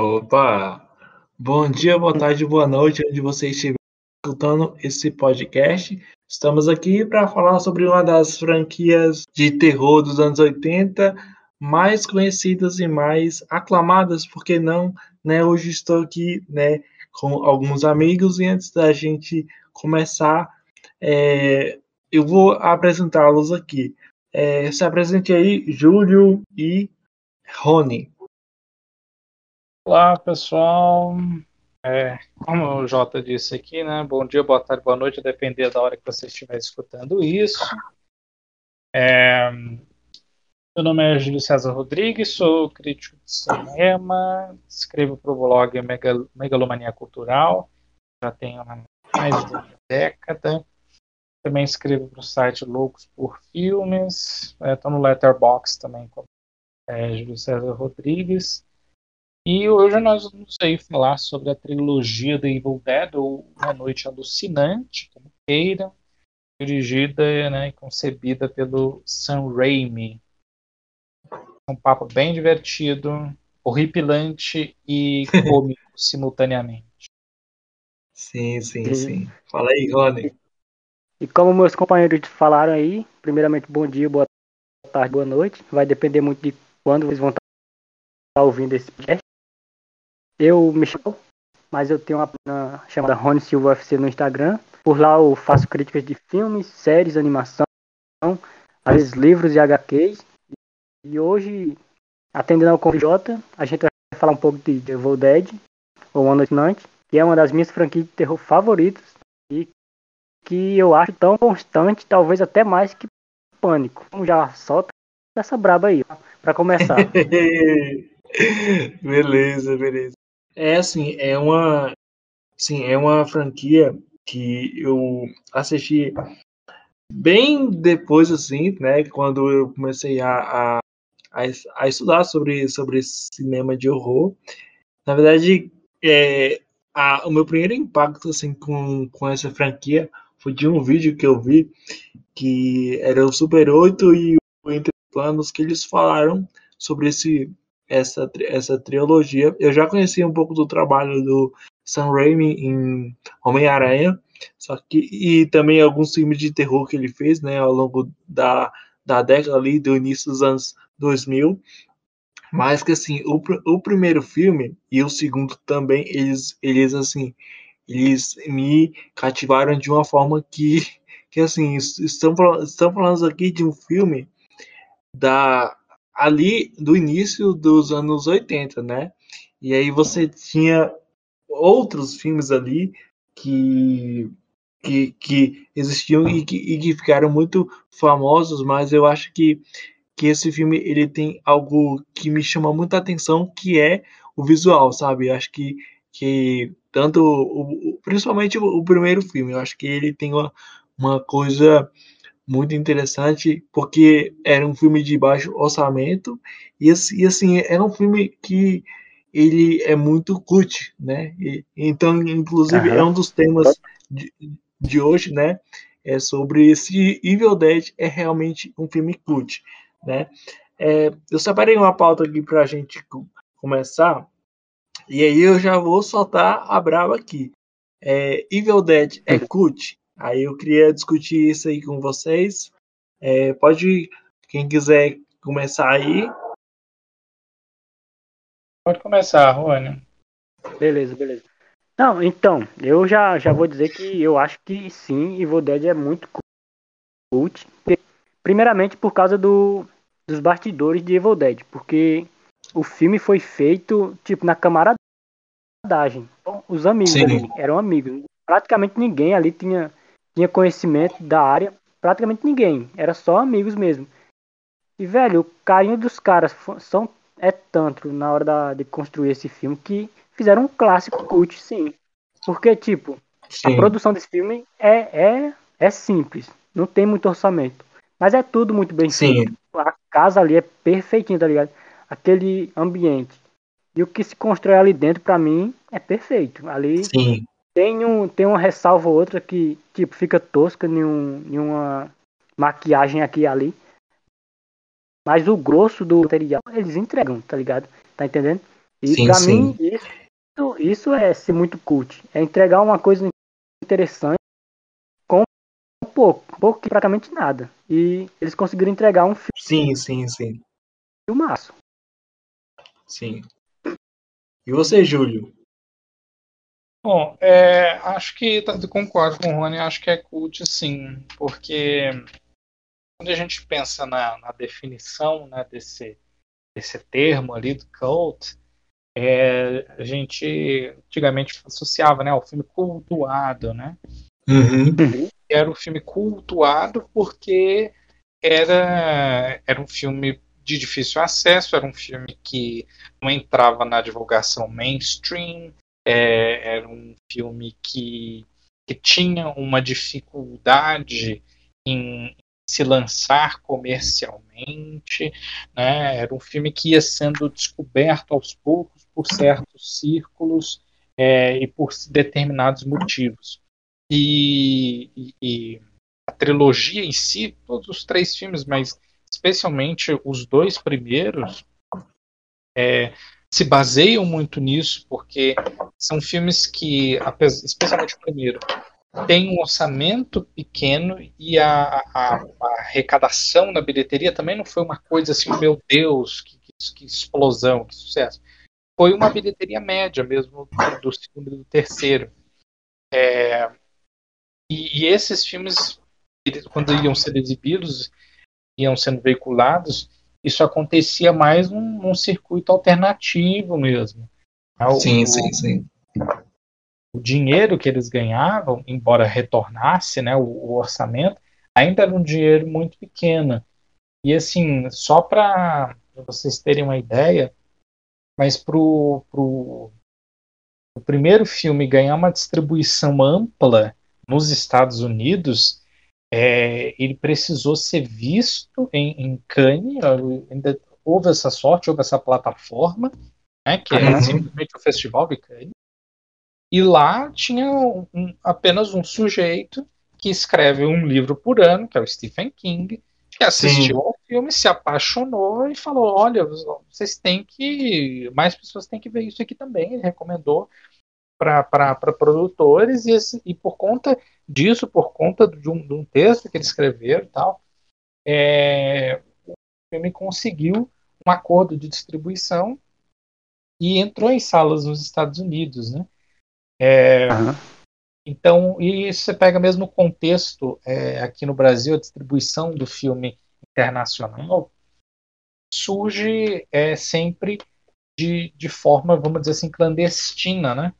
Opa! Bom dia, boa tarde, boa noite, onde você estiver escutando esse podcast. Estamos aqui para falar sobre uma das franquias de terror dos anos 80, mais conhecidas e mais aclamadas, porque não, né? Hoje estou aqui, né, com alguns amigos e antes da gente começar, é, eu vou apresentá-los aqui. É, se apresente aí, Júlio e Rony. Olá, pessoal. É, como o Jota disse aqui, né? Bom dia, boa tarde, boa noite, a depender da hora que você estiver escutando isso. É, meu nome é Júlio César Rodrigues, sou crítico de cinema, escrevo para o blog Megal Megalomania Cultural, já tenho mais de uma década. Também escrevo para o site Loucos por Filmes, estou é, no Letterboxd também, como é, Júlio César Rodrigues. E hoje nós vamos aí falar sobre a trilogia The Evil Dead, ou Uma Noite Alucinante, como queira, dirigida né, e concebida pelo Sam Raimi. Um papo bem divertido, horripilante e cômico simultaneamente. Sim, sim, sim. Fala aí, Rony. E como meus companheiros falaram aí, primeiramente, bom dia, boa tarde, boa noite. Vai depender muito de quando vocês vão estar ouvindo esse podcast. Eu me chamo, mas eu tenho uma página chamada Rony Silva UFC no Instagram. Por lá eu faço críticas de filmes, séries, animação, às vezes livros e HQs. E hoje, atendendo ao convite a gente vai falar um pouco de The Evil Dead, ou One Night Night, que é uma das minhas franquias de terror favoritas e que eu acho tão constante, talvez até mais que Pânico. Vamos já solta essa braba aí, para começar. beleza, beleza. É assim, é uma, sim, é uma franquia que eu assisti bem depois, assim, né, quando eu comecei a, a, a estudar sobre, sobre cinema de horror. Na verdade, é, a, o meu primeiro impacto, assim, com, com essa franquia foi de um vídeo que eu vi que era o Super 8 e o Entre Planos que eles falaram sobre esse essa, essa trilogia. Eu já conhecia um pouco do trabalho do Sam Raimi em Homem-Aranha, só que e também alguns filmes de terror que ele fez, né, ao longo da, da década ali do início dos anos 2000. Mas que assim, o, o primeiro filme e o segundo também, eles eles assim, eles me cativaram de uma forma que que assim, estão estão falando aqui de um filme da ali do início dos anos 80, né? E aí você tinha outros filmes ali que que, que existiam e que, e que ficaram muito famosos, mas eu acho que, que esse filme ele tem algo que me chama muita atenção, que é o visual, sabe? Eu acho que, que tanto, o, principalmente o, primeiro filme, eu acho que ele tem uma, uma coisa muito interessante, porque era um filme de baixo orçamento, e, e assim, era um filme que ele é muito cult, né? E, então, inclusive, uhum. é um dos temas de, de hoje, né? É sobre se Evil Dead é realmente um filme cult, né? É, eu separei uma pauta aqui para a gente começar, e aí eu já vou soltar a brava aqui. É, Evil Dead é cult? Aí eu queria discutir isso aí com vocês. É, pode, quem quiser começar aí. Pode começar, Rony. Beleza, beleza. Não, então, eu já, já vou dizer que eu acho que sim, Evil Dead é muito cult. Primeiramente por causa do, dos bastidores de Evil Dead, porque o filme foi feito, tipo, na camaradagem. Os amigos ali, eram amigos. Praticamente ninguém ali tinha tinha conhecimento da área, praticamente ninguém, era só amigos mesmo. E velho, o carinho dos caras são é tanto na hora da, de construir esse filme que fizeram um clássico cult, sim. Porque tipo, sim. a produção desse filme é, é é simples, não tem muito orçamento, mas é tudo muito bem sim. feito. A casa ali é perfeitinha, tá ligado? Aquele ambiente. E o que se constrói ali dentro, para mim, é perfeito. Ali Sim. Tem, um, tem uma ressalva ou outra que, tipo, fica tosca em, um, em uma maquiagem aqui e ali. Mas o grosso do material eles entregam, tá ligado? Tá entendendo? E sim, pra sim. mim, isso, isso é ser muito cult. É entregar uma coisa interessante com pouco, pouco praticamente nada. E eles conseguiram entregar um filme. Sim, sim, sim. Filmaço. Sim. E você, Júlio? Bom, é, acho que concordo com o Rony, acho que é cult sim, porque quando a gente pensa na, na definição né, desse, desse termo ali do cult, é, a gente antigamente associava né, ao filme cultuado, né? Uhum. Era um filme cultuado porque era, era um filme de difícil acesso, era um filme que não entrava na divulgação mainstream, é, era um filme que, que tinha uma dificuldade em se lançar comercialmente, né? era um filme que ia sendo descoberto aos poucos por certos círculos é, e por determinados motivos. E, e, e, a trilogia em si, todos os três filmes, mas especialmente os dois primeiros, é, se baseiam muito nisso, porque são filmes que, especialmente o primeiro, tem um orçamento pequeno e a, a, a, arrecadação na bilheteria também não foi uma coisa assim, meu Deus, que, que, explosão, que sucesso. Foi uma bilheteria média mesmo do, segundo e do terceiro. É, e, e, esses filmes, quando iam ser exibidos, iam sendo veiculados, isso acontecia mais num, num circuito alternativo mesmo. Né? O, sim, sim, sim. O dinheiro que eles ganhavam, embora retornasse né, o, o orçamento, ainda era um dinheiro muito pequeno. E assim, só para vocês terem uma ideia, mas para o primeiro filme ganhar uma distribuição ampla nos Estados Unidos, é, ele precisou ser visto em, em Cannes, ainda houve essa sorte, houve essa plataforma, né, que é simplesmente o Festival de Cannes, e lá tinha um, apenas um sujeito que escreve um livro por ano, que é o Stephen King, que assistiu Sim. ao filme, se apaixonou e falou: olha, vocês têm que. Mais pessoas têm que ver isso aqui também. Ele recomendou para produtores, e, e por conta disso, por conta de um, de um texto que ele escreveu e tal, é, o filme conseguiu um acordo de distribuição e entrou em salas nos Estados Unidos, né? É, uhum. Então, e você pega mesmo o contexto é, aqui no Brasil, a distribuição do filme internacional surge é, sempre de, de forma, vamos dizer assim, clandestina, né?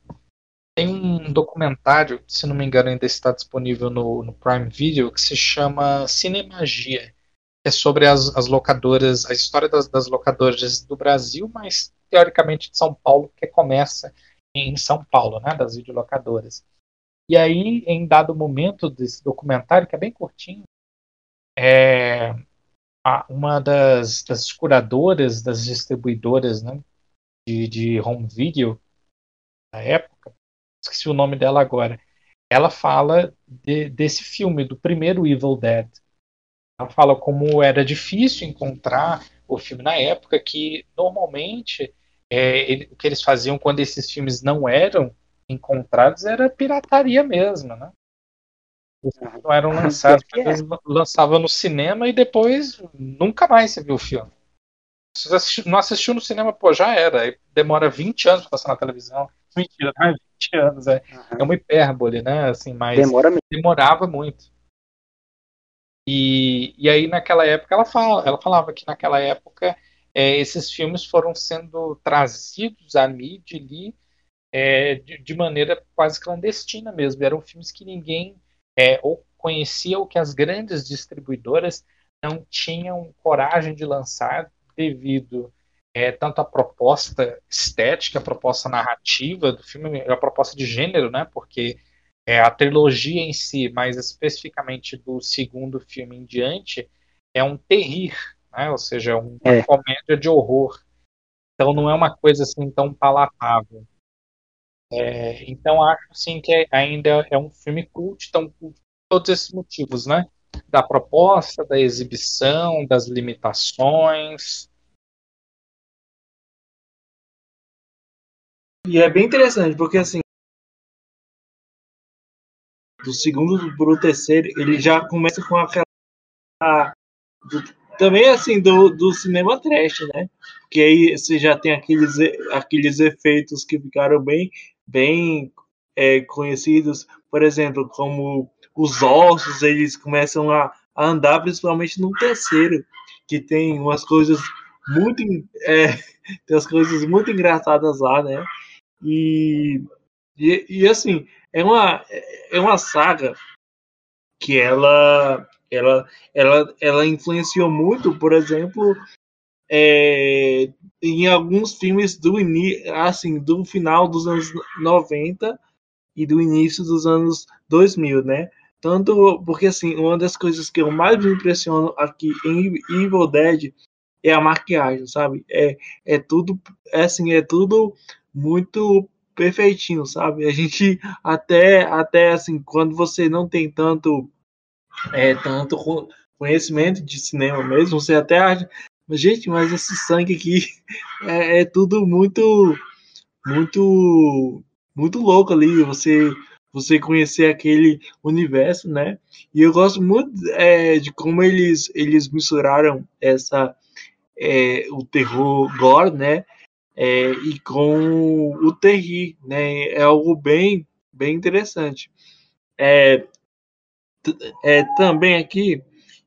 Tem um documentário, se não me engano, ainda está disponível no, no Prime Video, que se chama Cinemagia. É sobre as, as locadoras, a história das, das locadoras do Brasil, mas teoricamente de São Paulo, que começa em São Paulo, né, das videolocadoras. E aí, em dado momento desse documentário, que é bem curtinho, é, uma das, das curadoras, das distribuidoras né, de, de home video da época, esqueci o nome dela agora. Ela fala de, desse filme, do primeiro Evil Dead. Ela fala como era difícil encontrar o filme na época, que normalmente é, ele, o que eles faziam quando esses filmes não eram encontrados era pirataria mesmo, né? Não eram lançados, eles lançavam no cinema e depois nunca mais você viu o filme. Se não assistiu no cinema, pô, já era. Demora 20 anos para passar na televisão. Mentira, não é 20 anos, é, uhum. é uma hipérbole, né? Assim, mas Demora demorava muito. E, e aí naquela época ela, fala, ela falava que naquela época é, esses filmes foram sendo trazidos à mídia ali é, de, de, maneira quase clandestina mesmo. Eram filmes que ninguém é, ou conhecia ou que as grandes distribuidoras não tinham coragem de lançar devido é, tanto a proposta estética, a proposta narrativa do filme, a proposta de gênero, né? Porque é, a trilogia em si, mais especificamente do segundo filme em diante, é um terrir, né? Ou seja, uma é. comédia de horror. Então não é uma coisa assim tão palatável. É, então acho assim que ainda é um filme cult, tão cult por todos esses motivos, né? Da proposta, da exibição, das limitações, E é bem interessante, porque assim. Do segundo pro terceiro, ele já começa com aquela. Do, também assim, do, do cinema trash, né? Porque aí você já tem aqueles, aqueles efeitos que ficaram bem, bem é, conhecidos, por exemplo, como os ossos, eles começam a, a andar, principalmente no terceiro, que tem umas coisas muito. É, tem as coisas muito engraçadas lá, né? E, e, e, assim, é uma, é uma saga que ela, ela, ela, ela influenciou muito, por exemplo, é, em alguns filmes do, assim, do final dos anos 90 e do início dos anos 2000, né? Tanto porque, assim, uma das coisas que eu mais me impressiono aqui em Evil Dead é a maquiagem, sabe? É, é tudo, é assim, é tudo muito perfeitinho, sabe? A gente até, até assim, quando você não tem tanto, é, tanto conhecimento de cinema mesmo, você até acha, gente, mas esse sangue aqui é, é tudo muito, muito, muito louco ali. Você você conhecer aquele universo, né? E eu gosto muito é, de como eles, eles misturaram essa é, o terror gore, né? É, e com o terri, né? É algo bem, bem interessante. É, é, também aqui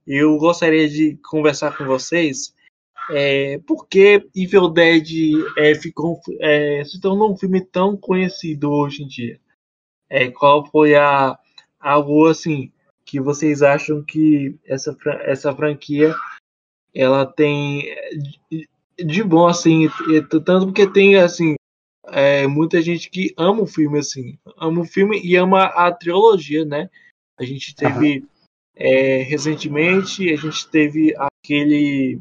eu gostaria de conversar com vocês é, porque Evil Dead é, ficou, é, se tornou um filme tão conhecido hoje em dia é, qual foi a algo assim que vocês acham que essa, essa franquia ela tem de bom assim tanto porque tem assim é, muita gente que ama o filme assim ama o filme e ama a trilogia né a gente teve uhum. é, recentemente a gente teve aquele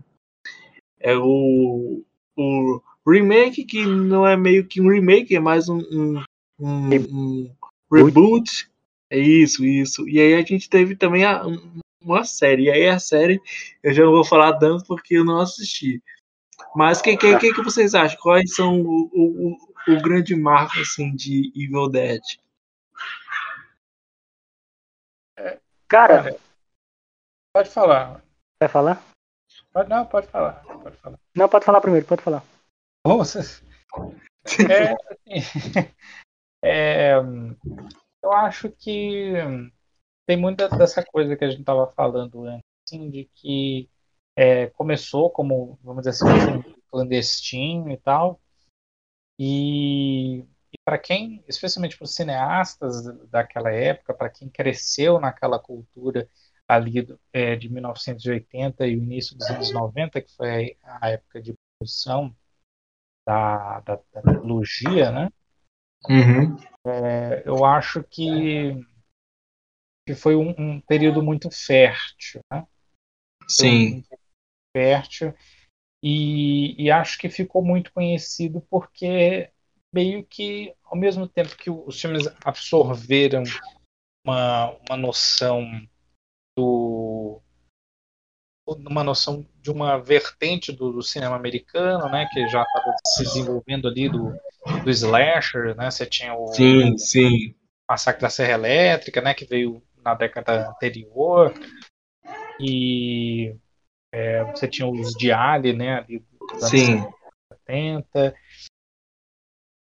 é o, o remake que não é meio que um remake é mais um, um, um, um Reboot. É isso, isso. E aí a gente teve também a, uma série. E aí a série eu já não vou falar tanto porque eu não assisti. Mas o que, que, que, que, vocês acham? Quais são o, o, o, grande marco assim, de Evil Dead? Cara, pode falar. Vai falar? Pode, não, pode falar, pode falar. Não, pode falar primeiro, pode falar. Nossa. É, assim, é, eu acho que tem muita dessa coisa que a gente estava falando antes, assim, de que é, começou como, vamos dizer assim, clandestino e tal, e, e para quem, especialmente para os cineastas daquela época, para quem cresceu naquela cultura ali é, de 1980 e o início dos anos 90, que foi a época de produção da, da, da trilogia, né? Uhum. É, eu acho que, que foi um, um período muito fértil. Né? Sim. Fértil. E, e acho que ficou muito conhecido porque meio que, ao mesmo tempo que os filmes absorveram uma, uma noção do uma noção de uma vertente do, do cinema americano, né, que já estava se desenvolvendo ali do, do slasher, né? Você tinha o sim, sim. Massacre da Serra Elétrica, né? Que veio na década anterior e é, você tinha os Diali, né? Ali dos sim. 70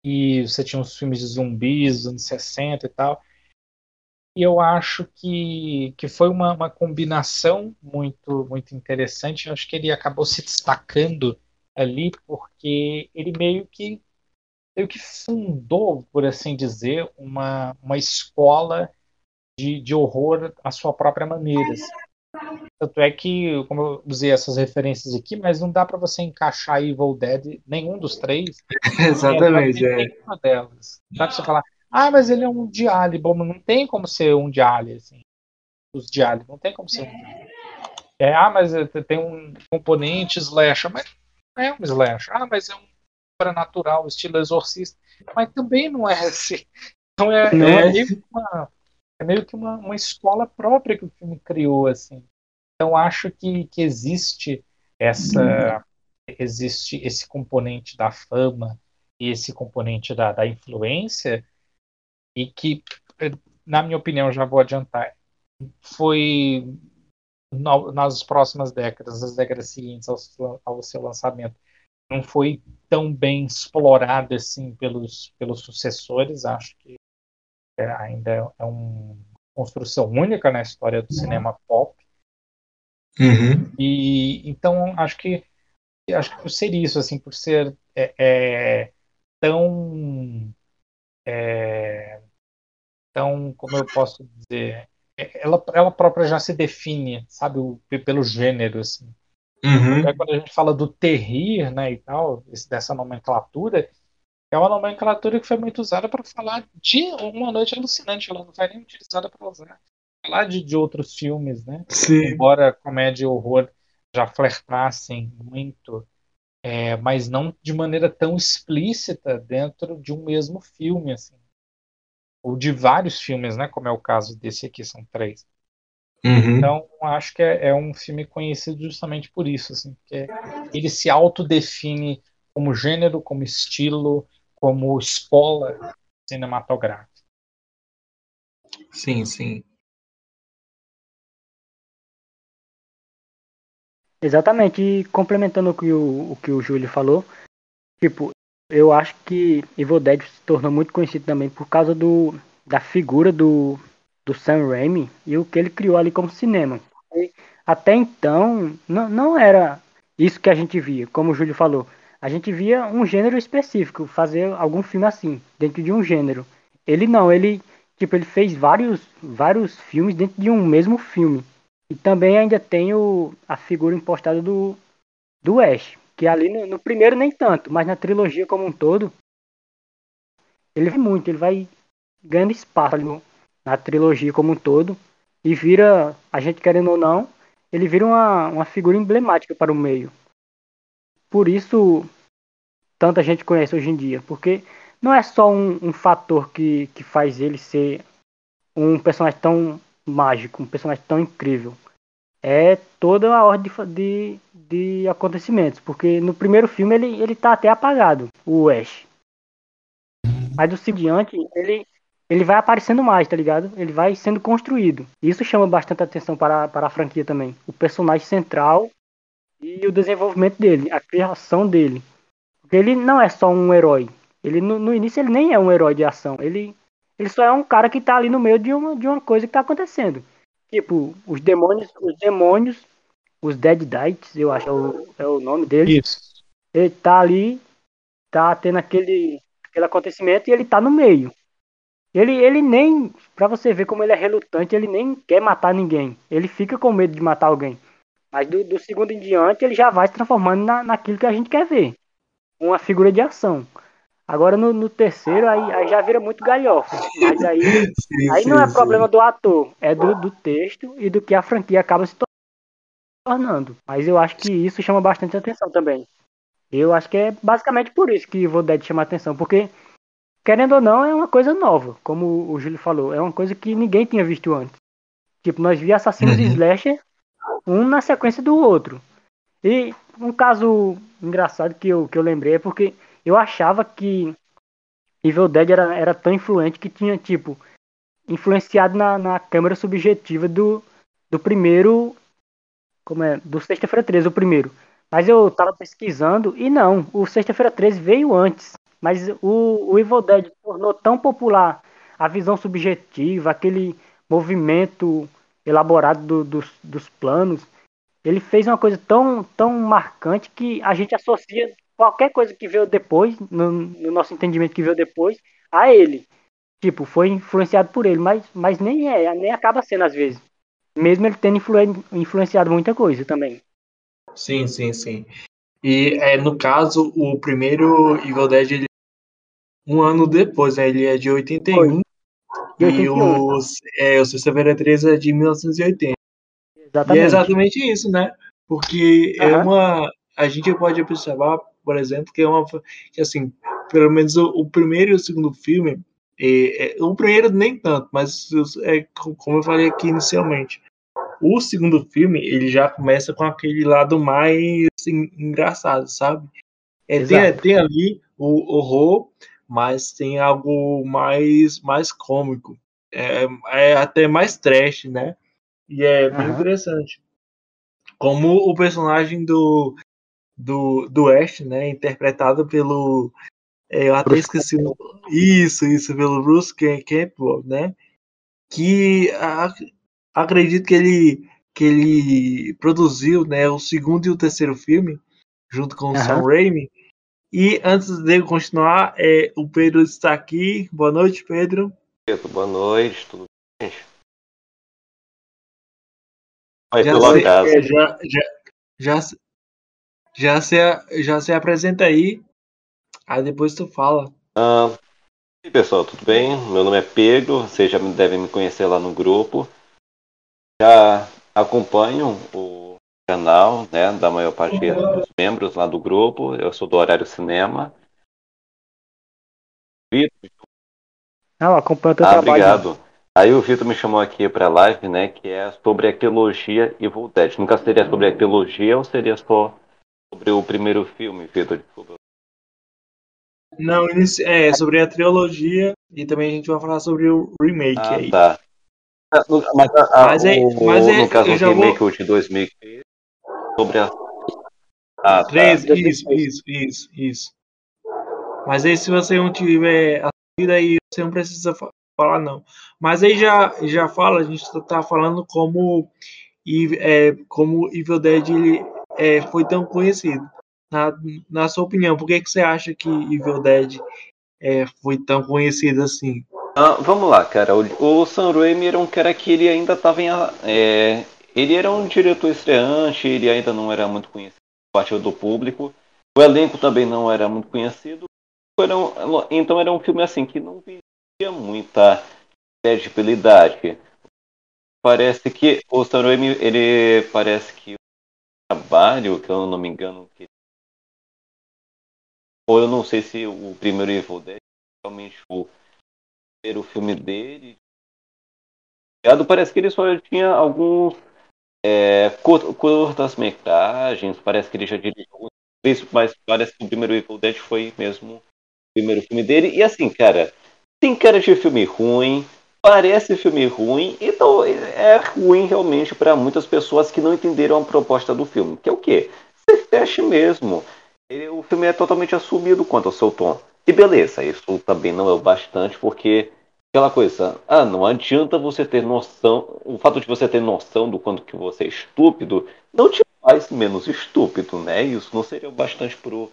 e você tinha os filmes de zumbis dos anos 60 e tal. E eu acho que, que foi uma, uma combinação muito muito interessante. Eu acho que ele acabou se destacando ali porque ele meio que meio que fundou, por assim dizer, uma, uma escola de, de horror à sua própria maneira. Assim. Tanto é que, como eu usei essas referências aqui, mas não dá para você encaixar Evil Dead, nenhum dos três. Exatamente, é. Nenhuma delas. Dá pra você falar, ah, mas ele é um diário. Bom, não tem como ser um diário, assim. Os diários, não tem como ser um é, ah, mas tem um componente slasher, mas não é um slasher. Ah, mas é um sobrenatural, estilo exorcista, mas também não é assim. Então é, é, é que, uma, é meio que uma, uma escola própria que o filme criou, assim. Então acho que, que existe essa existe esse componente da fama esse componente da, da influência e que, na minha opinião, já vou adiantar, foi no, nas próximas décadas, as décadas seguintes ao, ao, seu lançamento, não foi tão bem explorado assim pelos, pelos sucessores. Acho que é, ainda é uma construção única na história do cinema pop. Uhum. E então acho que acho que por ser isso, assim, por ser é, é, tão é, tão como eu posso dizer ela, ela própria já se define, sabe, o, pelo gênero, assim. Uhum. quando a gente fala do terrir, né, e tal, dessa nomenclatura, é uma nomenclatura que foi muito usada para falar de Uma Noite Alucinante, ela não foi nem utilizada para usar falar de, de outros filmes, né? Sim. Embora comédia e horror já flertassem muito, é, mas não de maneira tão explícita dentro de um mesmo filme, assim ou de vários filmes, né? Como é o caso desse aqui, são três. Uhum. Então, acho que é, é, um filme conhecido justamente por isso, assim, porque ele se autodefine como gênero, como estilo, como escola cinematográfica. Sim, sim. Exatamente, e complementando o que o, o que o Júlio falou, tipo, eu acho que Evil Dead se tornou muito conhecido também por causa do, da figura do, do Sam Raimi e o que ele criou ali como cinema. E até então, não, não era isso que a gente via, como o Júlio falou. A gente via um gênero específico, fazer algum filme assim, dentro de um gênero. Ele não, ele tipo ele fez vários vários filmes dentro de um mesmo filme. E também ainda tem o, a figura impostada do do Ash, que ali no, no, primeiro nem tanto, mas na trilogia como um todo, ele vai muito, ele vai ganhando espaço ali na trilogia como um todo e vira, a gente querendo ou não, ele vira uma, uma figura emblemática para o meio. Por isso, tanta gente conhece hoje em dia, porque não é só um, um fator que, que faz ele ser um personagem tão mágico, um personagem tão incrível é toda a ordem de, de, de, acontecimentos. Porque no primeiro filme ele, ele tá até apagado, o Ash. Mas do seguinte, ele, ele vai aparecendo mais, tá ligado? Ele vai sendo construído. Isso chama bastante atenção para, para a franquia também. O personagem central e o desenvolvimento dele, a criação dele. Porque ele não é só um herói. Ele no, no início ele nem é um herói de ação. Ele, ele só é um cara que tá ali no meio de uma, de uma coisa que tá acontecendo. Tipo, os demônios, os demônios, os Dead Dites, eu acho é o, é o nome deles. Isso. Ele tá ali, tá tendo aquele, aquele acontecimento e ele tá no meio. Ele, ele nem, pra você ver como ele é relutante, ele nem quer matar ninguém. Ele fica com medo de matar alguém. Mas do, do segundo em diante, ele já vai se transformando na, naquilo que a gente quer ver. Uma figura de ação. Agora no, no terceiro aí, aí, já vira muito galhofa. Mas aí, sim, aí sim, não é sim. problema do ator, é do, do texto e do que a franquia acaba se tornando. Mas eu acho que isso chama bastante atenção também. Eu acho que é basicamente por isso que Evil Dead chama atenção, porque querendo ou não é uma coisa nova, como o Júlio falou, é uma coisa que ninguém tinha visto antes. Tipo, nós vimos assassinos uhum. slasher um na sequência do outro. E um caso engraçado que eu, que eu lembrei é porque eu achava que Evil Dead era, era tão influente que tinha, tipo, influenciado na, na câmera subjetiva do, do primeiro. Como é? Do Sexta-feira 13, o primeiro. Mas eu tava pesquisando e não, o Sexta-feira 13 veio antes. Mas o, o Evil Dead tornou tão popular a visão subjetiva, aquele movimento elaborado do, dos, dos planos. Ele fez uma coisa tão, tão marcante que a gente associa qualquer coisa que veio depois, no, no, nosso entendimento que veio depois, a ele. Tipo, foi influenciado por ele, mas, mas nem é, nem acaba sendo às vezes. Mesmo ele tendo influ, influenciado muita coisa também. Sim, sim, sim. E é, no caso, o primeiro Evil Dead, ele, um ano depois, né, ele é de 81. De 81 e o, é, o Sexta-feira 13 é de 1980. Exatamente. E é exatamente isso, né? Porque uhum. é uma. A gente pode observar por exemplo, que é uma que assim, pelo menos o, o primeiro e o segundo filme, é, é, o primeiro nem tanto, mas é como eu falei aqui inicialmente. O segundo filme, ele já começa com aquele lado mais assim, engraçado, sabe? É, tem, tem, ali o horror, mas tem algo mais, mais cômico. É, é até mais trash, né? E é bem interessante. Como o personagem do, do, do Ash, né? Interpretado pelo. é, eu até Bruce esqueci. o- Isso, isso, pelo Bruce Cam- Campbell, né? Que a- acredito que ele, que ele produziu né, o segundo e o terceiro filme, junto com o Aham. Sam Raimi. E antes de eu continuar, é, o Pedro está aqui. Boa noite, Pedro. Boa noite, tudo bem? Vai Já pelo se, acaso. é, já, já, já, se- já, se, já se apresenta aí. Aí depois tu fala. Ah, e pessoal, tudo bem? Meu nome é Pedro, vocês já devem me conhecer lá no grupo. Já acompanho o canal, né, da maior parte dos membros lá do grupo. Eu sou do Horário Cinema. Vitor, Não, acompanha o teu ah, trabalho. obrigado. Aí o Vitor me chamou aqui pra live, né, que é sobre a trilogia Evil Dead. Nunca seria sobre a trilogia ou seria só sobre o primeiro filme, Vitor? Desculpa. Não, é sobre a trilogia e também a gente vai falar sobre o remake Ah, aí. tá. Ah, Mas, a- a- Mas é- o, mas é- no caso o vou- remake o de 2003 sobre a. Ah, tá. 13, isso, isso, isso, isso. Mas aí se você não tiver assistido aí, você não precisa fa- falar não. Mas aí já, já fala, a gente tá- tá falando como, e- é, como Evil Dead ele, é, foi tão conhecido. Na, na sua opinião, por que, que você acha que Evil Dead é, foi tão conhecido assim? Ah, vamos lá, cara. O, o Sam Raimi era um cara que ele ainda estava em. a- é, ele era um diretor estreante, ele ainda não era muito conhecido parte do público. O elenco também não era muito conhecido. Era um- então era um filme assim que não via muita credibilidade. Parece que o Sam ele parece que o trabalho, que eu não me engano, que ou eu não sei se o primeiro Evil Dead é realmente o primeiro filme dele. Parece que ele só tinha alguns é, cur- curtas-metragens, parece que ele já dirigiu isso, mas parece que o primeiro Evil Dead foi mesmo o primeiro filme dele. E assim, cara, tem cara de filme ruim, parece filme ruim, então é ruim realmente para muitas pessoas que não entenderam a proposta do filme. Que é o quê? Ser trash mesmo. Ele- o filme é totalmente assumido quanto ao seu tom. E beleza, isso também não é o bastante, porque aquela coisa, ah, não adianta você ter noção, o fato de você ter noção do quanto que você é estúpido, não te faz menos estúpido, né? Isso não seria bastante pro,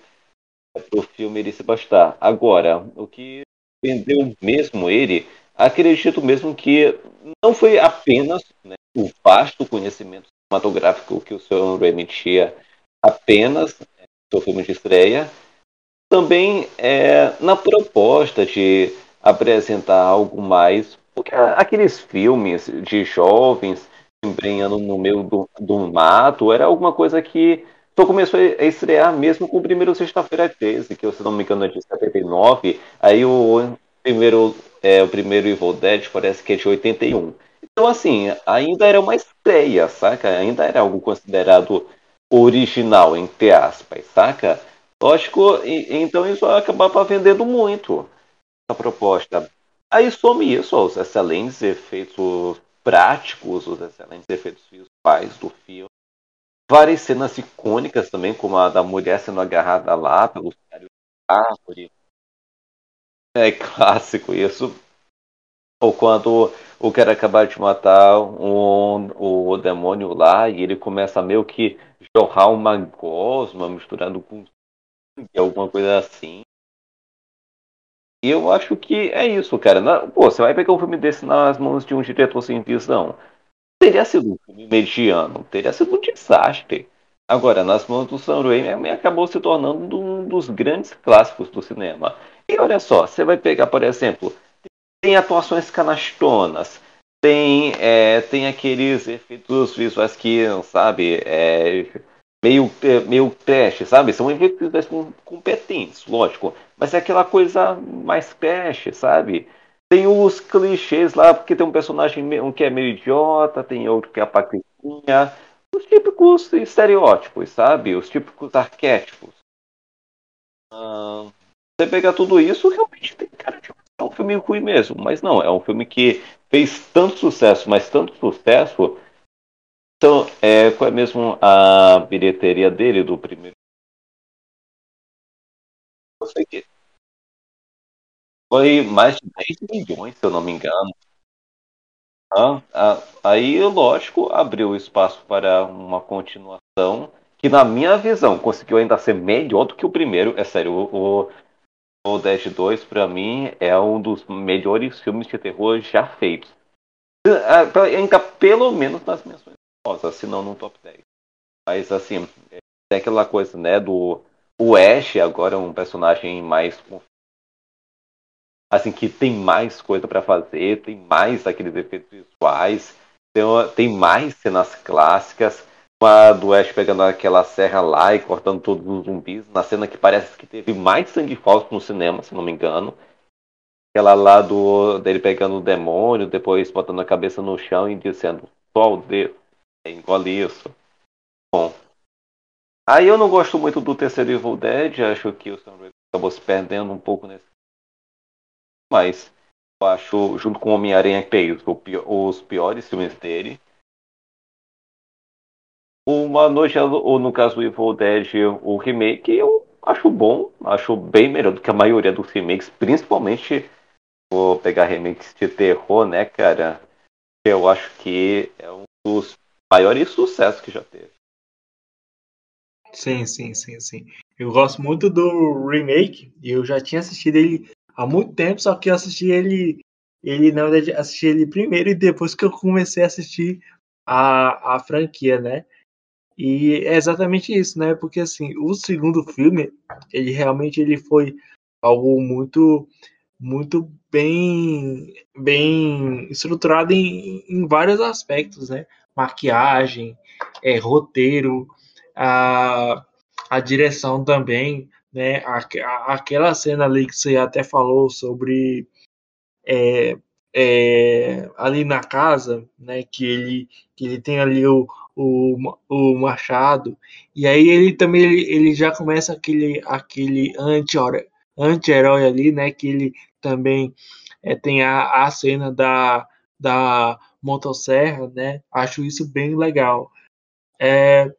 pro filme ele se bastar. Agora, o que vendeu mesmo ele, acredito mesmo que não foi apenas né, o vasto conhecimento cinematográfico que o Sam Raimi tinha apenas no seu filme de estreia, também é, na proposta de apresentar algo mais, porque aqueles filmes de jovens embrenhando no meio do, do mato era alguma coisa que só começou a estrear mesmo com o primeiro Sexta-feira 13, que se não me engano é de 79, aí o primeiro, é, o primeiro Evil Dead parece que é de 81. Então assim, ainda era uma estreia, saca? Ainda era algo considerado original, entre aspas, saca? Lógico, e- então isso acabava vendendo muito proposta. Aí some isso, os excelentes efeitos práticos, os excelentes efeitos visuais do filme. Várias cenas icônicas também, como a da mulher sendo agarrada lá galhos da árvore. É clássico isso. Ou quando o cara acaba de matar um, o, demônio lá e ele começa meio que jorrar uma gosma misturado com alguma coisa assim. E eu acho que é isso, cara. Na- pô, você vai pegar um filme desse nas mãos de um diretor sem visão. Teria sido um filme mediano, teria sido um desastre. Agora, nas mãos do Sam Raimi, acabou se tornando um dos grandes clássicos do cinema. E olha só, você vai pegar, por exemplo, tem atuações canastonas, tem, é, tem aqueles efeitos visuais que, sabe, é, meio, é, meio trash, sabe? São visuais com- competentes, lógico, mas é aquela coisa mais trash, sabe? Tem os clichês lá, porque tem um personagem um que é meio idiota, tem outro que é a patricinha, os típicos estereótipos, sabe? Os típicos arquétipos. Ah, você pegar tudo isso, realmente tem cara de é um filme ruim mesmo. Mas não, é um filme que fez tanto sucesso, mas tanto sucesso. Então, é, qual é mesmo a bilheteria dele do primeiro? Foi mais de 10 milhões, se eu não me engano. Ah, aí, lógico, abriu espaço para uma continuação que, na minha visão, conseguiu ainda ser melhor do que o primeiro. É sério, o, o Dead 2, para mim, é um dos melhores filmes de terror já feitos. Ainda pelo menos nas menções famosas, se não no top 10. Mas, assim, tem aquela coisa, né, do... O Ash agora é um personagem mais assim que tem mais coisa para fazer, tem mais aqueles efeitos visuais, tem, tem mais cenas clássicas, uma do Ash pegando aquela serra lá e cortando todos os zumbis, na cena que parece que teve mais sangue falso no cinema, se não me engano. Aquela lá do dele pegando o demônio, depois botando a cabeça no chão e dizendo, só o Deus, é engole isso. Bom. Aí eu não gosto muito do terceiro Evil Dead, acho que o Sam Raimi acabou se perdendo um pouco nesse mas eu acho, junto com Homem-Aranha fez os piores filmes dele. Uma noite, ou no caso do Evil Dead, o remake, eu acho bom, acho bem melhor do que a maioria dos remakes, principalmente vou pegar remakes de terror, né, cara? Eu acho que é um dos maiores sucessos que já teve. Sim, sim, sim, sim. Eu gosto muito do remake, eu já tinha assistido ele há muito tempo, só que eu assisti ele, ele na verdade, assisti ele primeiro e depois que eu comecei a assistir a, a franquia, né? E é exatamente isso, né? Porque assim, o segundo filme, ele realmente ele foi algo muito muito bem bem estruturado em, em vários aspectos, né? Maquiagem, é, roteiro, a, a direção também, né? Aquela cena ali que você até falou sobre é, é, ali na casa, né? Que ele, que ele tem ali o, o, o machado e aí ele também ele, ele já começa aquele aquele anti-herói anti ali, né? Que ele também é, tem a, a cena da, da motosserra, né? Acho isso bem legal. É,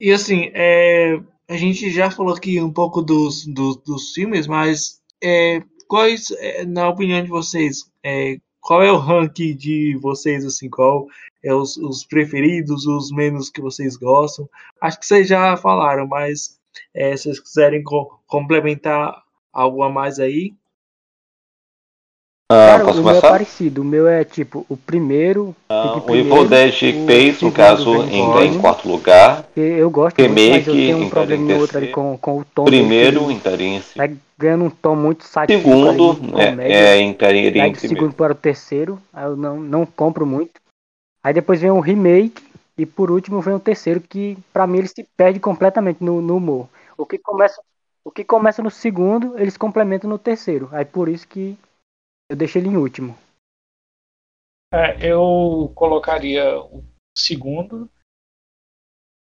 e assim, é, a gente já falou aqui um pouco dos, dos, dos filmes, mas é, quais, é, na opinião de vocês, é, qual é o ranking de vocês, assim, qual é os, os, preferidos, os menos que vocês gostam? Acho que vocês já falaram, mas é, se vocês quiserem co complementar algo a mais aí, ah, Cara, o meu é parecido. O meu é tipo, o primeiro. Ah, o Evil Dead fez, no caso, em, em quarto lugar. Eu gosto Remake, muito, mas eu tenho um problema outro ali com, com o tom. Primeiro, em Vai ganhando um tom muito sático. Segundo, é, é em segundo para o terceiro, aí eu não, não compro muito. Aí depois vem o remake. E por último vem o terceiro, que pra mim ele se perde completamente no, no humor. O que começa o que começa no segundo, eles complementam no terceiro. Aí por isso que eu deixo ele em último. É, eu colocaria o segundo,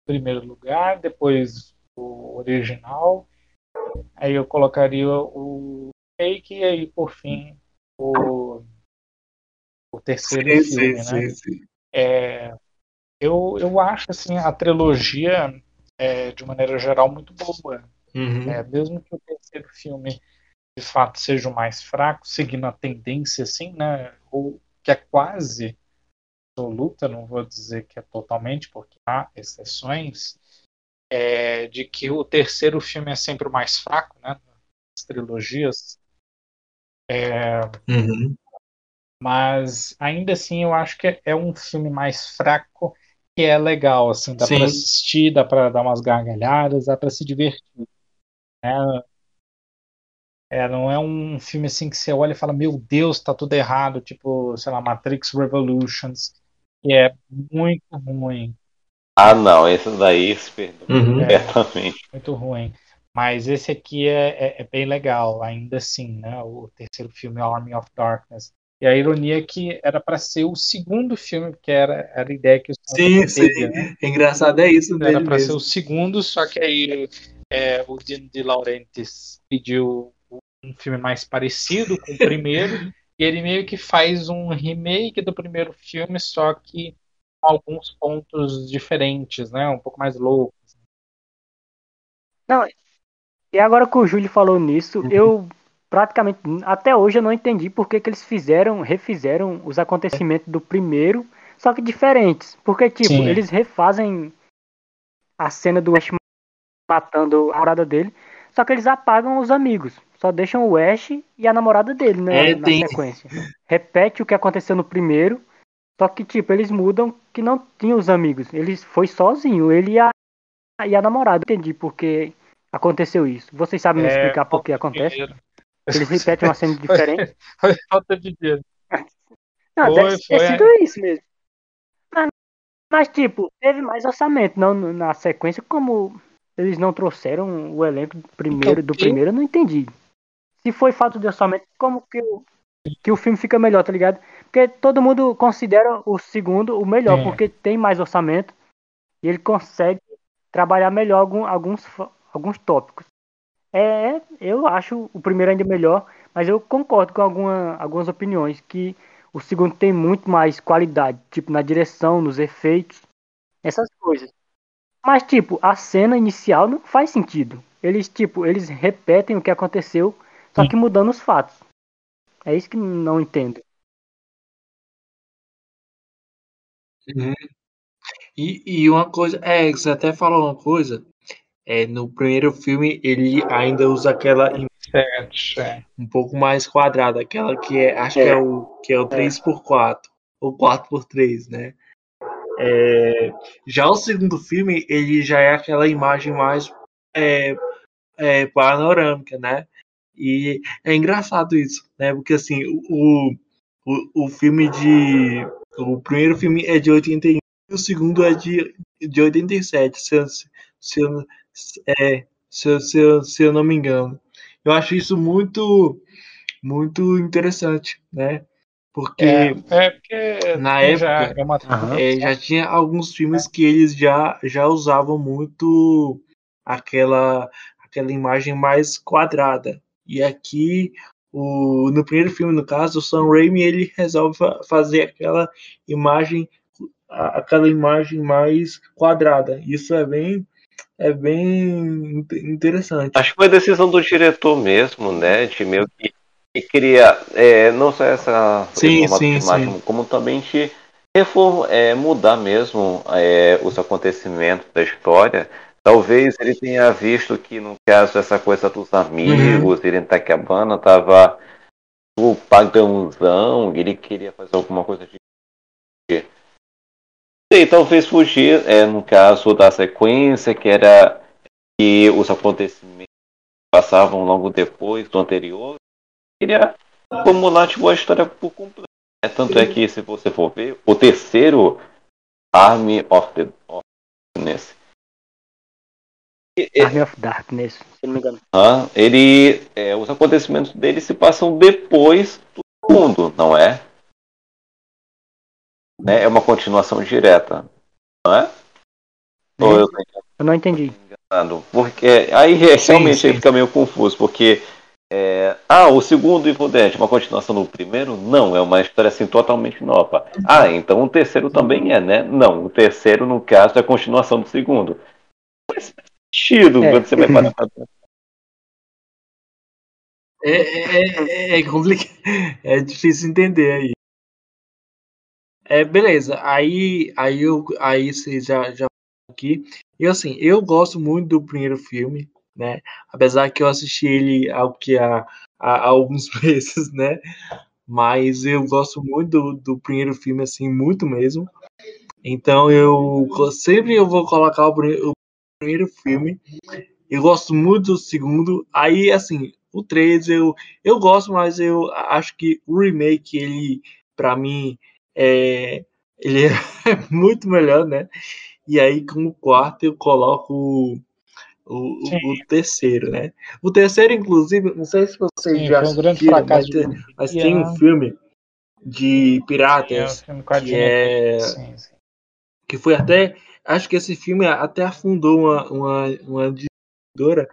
em primeiro lugar, depois o original, aí eu colocaria o fake e aí por fim o, o terceiro sim, filme, sim, né? Sim, é, eu, eu acho assim a trilogia é, de maneira geral muito boa. Uhum. É, mesmo que o terceiro filme de fato seja o mais fraco, seguindo a tendência assim, né? Ou que é quase absoluta, não vou dizer que é totalmente, porque há exceções, é, de que o terceiro filme é sempre o mais fraco, né? As trilogias. É, uhum. Mas ainda assim eu acho que é um filme mais fraco que é legal, assim, dá para assistir, dá para dar umas gargalhadas, dá para se divertir. É, é, não é um filme assim que você olha e fala, meu Deus, tá tudo errado, tipo, sei lá, Matrix Revolutions, que é muito ruim. Ah, não, esse daí se perdeu uhum. completamente. É, muito ruim. Mas esse aqui é, é, é, bem legal, ainda assim, né? O terceiro filme, Army of Darkness. E a ironia é que era para ser o segundo filme, que era, era a ideia que o Sim, sim. Né? Engraçado é isso Era para ser o segundo, só que aí é, o Dino de Laurentiis pediu um filme mais parecido com o primeiro, e ele meio que faz um remake do primeiro filme, só que com alguns pontos diferentes, né? Um pouco mais loucos. Não, e agora que o Júlio falou nisso, Uhum. eu praticamente até hoje eu não entendi por que, que eles fizeram, refizeram os acontecimentos do primeiro, só que diferentes. Porque, tipo, Sim. eles refazem a cena do Ash matando a namorada dele, só que eles apagam os amigos. Só deixam o Ash e a namorada dele né, É, na tem- sequência. Repete o que aconteceu no primeiro, só que, tipo, eles mudam que não tinha os amigos. Ele foi sozinho, ele e a, e a namorada. Entendi porque aconteceu isso. Vocês sabem me É, explicar por que acontece? dinheiro. Eles repetem uma cena diferente. Foi falta de dinheiro. Não, Foi, deve ter foi, sido isso mesmo. Mas, mas, tipo, teve mais orçamento. Não, na sequência, como eles não trouxeram o elenco do primeiro, do Então, primeiro, eu não entendi. Se foi falta de orçamento, como que o, que o filme fica melhor, tá ligado? Porque todo mundo considera o segundo o melhor, É. porque tem mais orçamento e ele consegue trabalhar melhor algum- alguns, alguns tópicos. É, eu acho o primeiro ainda melhor, mas eu concordo com alguma, algumas opiniões que o segundo tem muito mais qualidade, tipo na direção, nos efeitos, essas coisas. Mas tipo, a cena inicial não faz sentido. Eles tipo, eles repetem o que aconteceu, só que mudando os fatos. É isso que não entendo. Uhum. E, e uma coisa, é, você até falou uma coisa, é, no primeiro filme ele ainda usa aquela Certo, é. um pouco mais quadrada, aquela que é, acho que é o, que é o 3x4, ou 4x3, né? É, já o segundo filme, ele já é aquela imagem mais é, é, panorâmica, né? E é engraçado isso, né? Porque assim, o, o, o filme de. O primeiro filme é de 81 e o segundo é de, de 87, se eu, se, eu, é, se, eu, se, eu, se eu não me engano. Eu acho isso muito, muito interessante, né? Porque É, é porque na já época é uma é, já tinha alguns filmes que eles já, já usavam muito aquela, aquela imagem mais quadrada. E aqui, o, no primeiro filme, no caso, o Sam Raimi ele resolve fa- fazer aquela imagem aquela imagem mais quadrada. Isso é bem é bem in- interessante. Acho que foi a decisão do diretor mesmo, né? De meio que, que queria é, não só essa Sim, sim, de imagem, sim. como também de reform, é, mudar mesmo é, os acontecimentos da história. Talvez ele tenha visto que, no caso, essa coisa dos amigos, ele em Itacabana tava o pagãozão, ele queria fazer alguma coisa de. Sei, talvez fugir, é, no caso da sequência, que era que os acontecimentos passavam logo depois do anterior. Queria formular tipo, a história por completo. né? Tanto é que, se você for ver, o terceiro Army of the Darkness, e- Army of Darkness, se eu não me engano. ah, ele, é, os acontecimentos dele se passam depois do mundo, não é? Né? É uma continuação direta, não é? Ou eu tô Eu não entendi. enganado? Porque aí é, Sim, realmente sim. aí fica meio confuso, porque é, ah, o segundo Evil Dead, uma continuação do primeiro? Não, é uma história assim totalmente nova. Ah, então o terceiro também é, né? Não, o terceiro, no caso, é a continuação do segundo. Faz sentido É. quando você vai parar pra. É, é, é, complicado. É difícil entender aí. É, beleza. Aí, aí, eu, aí vocês já, já aqui. E assim, eu gosto muito do primeiro filme, né? Apesar que eu assisti ele ao que há, há, há alguns meses, né? Mas eu gosto muito do, do primeiro filme, assim, muito mesmo. Então eu sempre eu vou colocar o primeiro filme. Eu gosto muito do segundo. Aí, assim, o 3 eu, eu gosto, mas eu acho que o remake, ele, pra mim, é, ele é muito melhor, né? E aí, como quarto, eu coloco o, o, o terceiro, né? O terceiro, inclusive, não sei se vocês Sim, já um assistiram, fracasso mas, tem- de mas tem um bilheteria. filme de É, piratas a que é sim, sim. que foi até acho que esse filme até afundou uma, uma, uma Dora,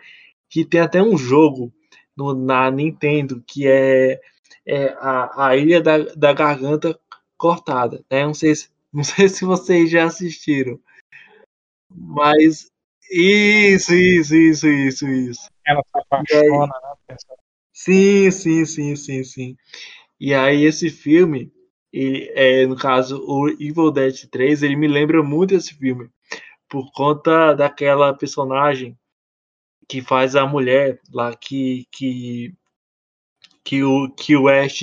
que tem até um jogo no, na Nintendo que é, é a, a Ilha da, da Garganta Cortada. Né? Não, sei se, não sei se vocês já assistiram. Mas. Isso, isso, isso, isso, isso. Ela se apaixona, né? Sim, sim, sim, sim, sim. E aí esse filme, ele, é, no caso, o Evil Dead 3, ele me lembra muito esse filme. Por conta daquela personagem que faz a mulher lá que que que o que o Ash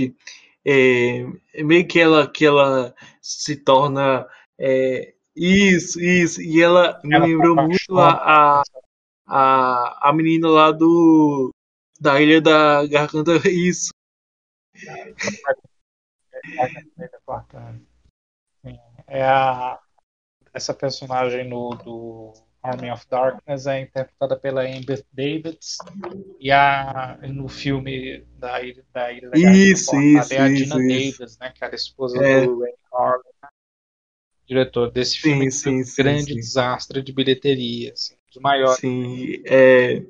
é, meio que ela que ela se torna é, isso isso e ela me Ela lembrou muito a, a a a menina lá do da Ilha da Garganta isso É a, essa personagem no, do Army of Darkness é interpretada pela Amber Davids e a, no filme da Ilha da, Ilha da Isso, isso, é a Dina isso. Davis, né, que era a esposa É. do Ray Harlan, diretor desse Sim, filme sim, um sim, grande sim. desastre de bilheteria, assim, dos maiores. Sim, é,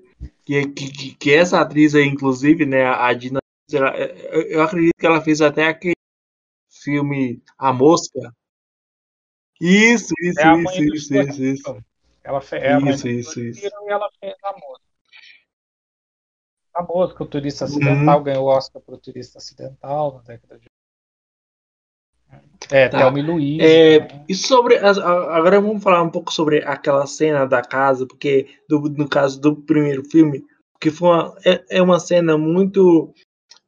que, que, que essa atriz aí, inclusive, né, a Dina, ela- eu acredito que ela fez até aquele filme A Mosca. Isso, isso, É isso, isso, isso, isso. Little. Ela fe, é Isso, isso, isso. E ela fez a música. A música, o Turista Uhum. Acidental, ganhou o Oscar pro Turista Acidental na década de. É, Tá. Thelma e Luiz. É, né? e sobre as- agora vamos falar um pouco sobre aquela cena da casa, porque do, no caso do primeiro filme, que foi uma, é, é uma cena muito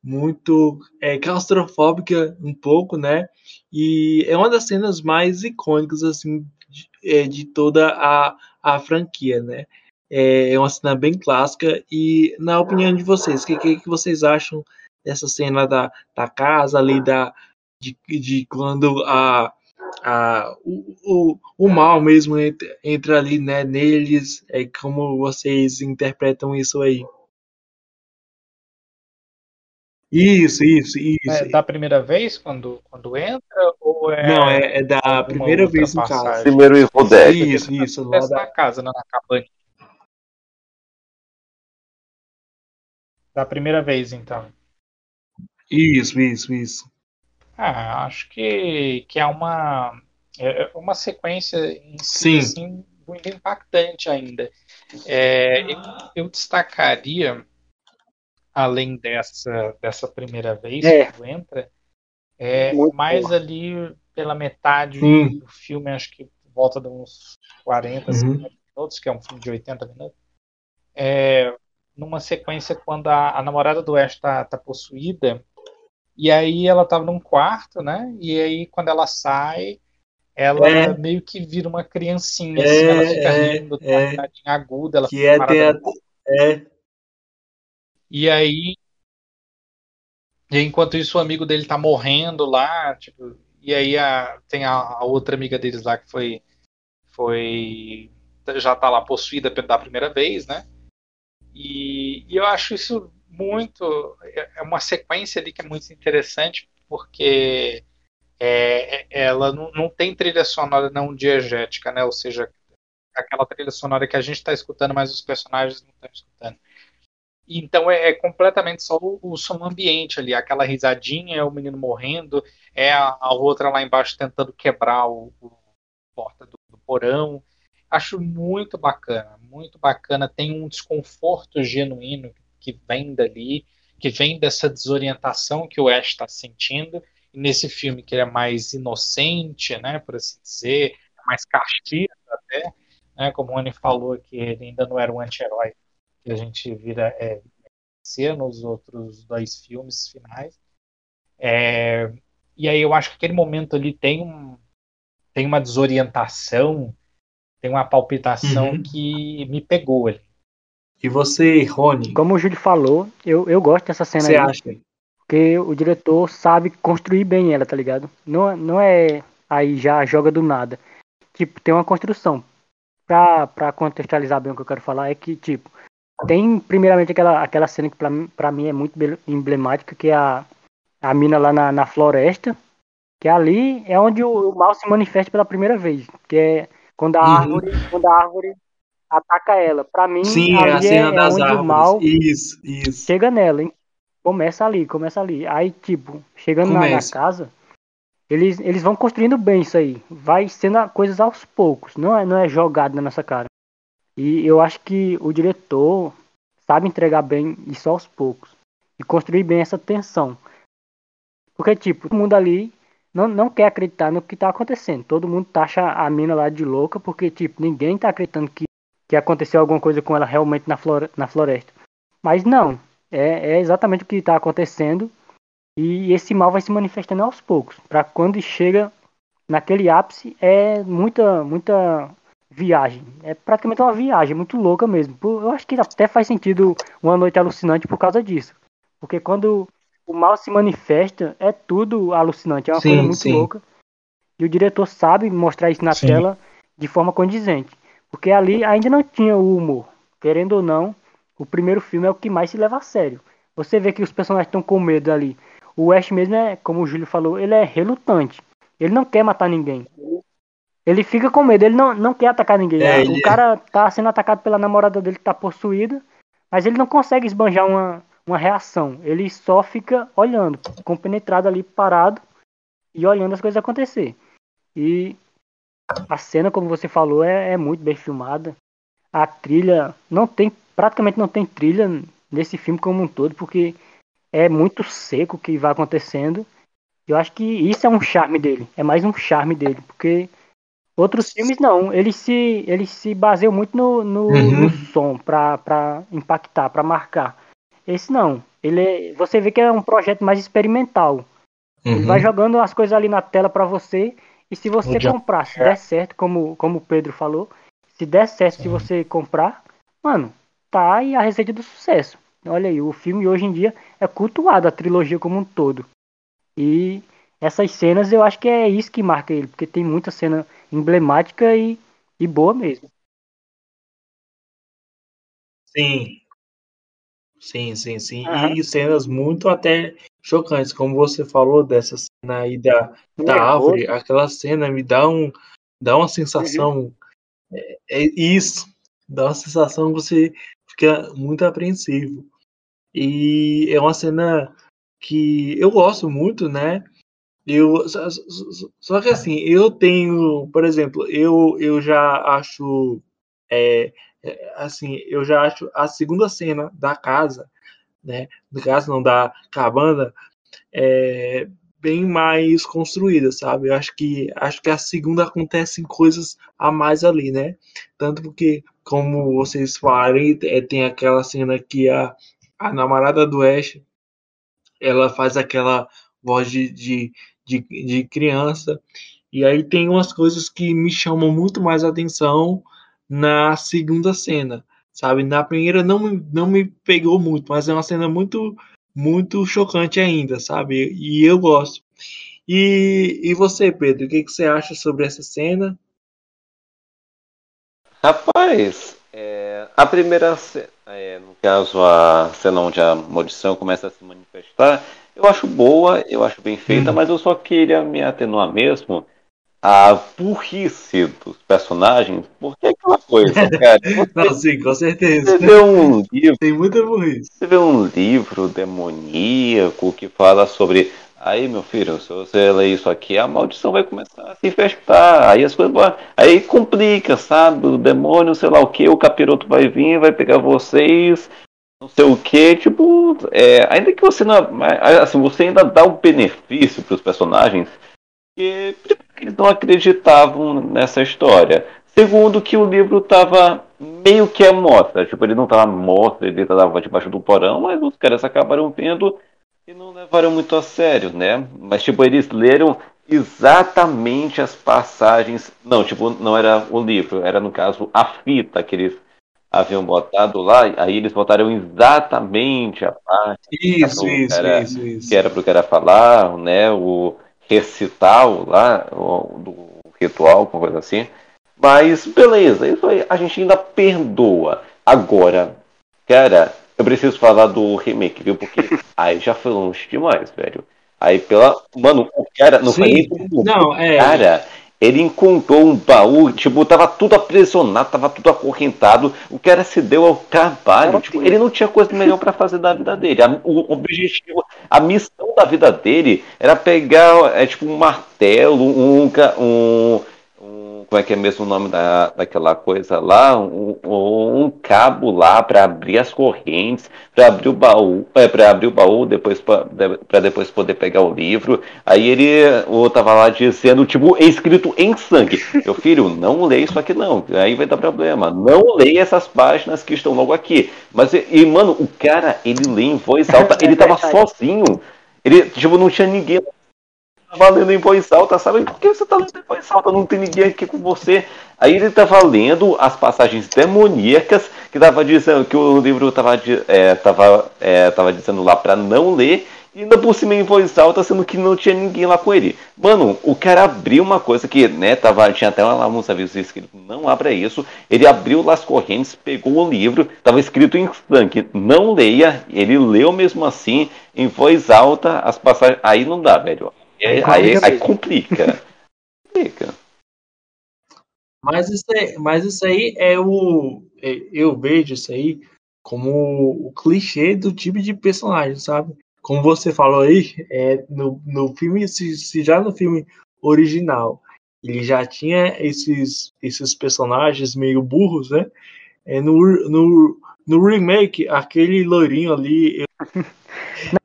muito é, claustrofóbica um pouco, né? E é uma das cenas mais icônicas assim de, é, de toda a, a franquia, né? É, é uma cena bem clássica e na opinião de vocês, o que, que, que vocês acham dessa cena da, da casa ali da de, de quando a, a o, o, o mal mesmo entra, entra ali né, neles, é como vocês interpretam isso aí? Isso, isso, isso. É da primeira vez, quando, quando entra, ou é. Não, é, é da primeira vez no caso. Primeiro Evil Dead. Isso, isso, lá da, na casa, na cabane. Da primeira vez, então. isso, isso, isso. Ah, acho que, que é uma, é uma sequência em si, Sim. assim, muito impactante ainda. É, eu, eu destacaria, além dessa, dessa primeira vez É. que entra, é, Muito mais boa. ali pela metade Sim. do filme, acho que volta de uns 40, Uhum. 50 minutos, que é um filme de 80 minutos. É, numa sequência quando a, a namorada do Ash tá, tá possuída, e aí ela tava num quarto, né? E aí quando ela sai, ela É. meio que vira uma criancinha, É, assim, ela fica é, rindo, tem uma é. risadinha aguda, ela Que fica é, parada é, E aí, e enquanto isso, o amigo dele tá morrendo lá, tipo, e aí a, tem a, a outra amiga deles lá que foi, foi, já tá lá possuída da primeira vez, né? E, e eu acho isso muito, é é uma sequência ali que é muito interessante, porque é, é- ela não, não tem trilha sonora não diegética, né? Ou seja, aquela trilha sonora que a gente está escutando, mas os personagens não estão escutando. Então é, é completamente só o, o som ambiente ali, aquela risadinha, é o menino morrendo, é a, a outra lá embaixo tentando quebrar o, o porta do, do porão. Acho muito bacana, muito bacana. Tem um desconforto genuíno que vem dali, que vem dessa desorientação que o Ash está sentindo. E nesse filme que ele é mais inocente, né, por assim dizer, mais castigo até, né, como o Anny falou que ele ainda não era um anti-herói que a gente vira é, ser nos outros dois filmes finais. É, e aí eu acho que aquele momento ali tem um tem uma desorientação, tem uma palpitação Uhum. que me pegou ali. E você, Rony, Como o Júlio falou, eu, eu gosto dessa cena você aí, acha? porque o diretor sabe construir bem ela, tá ligado? Não, não é aí já joga do nada. Tipo, tem uma construção. Pra, pra contextualizar bem o que eu quero falar, é que, tipo, tem primeiramente aquela, aquela cena que pra, mim- pra mim é muito emblemática, que é a, a mina lá na, na floresta, que ali é onde o, o mal se manifesta pela primeira vez, que é quando a Uhum. árvore, quando a árvore ataca ela. Pra mim, Sim, é a cena é, é das onde árvores. o mal Isso, isso. chega nela, hein? Começa ali, começa ali. Aí, tipo, chegando na, na casa, eles, eles vão construindo bem isso aí. Vai sendo coisas aos poucos, não é, não é jogado na nossa cara. E eu acho que o diretor sabe entregar bem isso aos poucos. E construir bem essa tensão. Porque, tipo, todo mundo ali não, não quer acreditar no que tá acontecendo. Todo mundo taxa a mina lá de louca, porque, tipo, ninguém tá acreditando que, que aconteceu alguma coisa com ela realmente na, flore- na floresta. Mas não, é, é exatamente o que está acontecendo e esse mal vai se manifestando aos poucos. Para quando chega naquele ápice é muita muita viagem. É praticamente uma viagem muito louca mesmo. Eu acho que até faz sentido uma noite alucinante por causa disso. Porque quando o mal se manifesta é tudo alucinante, é uma Sim, coisa muito sim. louca. E o diretor sabe mostrar isso na Sim. tela de forma condizente. Porque ali ainda não tinha o humor. Querendo ou não, o primeiro filme é o que mais se leva a sério. Você vê que os personagens estão com medo ali. O Ash mesmo é, como o Júlio falou, ele é relutante. Ele não quer matar ninguém. Ele fica com medo, ele não, não quer atacar ninguém. É, O cara tá sendo atacado pela namorada dele que tá possuída, mas ele não consegue esbanjar uma, uma reação. Ele só fica olhando, compenetrado ali, parado e olhando as coisas acontecer. E a cena, como você falou, é, é muito bem filmada. A trilha não tem, praticamente não tem trilha nesse filme como um todo, porque é muito seco o que vai acontecendo. Eu acho que isso é um charme dele, é mais um charme dele, porque outros filmes não, eles se, eles se baseiam muito no, no, Uhum. no som pra impactar, pra marcar. Esse não, ele é- você vê que é um projeto mais experimental. Ele Uhum. vai jogando as coisas ali na tela pra você. E se você jump comprar, se der certo, como, como o Pedro falou, se der certo, se você comprar, mano, tá aí a receita do sucesso. Olha aí, o filme hoje em dia é cultuado, a trilogia como um todo. E essas cenas eu acho que é isso que marca ele, porque tem muita cena emblemática e, e boa mesmo. Sim. Sim, sim, sim. Aham. E cenas muito até chocantes, como você falou dessa cena aí da, da árvore, aquela cena me dá um dá uma sensação é, é isso, dá uma sensação que você fica muito apreensivo. E é uma cena que eu gosto muito, né? Eu só, só- que assim, eu tenho, por exemplo, eu eu já acho é, é, assim, eu já acho a segunda cena da casa, né? Do caso não da cabana, é bem mais construída, sabe? Eu acho que acho que a segunda acontecem coisas a mais ali, né? Tanto porque, como vocês falaram, é, tem aquela cena que a, a namorada do Ash ela faz aquela voz de, de, de, de criança. E aí tem umas coisas que me chamam muito mais atenção na segunda cena, sabe? Na primeira não me, não me pegou muito, mas é uma cena muito muito chocante ainda, sabe? E eu gosto. E, e você, Pedro, o que, que você acha sobre essa cena? Rapaz, é, a primeira, ce- é, no caso, a cena onde a maldição começa a se manifestar, eu acho boa, eu acho bem feita, Hum. mas eu só queria me atenuar mesmo à burrice dos personagens, porque é aquela coisa, cara, Não, sim, com certeza. você vê um livro, Tem muita burrice. você vê um livro demoníaco que fala sobre Aí, meu filho, se você ler isso aqui, a maldição vai começar a se infestar. Aí as coisas. vão- Aí complica, sabe? O demônio, sei lá o que, o capiroto vai vir, vai pegar vocês, não sei o que. Tipo, é, ainda que você não. Assim, você ainda dá um benefício para os personagens, que que eles não acreditavam nessa história. Segundo, que o livro tava meio que à mostra. Tipo, ele não tava à mostra, ele tava debaixo do porão, mas os caras acabaram vendo e não levaram muito a sério, né? Mas, tipo, eles leram exatamente as passagens. Não, tipo, não era o livro, era no caso a fita que eles haviam botado lá. Aí eles botaram exatamente a parte Isso, Não, isso, era- isso, isso. que era pro cara falar, né? O recital lá, o, do ritual, alguma coisa assim. Mas beleza, isso aí a gente ainda perdoa. Agora, cara, eu preciso falar do remake, viu? Porque aí já foi longe demais, velho. Aí pela. Mano, o cara não foi Sim. nem todo mundo. Não, é. Cara, Ele encontrou um baú, tipo, tava tudo aprisionado, tava tudo acorrentado. O cara se deu ao trabalho. Tipo, ele não tinha coisa melhor para fazer da vida dele. o objetivo, a missão da vida dele era pegar, é, tipo, um martelo, um, um como é que é mesmo o nome da, daquela coisa lá? Um, um cabo lá para abrir as correntes, para abrir o baú, é, para abrir o baú, depois para depois poder pegar o livro. Aí ele o, tava lá dizendo, tipo, escrito em sangue. Meu filho, não leia isso aqui não, aí vai dar problema. Não leia essas páginas que estão logo aqui. Mas, e, mano, o cara, ele lê em voz alta, ele tava sozinho. Ele, tipo, não tinha ninguém tava lendo em voz alta, sabe? Por que você tá lendo em voz alta? Não tem ninguém aqui com você. Aí ele tava lendo as passagens demoníacas que tava dizendo que o livro tava, é, tava, é, tava dizendo lá para não ler. E ainda por cima em voz alta, sendo que não tinha ninguém lá com ele. Mano, o cara abriu uma coisa que, né, tava, tinha até lá uns avisos escritos, não abra isso. Ele abriu lá as correntes, pegou o livro, tava escrito em sangue, não leia. Ele leu mesmo assim, em voz alta, as passagens. Aí não dá, velho. Aí, aí, aí complica. complica. Mas isso, aí, mas isso aí é o. É, eu vejo isso aí como o clichê do tipo de personagem, sabe? Como você falou aí, é, no, no filme, se, se já no filme original ele já tinha esses, esses personagens meio burros, né? É, no, no, no remake, aquele loirinho ali,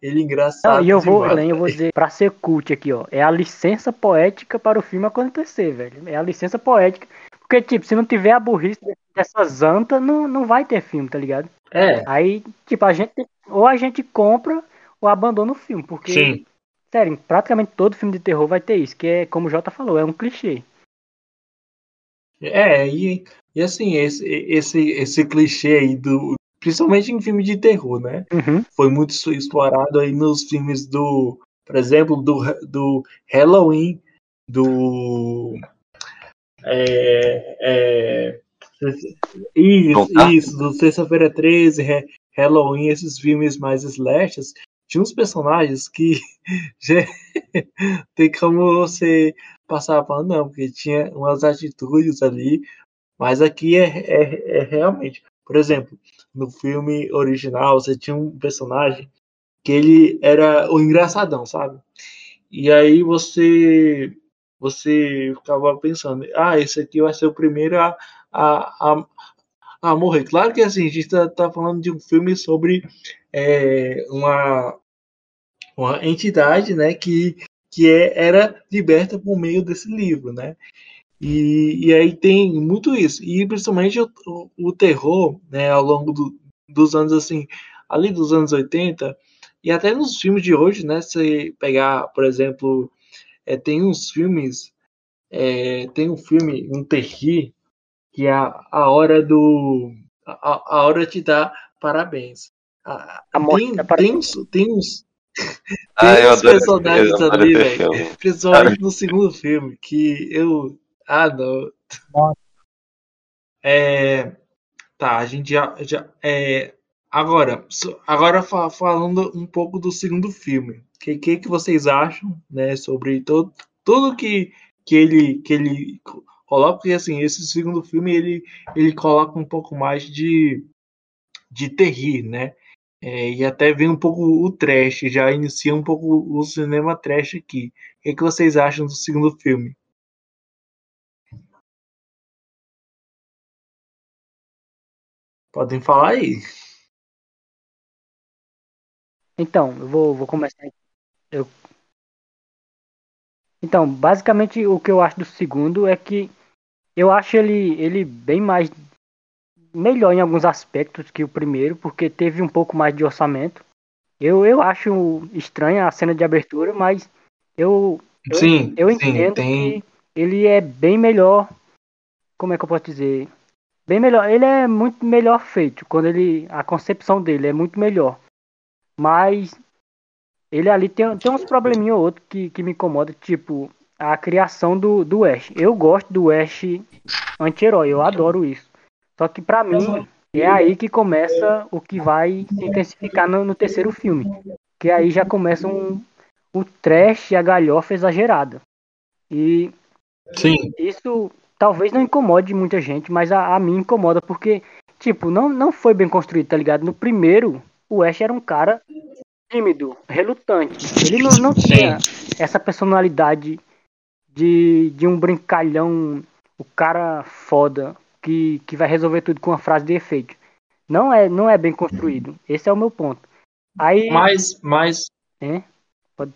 Ele é engraçado. Não, e eu vou, além, eu vou dizer, pra ser cult aqui, ó. É a licença poética para o filme acontecer, velho. É a licença poética. Porque, tipo, se não tiver a burrice dessa zanta, não, não vai ter filme, tá ligado? É. Aí, tipo, a gente. Ou a gente compra ou abandona o filme. Porque. Sim. Sério, praticamente todo filme de terror vai ter isso, que é, como o Jota falou, é um clichê. É, e, e assim, esse, esse, esse clichê aí do, principalmente em filmes de terror, né? Uhum. Foi muito explorado aí nos filmes do, por exemplo, do, do Halloween, do é, é, isso, isso, do Sexta-feira 13, Halloween, esses filmes mais slashers, tinha uns personagens que tem como você passar falando, não, porque tinha umas atitudes ali, mas aqui é, é, é realmente, por exemplo, no filme original, você tinha um personagem que ele era o engraçadão, sabe? E aí você você ficava pensando, ah, esse aqui vai ser o primeiro a, a, a, a morrer. Claro que assim, a gente está tá falando de um filme sobre é, uma, uma entidade né, que, que é, era liberta por meio desse livro, né? E, e aí tem muito isso. E principalmente o, o, o terror, né, ao longo do, dos anos assim, ali dos anos 80, e até nos filmes de hoje, né? Se pegar, por exemplo, é, tem uns filmes, é, tem um filme, um terri, que é a, a hora do. A, a hora de dar parabéns. A, a tem, tem, uns, tem uns. Ah, tem uns personagens ali, velho. Principalmente no segundo filme, que eu ah, não. É, tá, a gente já. já é, agora, agora falando um pouco do segundo filme. O que, que, que vocês acham né, sobre todo, tudo que, que, ele, que ele coloca? Porque assim, esse segundo filme ele, ele coloca um pouco mais de, de terrir, né? É, e até vem um pouco o trash, já inicia um pouco o cinema trash aqui. O que, que vocês acham do segundo filme? Podem falar aí. Então, eu vou, vou começar. Eu... Então, basicamente o que eu acho do segundo é que eu acho ele, ele bem mais melhor em alguns aspectos que o primeiro, porque teve um pouco mais de orçamento. Eu, eu acho estranha a cena de abertura, mas eu, eu, sim, eu sim, entendo tem... que ele é bem melhor. Como é que eu posso dizer? Bem melhor. Ele é muito melhor feito. Quando ele. A concepção dele é muito melhor. Mas ele ali tem, tem uns probleminhos ou outros que, que me incomodam, tipo a criação do, do Ash. Eu gosto do Ash anti-herói, eu adoro isso. Só que para mim é aí que começa o que vai se intensificar no, no terceiro filme. Que aí já começa um, o trash e a galhofa exagerada. E Sim. Isso talvez não incomode muita gente, mas a, a mim incomoda porque, tipo, não, não foi bem construído, tá ligado? No primeiro, o Ash era um cara tímido, relutante. Ele não, não tinha essa personalidade de, de um brincalhão, o cara foda, que, que vai resolver tudo com uma frase de efeito. Não é, não é bem construído. Esse é o meu ponto. Aí. Mas, mas. É? Pode...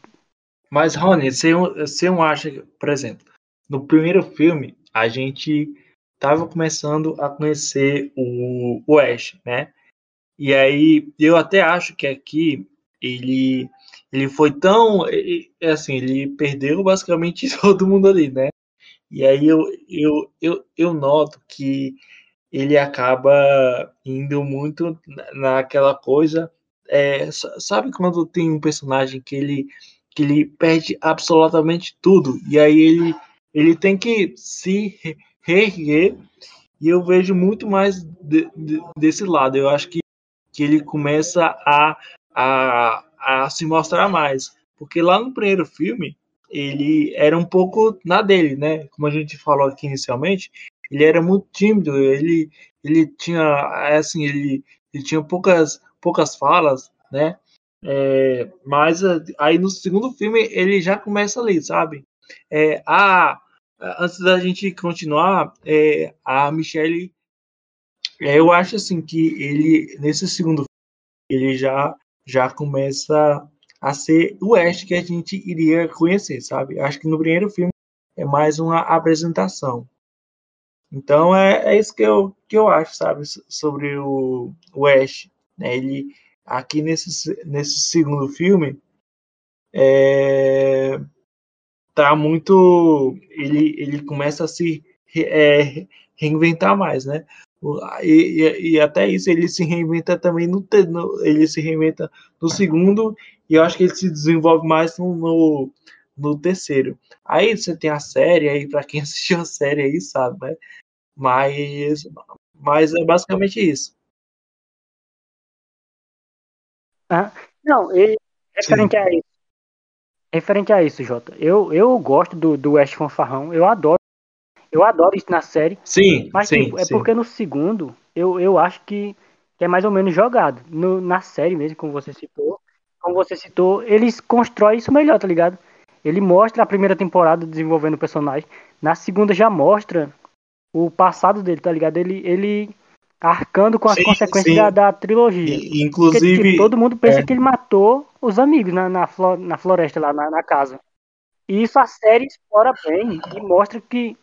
Mas, Rony, você, você acha, por exemplo, no primeiro filme, a gente tava começando a conhecer o, o Ash, né? E aí, eu até acho que aqui ele ele foi tão é assim ele perdeu basicamente todo mundo ali né e aí eu eu, eu, eu noto que ele acaba indo muito naquela coisa é, sabe quando tem um personagem que ele que ele perde absolutamente tudo e aí ele ele tem que se reerguer e eu vejo muito mais de, de, desse lado eu acho que que ele começa a, a, a se mostrar mais. Porque lá no primeiro filme, ele era um pouco na dele, né? Como a gente falou aqui inicialmente, ele era muito tímido, ele, ele tinha, assim, ele, ele tinha poucas, poucas falas, né? É, mas aí no segundo filme ele já começa ali, sabe? É, a, antes da gente continuar, é, a Michelle, é, eu acho assim que ele nesse segundo ele já já começa a ser o Ash que a gente iria conhecer, sabe? Acho que no primeiro filme é mais uma apresentação. Então é, é isso que eu, que eu acho, sabe, sobre o, Ash. Né? Ele aqui nesse, nesse segundo filme é, tá muito. Ele, ele começa a se é, reinventar mais, né? E, e, até isso ele se reinventa também no, no, ele se reinventa no segundo e eu acho que ele se desenvolve mais no, no, no terceiro. Aí você tem a série aí para quem assistiu a série aí sabe, né? Mas mas é basicamente isso. Ah, não, e, referente a isso. Referente a isso, Jota, eu, eu gosto do, do West Fanfarrão, eu adoro eu adoro isso na série. Sim, mas sim, tipo, é sim. porque no segundo eu, eu acho que, que é mais ou menos jogado. No, na série mesmo, como você citou, como você citou, eles constroem isso melhor, tá ligado? Ele mostra a primeira temporada desenvolvendo o personagem. Na segunda já mostra o passado dele, tá ligado? Ele, ele arcando com as sim, consequências sim. Da, da, trilogia. E, inclusive. Porque, tipo, todo mundo pensa é. que ele matou os amigos na, na, na floresta lá, na, na casa. E isso a série explora bem e mostra que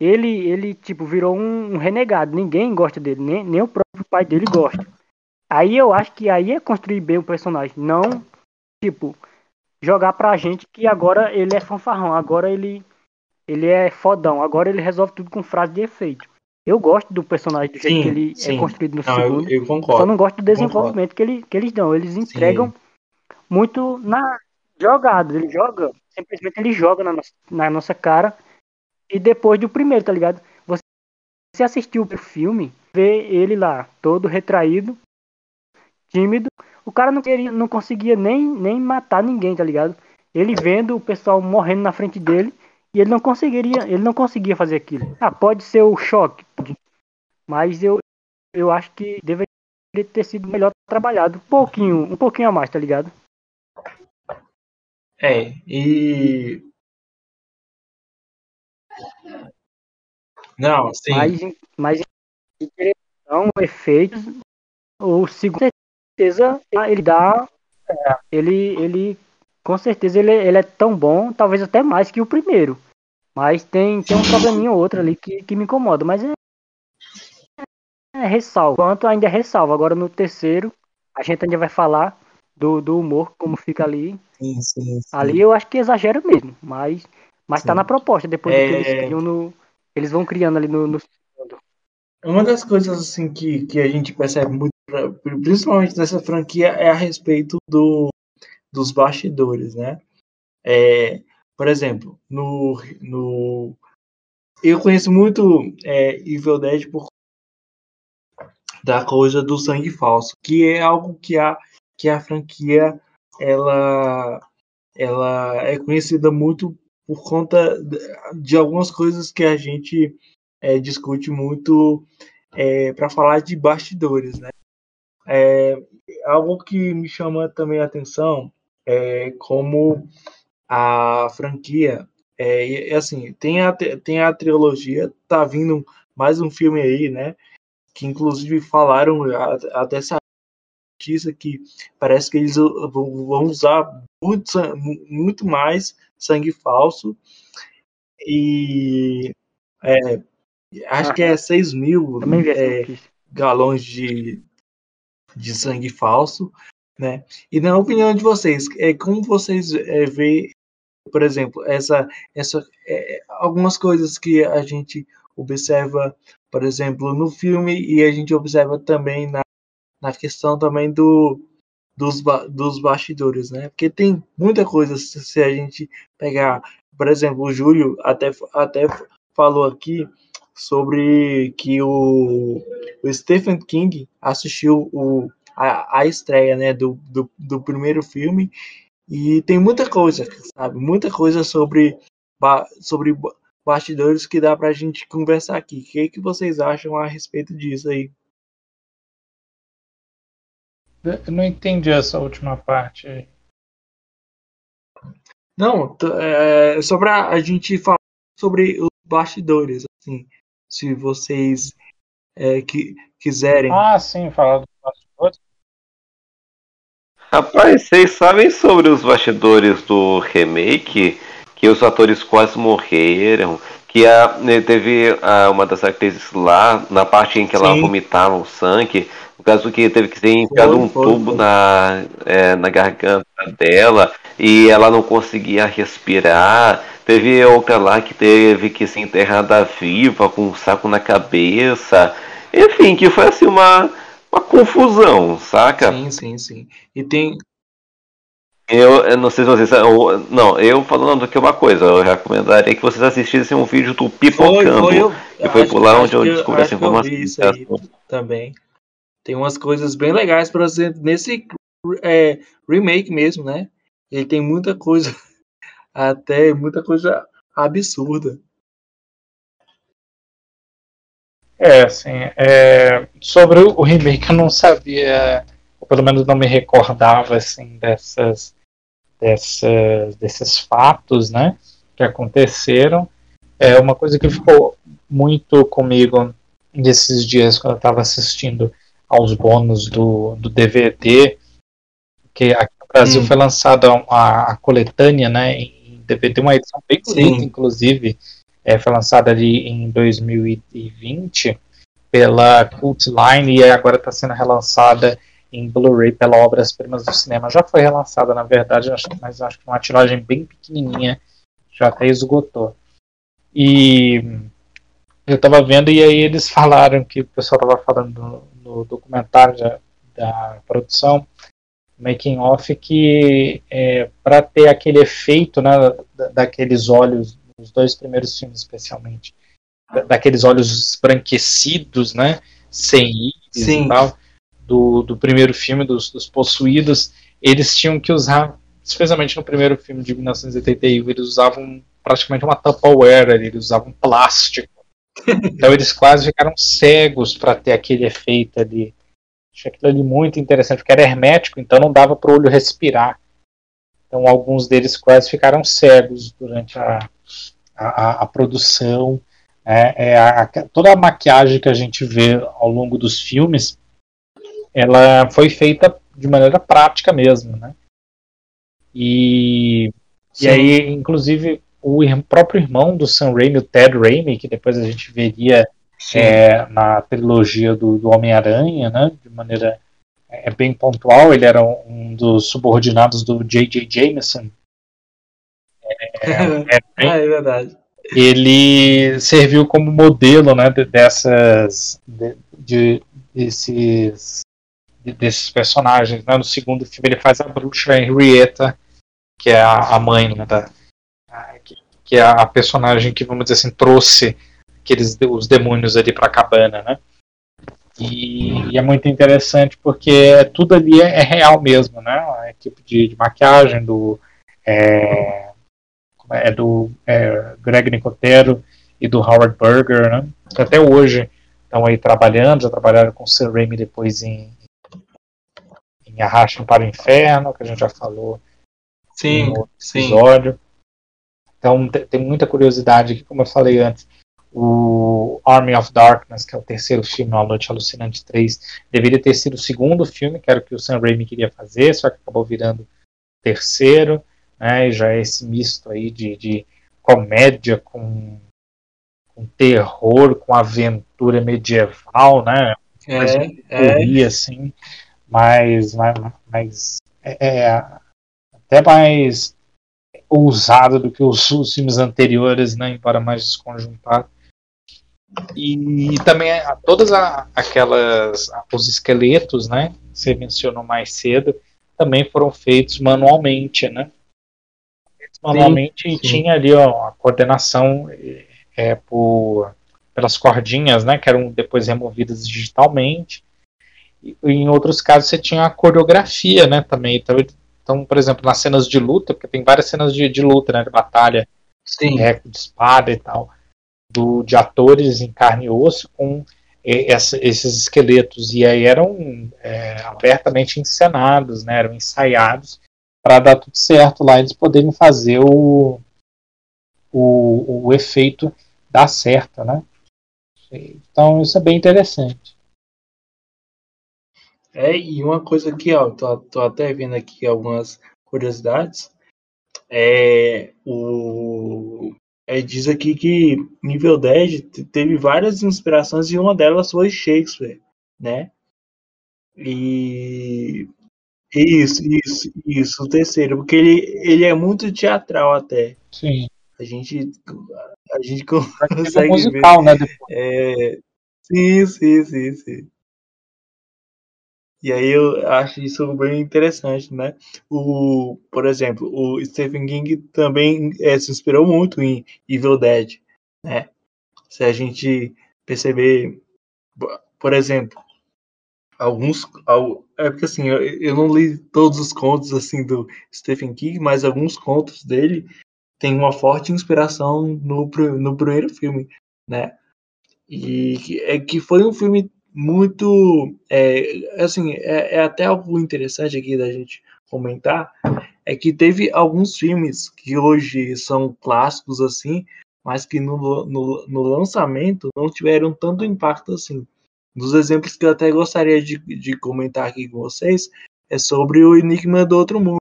ele, ele tipo, virou um, um, renegado. Ninguém gosta dele, nem, nem o próprio pai dele gosta. Aí eu acho que aí é construir bem o personagem, não, tipo, jogar pra gente que agora ele é fanfarrão, agora ele, ele é fodão, agora ele resolve tudo com frase de efeito. Eu gosto do personagem do jeito sim, que ele é sim. é construído no não, segundo. Eu, eu concordo. Só não gosto do desenvolvimento que, ele, que eles dão. Eles entregam sim. muito na jogada. Ele joga, simplesmente ele joga na nossa, na nossa cara e depois do primeiro, tá ligado? Você assistiu o filme, vê ele lá, todo retraído, tímido. O cara não, queria, não conseguia nem, nem matar ninguém, tá ligado? Ele vendo o pessoal morrendo na frente dele e ele não conseguiria, ele não conseguia fazer aquilo. Ah, pode ser o choque, mas eu, eu acho que deveria ter sido melhor trabalhado, um pouquinho, um pouquinho a mais, tá ligado? É, e não, sim. Mas, mas em direção, efeitos, o segundo certeza ele dá. É, ele, ele com certeza ele, ele é tão bom, talvez até mais que o primeiro. Mas tem, tem um probleminha ou outro ali que, que me incomoda. Mas é, é ressalvo. Quanto ainda é ressalvo. Agora no terceiro, a gente ainda vai falar do, do humor, como fica ali. Sim, sim, sim. Ali eu acho que exagera mesmo. Mas mas tá na proposta, depois é... que eles criam no. Eles vão criando ali no, no. Uma das coisas assim que, que a gente percebe muito, principalmente nessa franquia, é a respeito do, dos bastidores, né? É, por exemplo, no, no eu conheço muito é, Evil Dead por da coisa do sangue falso, que é algo que a que a franquia ela ela é conhecida muito por conta de algumas coisas que a gente é, discute muito é, para falar de bastidores, né? É, algo que me chama também a atenção é como a franquia. É, é assim tem a tem a trilogia tá vindo mais um filme aí né que inclusive falaram até essa notícia que parece que eles vão usar muito, muito mais sangue falso. E é, acho ah, que é 6 mil é, galões de, de sangue falso, né? E na opinião de vocês, é como vocês é, vê, por exemplo, essa, essa é, algumas coisas que a gente observa, por exemplo, no filme e a gente observa também na, na questão também do dos, dos bastidores, né? Porque tem muita coisa se a gente pegar, por exemplo, o Júlio até, até falou aqui sobre que o, o Stephen King assistiu o, a, a estreia né, do, do, do primeiro filme e tem muita coisa, sabe? Muita coisa sobre, sobre bastidores que dá pra gente conversar aqui. O que, que vocês acham a respeito disso aí? Eu não entendi essa última parte. Não, é, só pra a gente falar sobre os bastidores, assim, se vocês é, que, quiserem. Ah, sim, falar. Rapaz, vocês sabem sobre os bastidores do remake? Que os atores quase morreram, que a, né, teve a, uma das atrizes lá, na parte em que ela Sim. vomitava o sangue, no caso que teve que ser enfiado um tubo. Na, é, na garganta dela e ela não conseguia respirar. Teve outra lá que teve que ser enterrada viva com um saco na cabeça. Enfim, que foi assim uma, uma confusão, saca? Sim, sim, sim. E tem. Eu, eu não sei se vocês. Eu, não, eu falando aqui uma coisa, eu recomendaria que vocês assistissem um vídeo do Pipocando. Foi, foi, eu, que foi por lá onde eu descobri essa informação. Isso aí também. Tem umas coisas bem legais para você nesse é, remake mesmo, né? Ele tem muita coisa, até muita coisa absurda. É, assim, é, sobre o remake eu não sabia, ou pelo menos não me recordava, assim, dessas, dessas, desses fatos, né, que aconteceram. É uma coisa que ficou muito comigo nesses dias quando eu estava assistindo aos bônus do, do DVD, que aqui no Brasil hum. foi lançada a, a, coletânea, né, em DVD, uma edição bem bonita, inclusive, é, foi lançada ali em 2020 pela Cult Line e agora está sendo relançada em Blu-ray pela Obras Primas do Cinema. Já foi relançada, na verdade, mas acho que uma tiragem bem pequenininha, já até esgotou. E eu estava vendo e aí eles falaram que o pessoal estava falando no documentário da, da produção, making off, que é, para ter aquele efeito né, daqueles olhos, nos dois primeiros filmes especialmente, daqueles olhos esbranquecidos, né, sem íris e tal, do, do primeiro filme, dos, dos possuídos, eles tinham que usar, especialmente no primeiro filme de 1981, eles usavam praticamente uma Tupperware, eles usavam plástico. Então eles quase ficaram cegos para ter aquele efeito ali. Achei aquilo ali muito interessante, porque era hermético, então não dava para o olho respirar. Então alguns deles quase ficaram cegos durante a, a, a produção. É, é a, toda a maquiagem que a gente vê ao longo dos filmes, ela foi feita de maneira prática mesmo, né? E, e aí, inclusive, o próprio irmão do Sam Raimi, o Ted Raimi, que depois a gente veria é, na trilogia do, do Homem-Aranha, né, de maneira é, bem pontual, ele era um dos subordinados do J.J. Jameson. É, é, bem, ah, é verdade. Ele serviu como modelo né, dessas, de, de, desses, desses personagens. Né? No segundo filme ele faz a bruxa Henrietta, que é a, a mãe né, da, que é a personagem que, vamos dizer assim, trouxe aqueles os demônios ali para a cabana, né? E, e, é muito interessante porque tudo ali é, é real mesmo, né? A equipe de, de maquiagem do é, é do é, Greg Nicotero e do Howard Berger, né? Que até hoje estão aí trabalhando, já trabalharam com o Sam Raimi depois em, em Arrastem para o Inferno, que a gente já falou sim, no sim. episódio. Então tem muita curiosidade aqui, como eu falei antes. O Army of Darkness, que é o terceiro filme, A Noite Alucinante 3, deveria ter sido o segundo filme, que era o que o Sam Raimi queria fazer, só que acabou virando o terceiro, né, e já é esse misto aí de, de comédia com, com terror, com aventura medieval, né, é, é. assim, mas, mas, mas é, é até mais ousado do que os, os filmes anteriores, né, embora mais desconjuntado. E, também todas a, aquelas os esqueletos, né, que você mencionou mais cedo, também foram feitos manualmente, né? Manualmente sim, sim. tinha ali ó, a coordenação é, por, pelas cordinhas, né, que eram depois removidas digitalmente. E, em outros casos você tinha a coreografia, né, também. Então, então, por exemplo, nas cenas de luta, porque tem várias cenas de, de luta, né, de batalha, sim. É, de espada e tal do, de atores em carne e osso com essa, esses esqueletos e aí eram é, abertamente encenados, né, eram ensaiados para dar tudo certo lá eles poderem fazer o, o, o efeito dar certo, né? Então isso é bem interessante. É, e uma coisa aqui, ó, tô, tô até vendo aqui algumas curiosidades. É, o, é, diz aqui que nível 10 teve várias inspirações e uma delas foi Shakespeare, né? E isso, isso, isso, o terceiro, porque ele, ele é muito teatral até. Sim. A gente a gente consegue musical, ver. né? É, sim, sim, sim, sim. E aí eu acho isso bem interessante, né? O, por exemplo, o Stephen King também é, se inspirou muito em Evil Dead, né? Se a gente perceber, por exemplo, alguns, é porque assim, eu, eu não li todos os contos assim do Stephen King, mas alguns contos dele têm uma forte inspiração no, no primeiro filme, né? E é que foi um filme muito. É, assim, é, é, até algo interessante aqui da gente comentar. É que teve alguns filmes que hoje são clássicos assim, mas que no, no, no lançamento não tiveram tanto impacto assim. Um dos exemplos que eu até gostaria de, de comentar aqui com vocês é sobre o Enigma do Outro Mundo,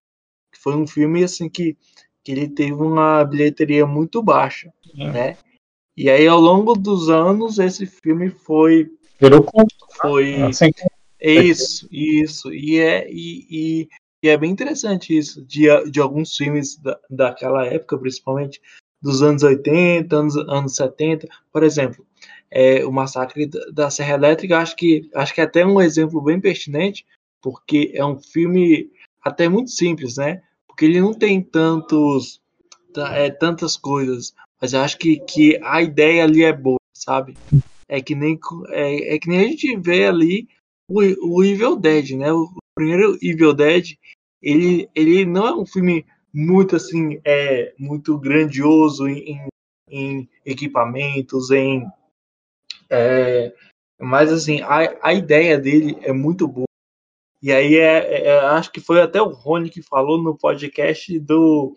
que foi um filme assim que, que ele teve uma bilheteria muito baixa, é. né? E aí ao longo dos anos esse filme foi Virou culto. Foi. Assim, isso, isso. E é, e, e, e, é bem interessante isso, de, de alguns filmes da, daquela época, principalmente dos anos 80, anos, anos 70. Por exemplo, é, o Massacre da Serra Elétrica, acho que, acho que é até um exemplo bem pertinente, porque é um filme até muito simples, né? Porque ele não tem tantos, é, tantas coisas, mas acho que, que a ideia ali é boa, sabe? é que nem, é, é que nem a gente vê ali o, o Evil Dead, né? O, primeiro Evil Dead, ele, ele não é um filme muito assim, é muito grandioso em, em equipamentos, em é, mas assim, a, a ideia dele é muito boa. E aí é, é, é acho que foi até o Rony que falou no podcast do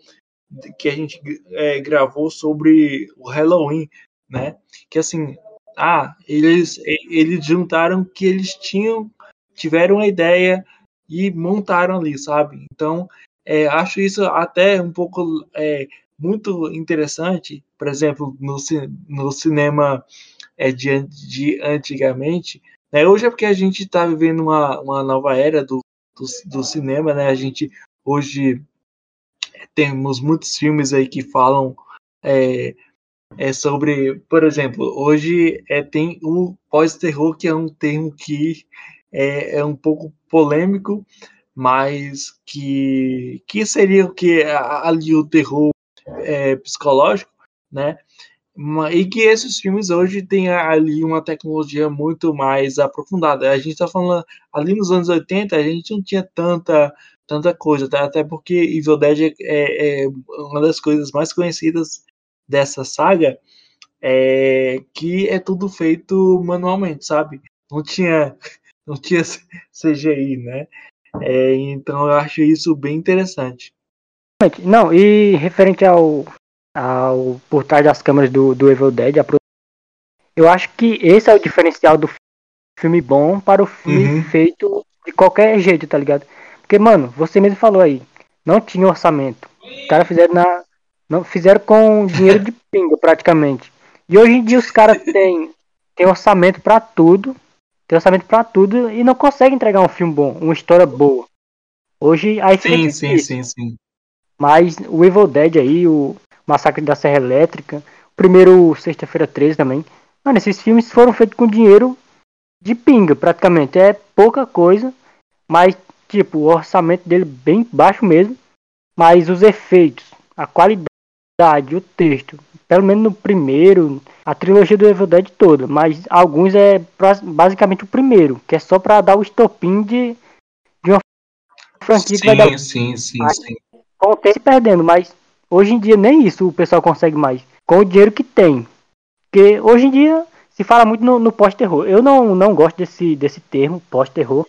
que a gente é, gravou sobre o Halloween, né? Que assim, ah, eles, eles juntaram que eles tinham, tiveram a ideia e montaram ali, sabe? Então, é, acho isso até um pouco é, muito interessante. Por exemplo, no, no cinema é, de, de antigamente, né? hoje é porque a gente está vivendo uma, uma nova era do, do, do cinema, né? A gente hoje temos muitos filmes aí que falam é, é sobre, por exemplo, hoje é, tem o pós-terror, que é um termo que é, é, um pouco polêmico, mas que, que seria o que ali o terror é, psicológico, né? E que esses filmes hoje têm ali uma tecnologia muito mais aprofundada. A gente está falando ali nos anos 80, a gente não tinha tanta tanta coisa, tá? até porque Evil Dead é, é, uma das coisas mais conhecidas dessa saga, é que é tudo feito manualmente, sabe? Não tinha, não tinha CGI, né? É, então eu acho isso bem interessante. Não, e referente ao, ao por trás das câmeras do, do Evil Dead, eu acho que esse é o diferencial do filme bom para o filme uhum. feito de qualquer jeito, tá ligado? Porque, mano, você mesmo falou aí, não tinha orçamento. Os caras fizeram na. Não, fizeram com dinheiro de pinga, praticamente. E hoje em dia os caras têm, têm orçamento para tudo. Tem orçamento para tudo e não conseguem entregar um filme bom, uma história boa. Hoje aí Sim, sim, sim, sim. Mas o Evil Dead aí, o Massacre da Serra Elétrica, primeiro Sexta-feira 13 também. Mano, esses filmes foram feitos com dinheiro de pinga, praticamente. É pouca coisa, mas tipo, o orçamento dele bem baixo mesmo, mas os efeitos, a qualidade, o texto, pelo menos no primeiro, a trilogia do Evil Dead toda, mas alguns é basicamente o primeiro, que é só para dar o estopim de, de uma franquia sim, que vai dar. Sim, sim, sim. Com o tempo perdendo, mas hoje em dia nem isso o pessoal consegue mais, com o dinheiro que tem. Porque hoje em dia se fala muito no, no pós-terror. Eu não, não gosto desse, desse termo, pós-terror,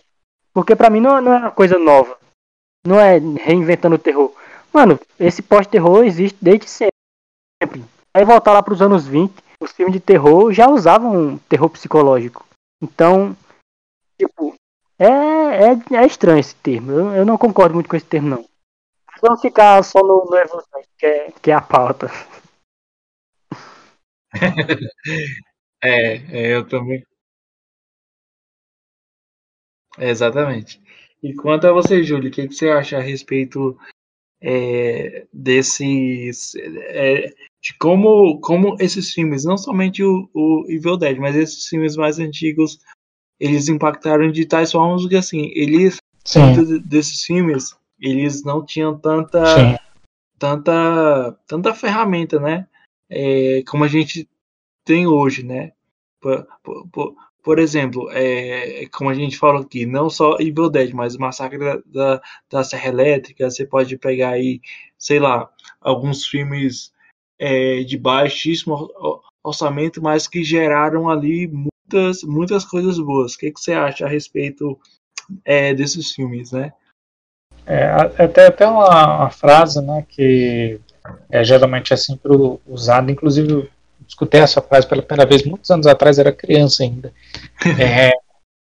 porque para mim não, não é uma coisa nova. Não é reinventando o terror. Mano, esse pós-terror existe desde sempre. Aí voltar lá pros anos 20, os filmes de terror já usavam terror psicológico. Então, tipo, é, é, é estranho esse termo. Eu, eu não concordo muito com esse termo, não. Vamos ficar só no, no Evolução, que é, que é a pauta. é, é, eu também. Exatamente. E quanto a você, Júlio, o que, que você acha a respeito é, desses. É, de como, como esses filmes, não somente o, o Evil Dead, mas esses filmes mais antigos, eles impactaram de tais formas que, assim, eles. Sim. desses filmes, eles não tinham tanta. Sim. Tanta, tanta ferramenta, né? É, como a gente tem hoje, né? Por, por, por, exemplo, é, como a gente falou aqui, não só Evil Dead, mas o Massacre da, da, da Serra Elétrica, você pode pegar aí, sei lá, alguns filmes é, de baixíssimo orçamento, mas que geraram ali muitas, muitas coisas boas. O que, que você acha a respeito é, desses filmes, né? É, até, até uma, uma frase né, que é, geralmente é sempre usada, inclusive escutei essa frase pela primeira vez muitos anos atrás, era criança ainda. É,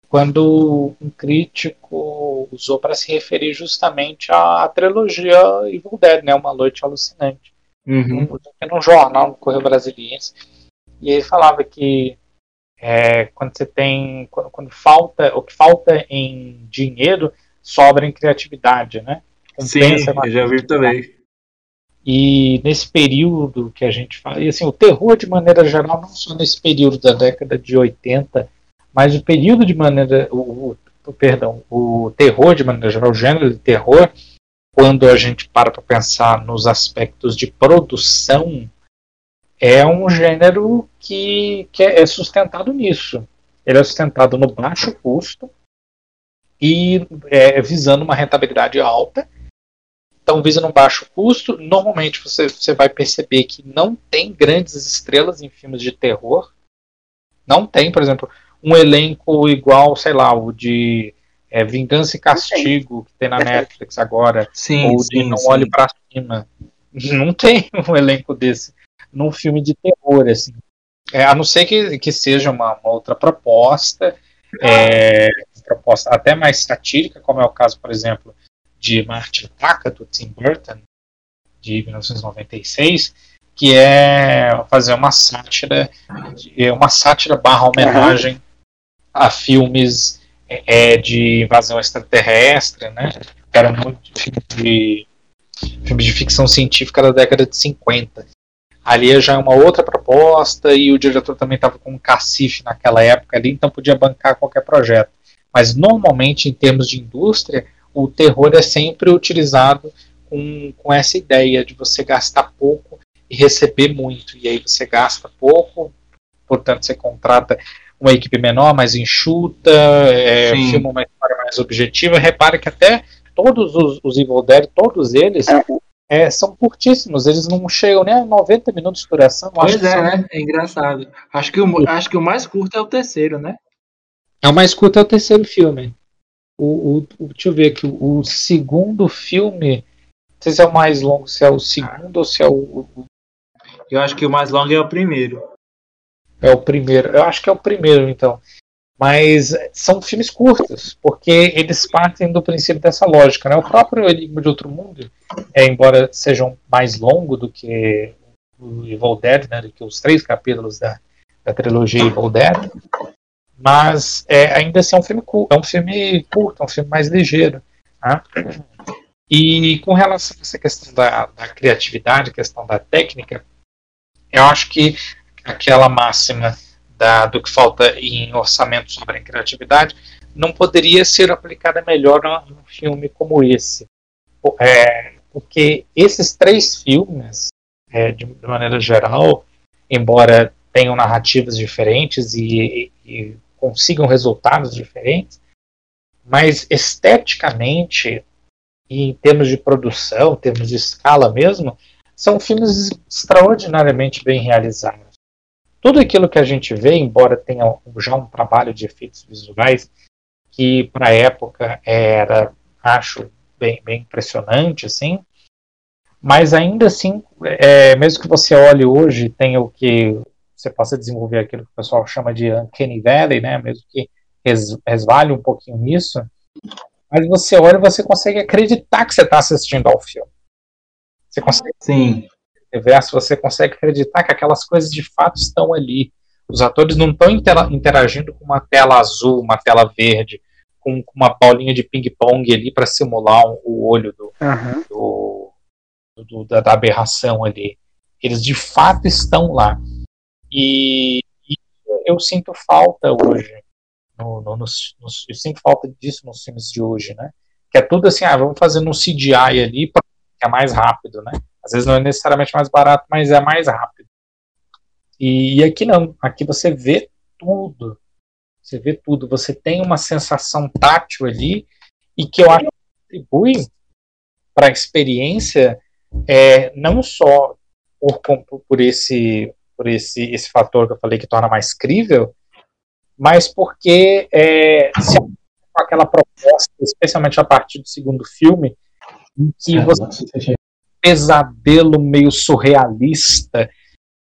quando um crítico usou para se referir justamente à trilogia Evil Dead, né, Uma Noite Alucinante, uhum. num, jornal no Correio Brasiliense, e ele falava que é, quando você tem, quando, quando, falta, o que falta em dinheiro sobra em criatividade, né? Sim, eu já vi também. E nesse período que a gente fala, e assim, o terror de maneira geral, não só nesse período da década de 80, mas o período de maneira. O, o perdão, o terror de maneira geral, o gênero de terror, quando a gente para para pensar nos aspectos de produção, é um gênero que, que é sustentado nisso. Ele é sustentado no baixo custo e é, visando uma rentabilidade alta então visa um baixo custo. Normalmente você, você vai perceber que não tem grandes estrelas em filmes de terror. Não tem, por exemplo, um elenco igual, sei lá, o de é, Vingança e Castigo, que tem na Netflix agora, sim, ou de sim, Não sim. Olhe para Cima. Não tem um elenco desse num filme de terror, assim. É, a não ser que, que seja uma, uma outra proposta, é, proposta até mais satírica, como é o caso, por exemplo, de Martin Taka, do Tim Burton, de 1996, que é fazer uma sátira, uma sátira barra homenagem a filmes é, de invasão extraterrestre, né? Era muito de, filme de ficção científica da década de 50. Ali já é uma outra proposta e o diretor também estava com um cacife naquela época ali, então podia bancar qualquer projeto. Mas normalmente, em termos de indústria, o terror é sempre utilizado com, com essa ideia de você gastar pouco e receber muito. E aí você gasta pouco, portanto você contrata uma equipe menor, mais enxuta, é, filma uma história mais objetiva. Repare que até todos os, os Evil Dead, todos eles, é, são curtíssimos, eles não chegam nem a 90 minutos de duração. Pois é, são... né? É engraçado. Acho que, o, acho que o mais curto é o terceiro, né? É o mais curto é o terceiro filme. O, o, deixa eu ver aqui, o, o segundo filme, não sei se é o mais longo, se é o segundo ou se é o. Eu acho que o mais longo é o primeiro. É o primeiro. Eu acho que é o primeiro, então. Mas são filmes curtos, porque eles partem do princípio dessa lógica. Né? O próprio Enigma de Outro Mundo, é, embora sejam mais longo do que o Evil Dead, né, do que os três capítulos da, da trilogia Evil Dead, mas é, ainda assim é um filme curto, é um filme curto, é um filme mais ligeiro. Né? E com relação a essa questão da, da criatividade, questão da técnica, eu acho que aquela máxima da, do que falta em orçamento sobre a criatividade, não poderia ser aplicada melhor num filme como esse. É, porque esses três filmes, é, de, de, maneira geral, embora tenham narrativas diferentes e, e, e consigam resultados diferentes, mas esteticamente e em termos de produção, em termos de escala mesmo, são filmes extraordinariamente bem realizados. Tudo aquilo que a gente vê, embora tenha já um trabalho de efeitos visuais que para a época era, acho, bem, bem impressionante, assim, mas ainda assim, é, mesmo que você olhe hoje, tem o que você possa desenvolver aquilo que o pessoal chama de uncanny valley, né, mesmo que resvale um pouquinho nisso, mas você olha e você consegue acreditar que você está assistindo ao filme. Você consegue Sim universo, você consegue acreditar que aquelas coisas de fato estão ali. Os atores não estão interagindo com uma tela azul, uma tela verde, com, com uma bolinha de ping-pong ali para simular um, o olho do, uhum. do, do da, da, aberração ali. Eles de fato estão lá. E, e eu sinto falta hoje. No, no, nos, eu sinto falta disso nos filmes de hoje, né? Que é tudo assim, ah, vamos fazer um CGI ali, que é mais rápido, né? Às vezes não é necessariamente mais barato, mas é mais rápido. E, aqui não. Aqui você vê tudo. Você vê tudo. Você tem uma sensação tátil ali e que eu acho que contribui para a experiência é, não só por, por, esse por esse, esse fator que eu falei que torna mais crível, mas porque é, se aquela proposta, especialmente a partir do segundo filme, em que você pesadelo meio surrealista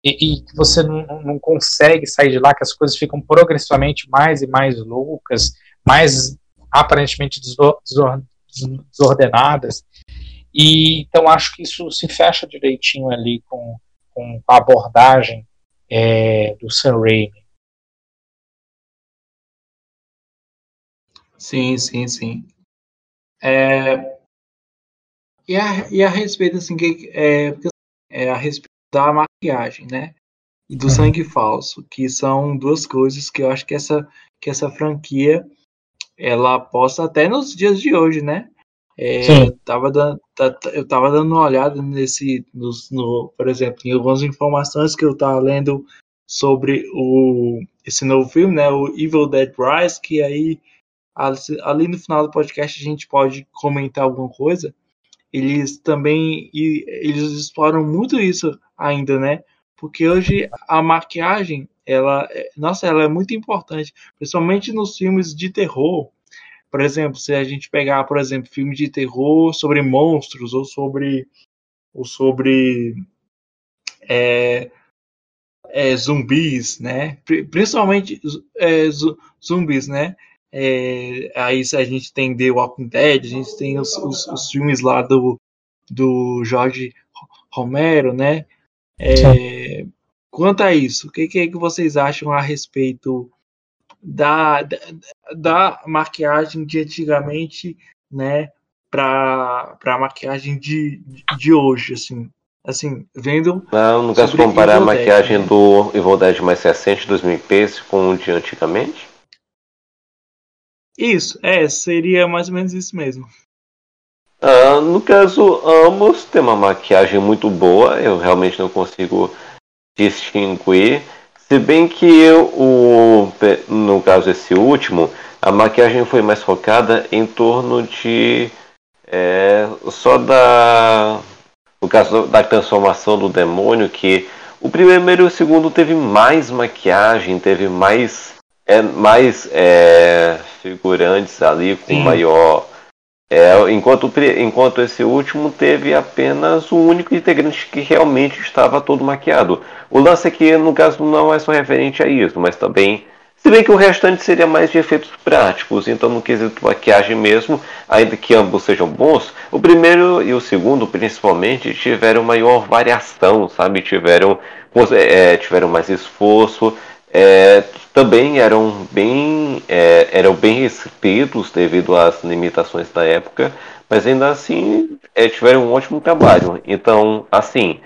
e, que você não, não, consegue sair de lá, que as coisas ficam progressivamente mais e mais loucas, mais aparentemente desordenadas. E então acho que isso se fecha direitinho ali com, com a abordagem é, do Sam Raimi. Sim, sim, sim. É, e a, e a respeito, assim, que, é, é a respeito da maquiagem, né? E do uhum. sangue falso, que são duas coisas que eu acho que essa, que essa franquia ela posta até nos dias de hoje, né? É, tava dando, eu tava dando uma olhada nesse, no, no, por exemplo, em algumas informações que eu tava lendo sobre o, esse novo filme, né? O Evil Dead Rise, que aí ali no final do podcast a gente pode comentar alguma coisa eles também eles exploram muito isso ainda, né? Porque hoje a maquiagem, ela, é, nossa, ela é muito importante, principalmente nos filmes de terror. Por exemplo, se a gente pegar, por exemplo, filmes de terror sobre monstros ou sobre ou sobre é, é, zumbis, né? Principalmente é, zumbis, né? É, aí a gente tem The Walking Dead, a gente tem os, os, os filmes lá do, do Jorge Romero, né? É, quanto a isso, o que, que, que vocês acham a respeito da, da, da maquiagem de antigamente, né? Para a maquiagem de, de hoje, assim, assim, vendo. Não, quero comparar a maquiagem né? do Evil Dead mais recente, 2013, com o de antigamente? Isso, é, seria mais ou menos isso mesmo. Ah, no caso, ambos têm uma maquiagem muito boa, eu realmente não consigo distinguir. Se bem que eu, o, no caso esse último, a maquiagem foi mais focada em torno de É, só da. No caso da transformação do demônio, que o primeiro e o segundo teve mais maquiagem, teve mais. É, mais é, figurantes ali com Sim. maior. É, enquanto, enquanto esse último teve apenas um único integrante que realmente estava todo maquiado. O lance aqui, no caso, não é só referente a isso, mas também se bem que o restante seria mais de efeitos práticos, então no quesito maquiagem mesmo, ainda que ambos sejam bons, o primeiro e o segundo principalmente tiveram maior variação, sabe? Tiveram, é, tiveram mais esforço, é, também eram bem, é, eram bem restritos devido às limitações da época, mas ainda assim é, tiveram um ótimo trabalho. Então, assim,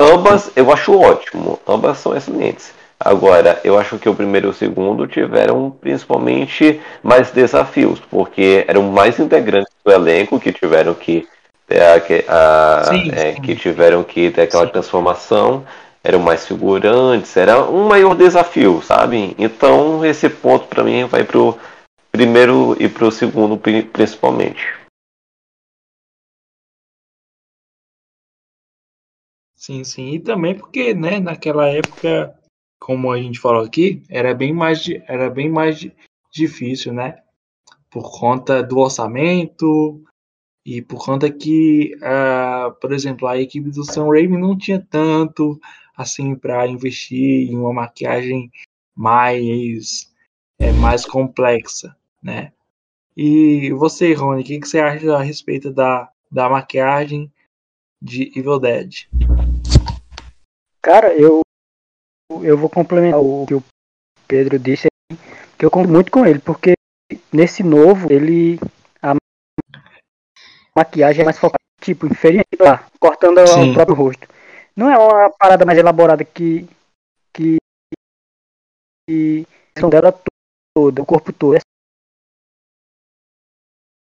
ambas eu acho ótimo, ambas são excelentes. Agora, eu acho que o primeiro e o segundo tiveram principalmente mais desafios, porque eram mais integrantes do elenco que tiveram que ter a, a sim, é, sim. que tiveram que ter aquela sim. transformação, eram mais figurantes, era um maior desafio, sabe? Então esse ponto para mim vai pro primeiro e pro segundo principalmente. Sim, sim, e também porque, né, naquela época como a gente falou aqui, era bem mais, era bem mais difícil, né? Por conta do orçamento e por conta que, uh, por exemplo, a equipe do Sam Raimi não tinha tanto assim para investir em uma maquiagem mais é, mais complexa, né? E você, Rony, o que, que você acha a respeito da, da maquiagem de Evil Dead? Cara, eu eu vou complementar o que o Pedro disse, que eu conto muito com ele, porque nesse novo, ele. A maquiagem é mais focada, tipo, inferior, lá, cortando Sim. o próprio rosto. Não é uma parada mais elaborada que. que. que dela toda, o corpo todo. É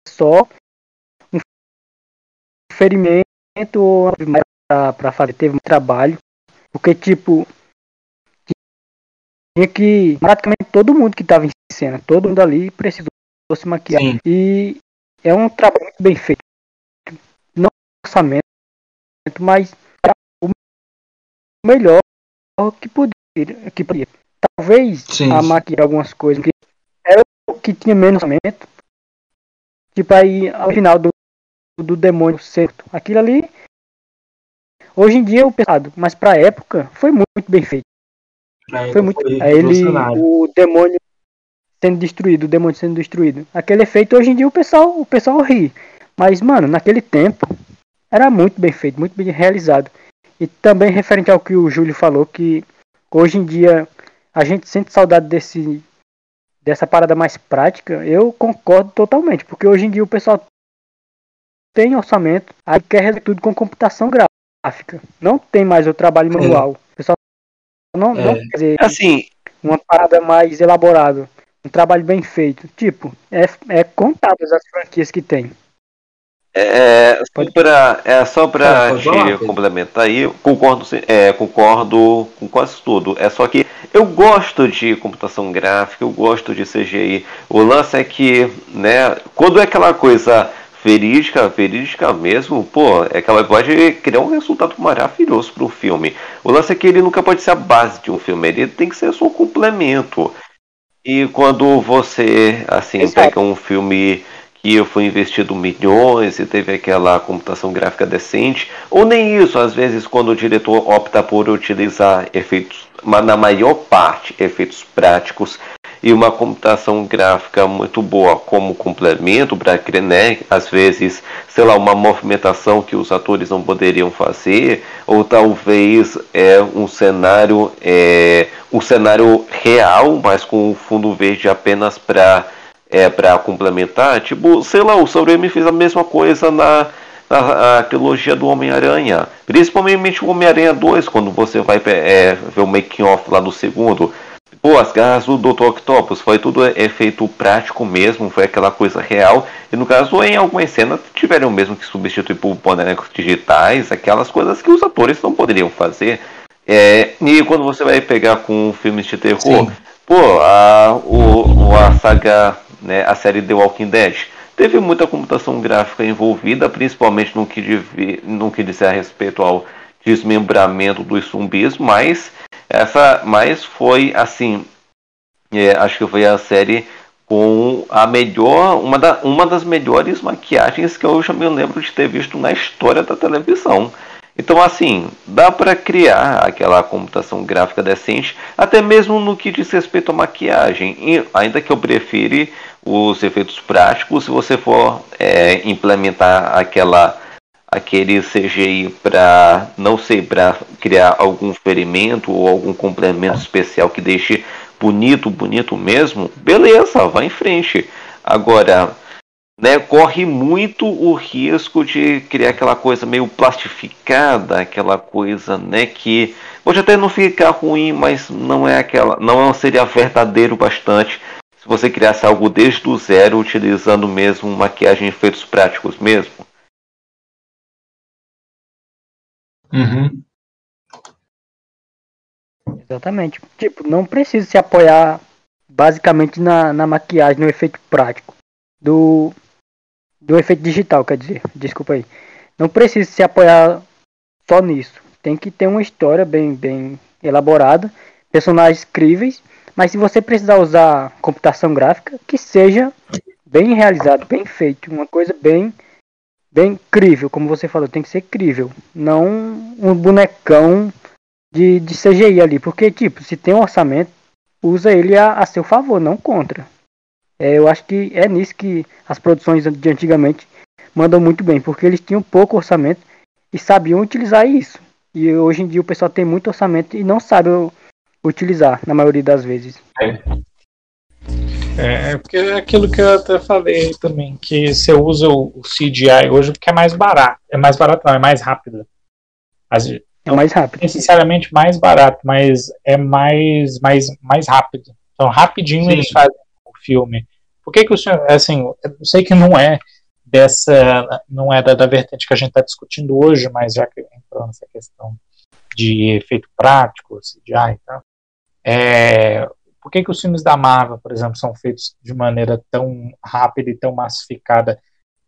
só um ferimento para fazer, teve um trabalho. Porque, tipo, tinha que praticamente todo mundo que estava em cena, todo mundo ali precisou se maquiar. Sim. E é um trabalho muito bem feito. Não orçamento, mas melhor que podia. Que podia. Talvez sim, a maquiar algumas coisas que era o que tinha menos orçamento. Tipo aí ao final do, do demônio certo. Aquilo ali. Hoje em dia é o pesado, mas pra época foi muito bem feito. É, foi muito. Foi ele, o demônio sendo destruído, o demônio sendo destruído. Aquele efeito hoje em dia o pessoal, o pessoal ri. Mas, mano, naquele tempo era muito bem feito, muito bem realizado. E também referente ao que o Júlio falou, que hoje em dia a gente sente saudade desse dessa parada mais prática, eu concordo totalmente, porque hoje em dia o pessoal tem orçamento, aí quer resolver tudo com computação gráfica. Não tem mais o trabalho manual. O pessoal não, é. não quer dizer assim, uma parada mais elaborada. Um trabalho bem feito. Tipo, é, é contadas as franquias que tem. É, pode... pra, é só para é, complementar aí, concordo, é, concordo com quase tudo. É só que eu gosto de computação gráfica, eu gosto de CGI. O lance é que, né, quando é aquela coisa verídica, verídica mesmo, pô, é que ela pode criar um resultado maravilhoso para o filme. O lance é que ele nunca pode ser a base de um filme, ele tem que ser só um complemento. E quando você, assim, Exato. pega um filme que foi investido milhões e teve aquela computação gráfica decente, ou nem isso, às vezes quando o diretor opta por utilizar efeitos, na maior parte, efeitos práticos, e uma computação gráfica muito boa como complemento para né, às vezes, sei lá, uma movimentação que os atores não poderiam fazer, ou talvez é um cenário é, um cenário real, mas com fundo verde apenas para é, para complementar, tipo, sei lá, o Sam Raimi fez a mesma coisa na a, a trilogia do Homem-Aranha. Principalmente o Homem-Aranha 2, quando você vai é, ver o making off lá do segundo. Pô, as garras do Dr. Octopus foi tudo efeito prático mesmo, foi aquela coisa real. E no caso, em algumas cenas, tiveram mesmo que substituir por bonecos digitais, aquelas coisas que os atores não poderiam fazer. É, e quando você vai pegar com filmes de terror, Sim. pô, a, o, a saga, né, a série The Walking Dead, teve muita computação gráfica envolvida, principalmente no que, no que diz a respeito ao desmembramento dos zumbis, mas essa, mas foi assim, é, acho que foi a série com a melhor, uma, da, uma das melhores maquiagens que eu já me lembro de ter visto na história da televisão. Então, assim, dá para criar aquela computação gráfica decente, até mesmo no que diz respeito à maquiagem. E, ainda que eu prefira os efeitos práticos, se você for é, implementar aquela aquele CGI para não sei para criar algum ferimento ou algum complemento especial que deixe bonito, bonito mesmo, beleza, vai em frente. Agora, né, corre muito o risco de criar aquela coisa meio plastificada, aquela coisa, né, que pode até não ficar ruim, mas não é aquela, não seria verdadeiro bastante se você criasse algo desde o zero utilizando mesmo maquiagem e efeitos práticos mesmo. Uhum. Exatamente. Tipo, não precisa se apoiar basicamente na, na maquiagem, no efeito prático. Do, do efeito digital, quer dizer. Desculpa aí. Não precisa se apoiar só nisso. Tem que ter uma história bem, bem elaborada, personagens críveis. Mas se você precisar usar computação gráfica, que seja bem realizado, bem feito. Uma coisa bem bem crível, como você falou, tem que ser crível. Não um bonecão de, de CGI ali. Porque, tipo, se tem um orçamento, usa ele a, a seu favor, não contra. É, eu acho que é nisso que as produções de antigamente mandam muito bem, porque eles tinham pouco orçamento e sabiam utilizar isso. E hoje em dia o pessoal tem muito orçamento e não sabe utilizar, na maioria das vezes. É. É, porque é aquilo que eu até falei também, que você usa o CGI hoje porque é mais barato. É mais barato, não, é mais rápido. As, é mais rápido. Necessariamente mais barato, mas é mais, mais, mais rápido. Então, rapidinho Sim. eles fazem o filme. Por que que o senhor, assim, eu sei que não é dessa, não é da, da vertente que a gente está discutindo hoje, mas já que entrou nessa questão de efeito prático, CGI e tal, é, por que, que os filmes da Marvel, por exemplo, são feitos de maneira tão rápida e tão massificada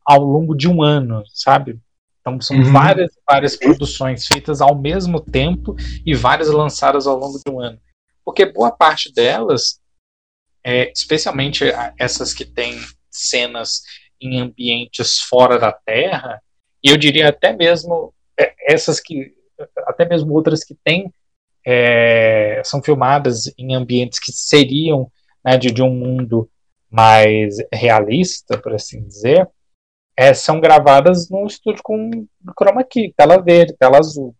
ao longo de um ano, sabe? Então são uhum. várias, várias produções feitas ao mesmo tempo e várias lançadas ao longo de um ano. Porque boa parte delas, é, especialmente essas que têm cenas em ambientes fora da Terra, e eu diria até mesmo é, essas que, até mesmo outras que têm, é, são filmadas em ambientes que seriam né, de, de um mundo mais realista, por assim dizer, é, são gravadas num estúdio com chroma key, tela verde, tela azul.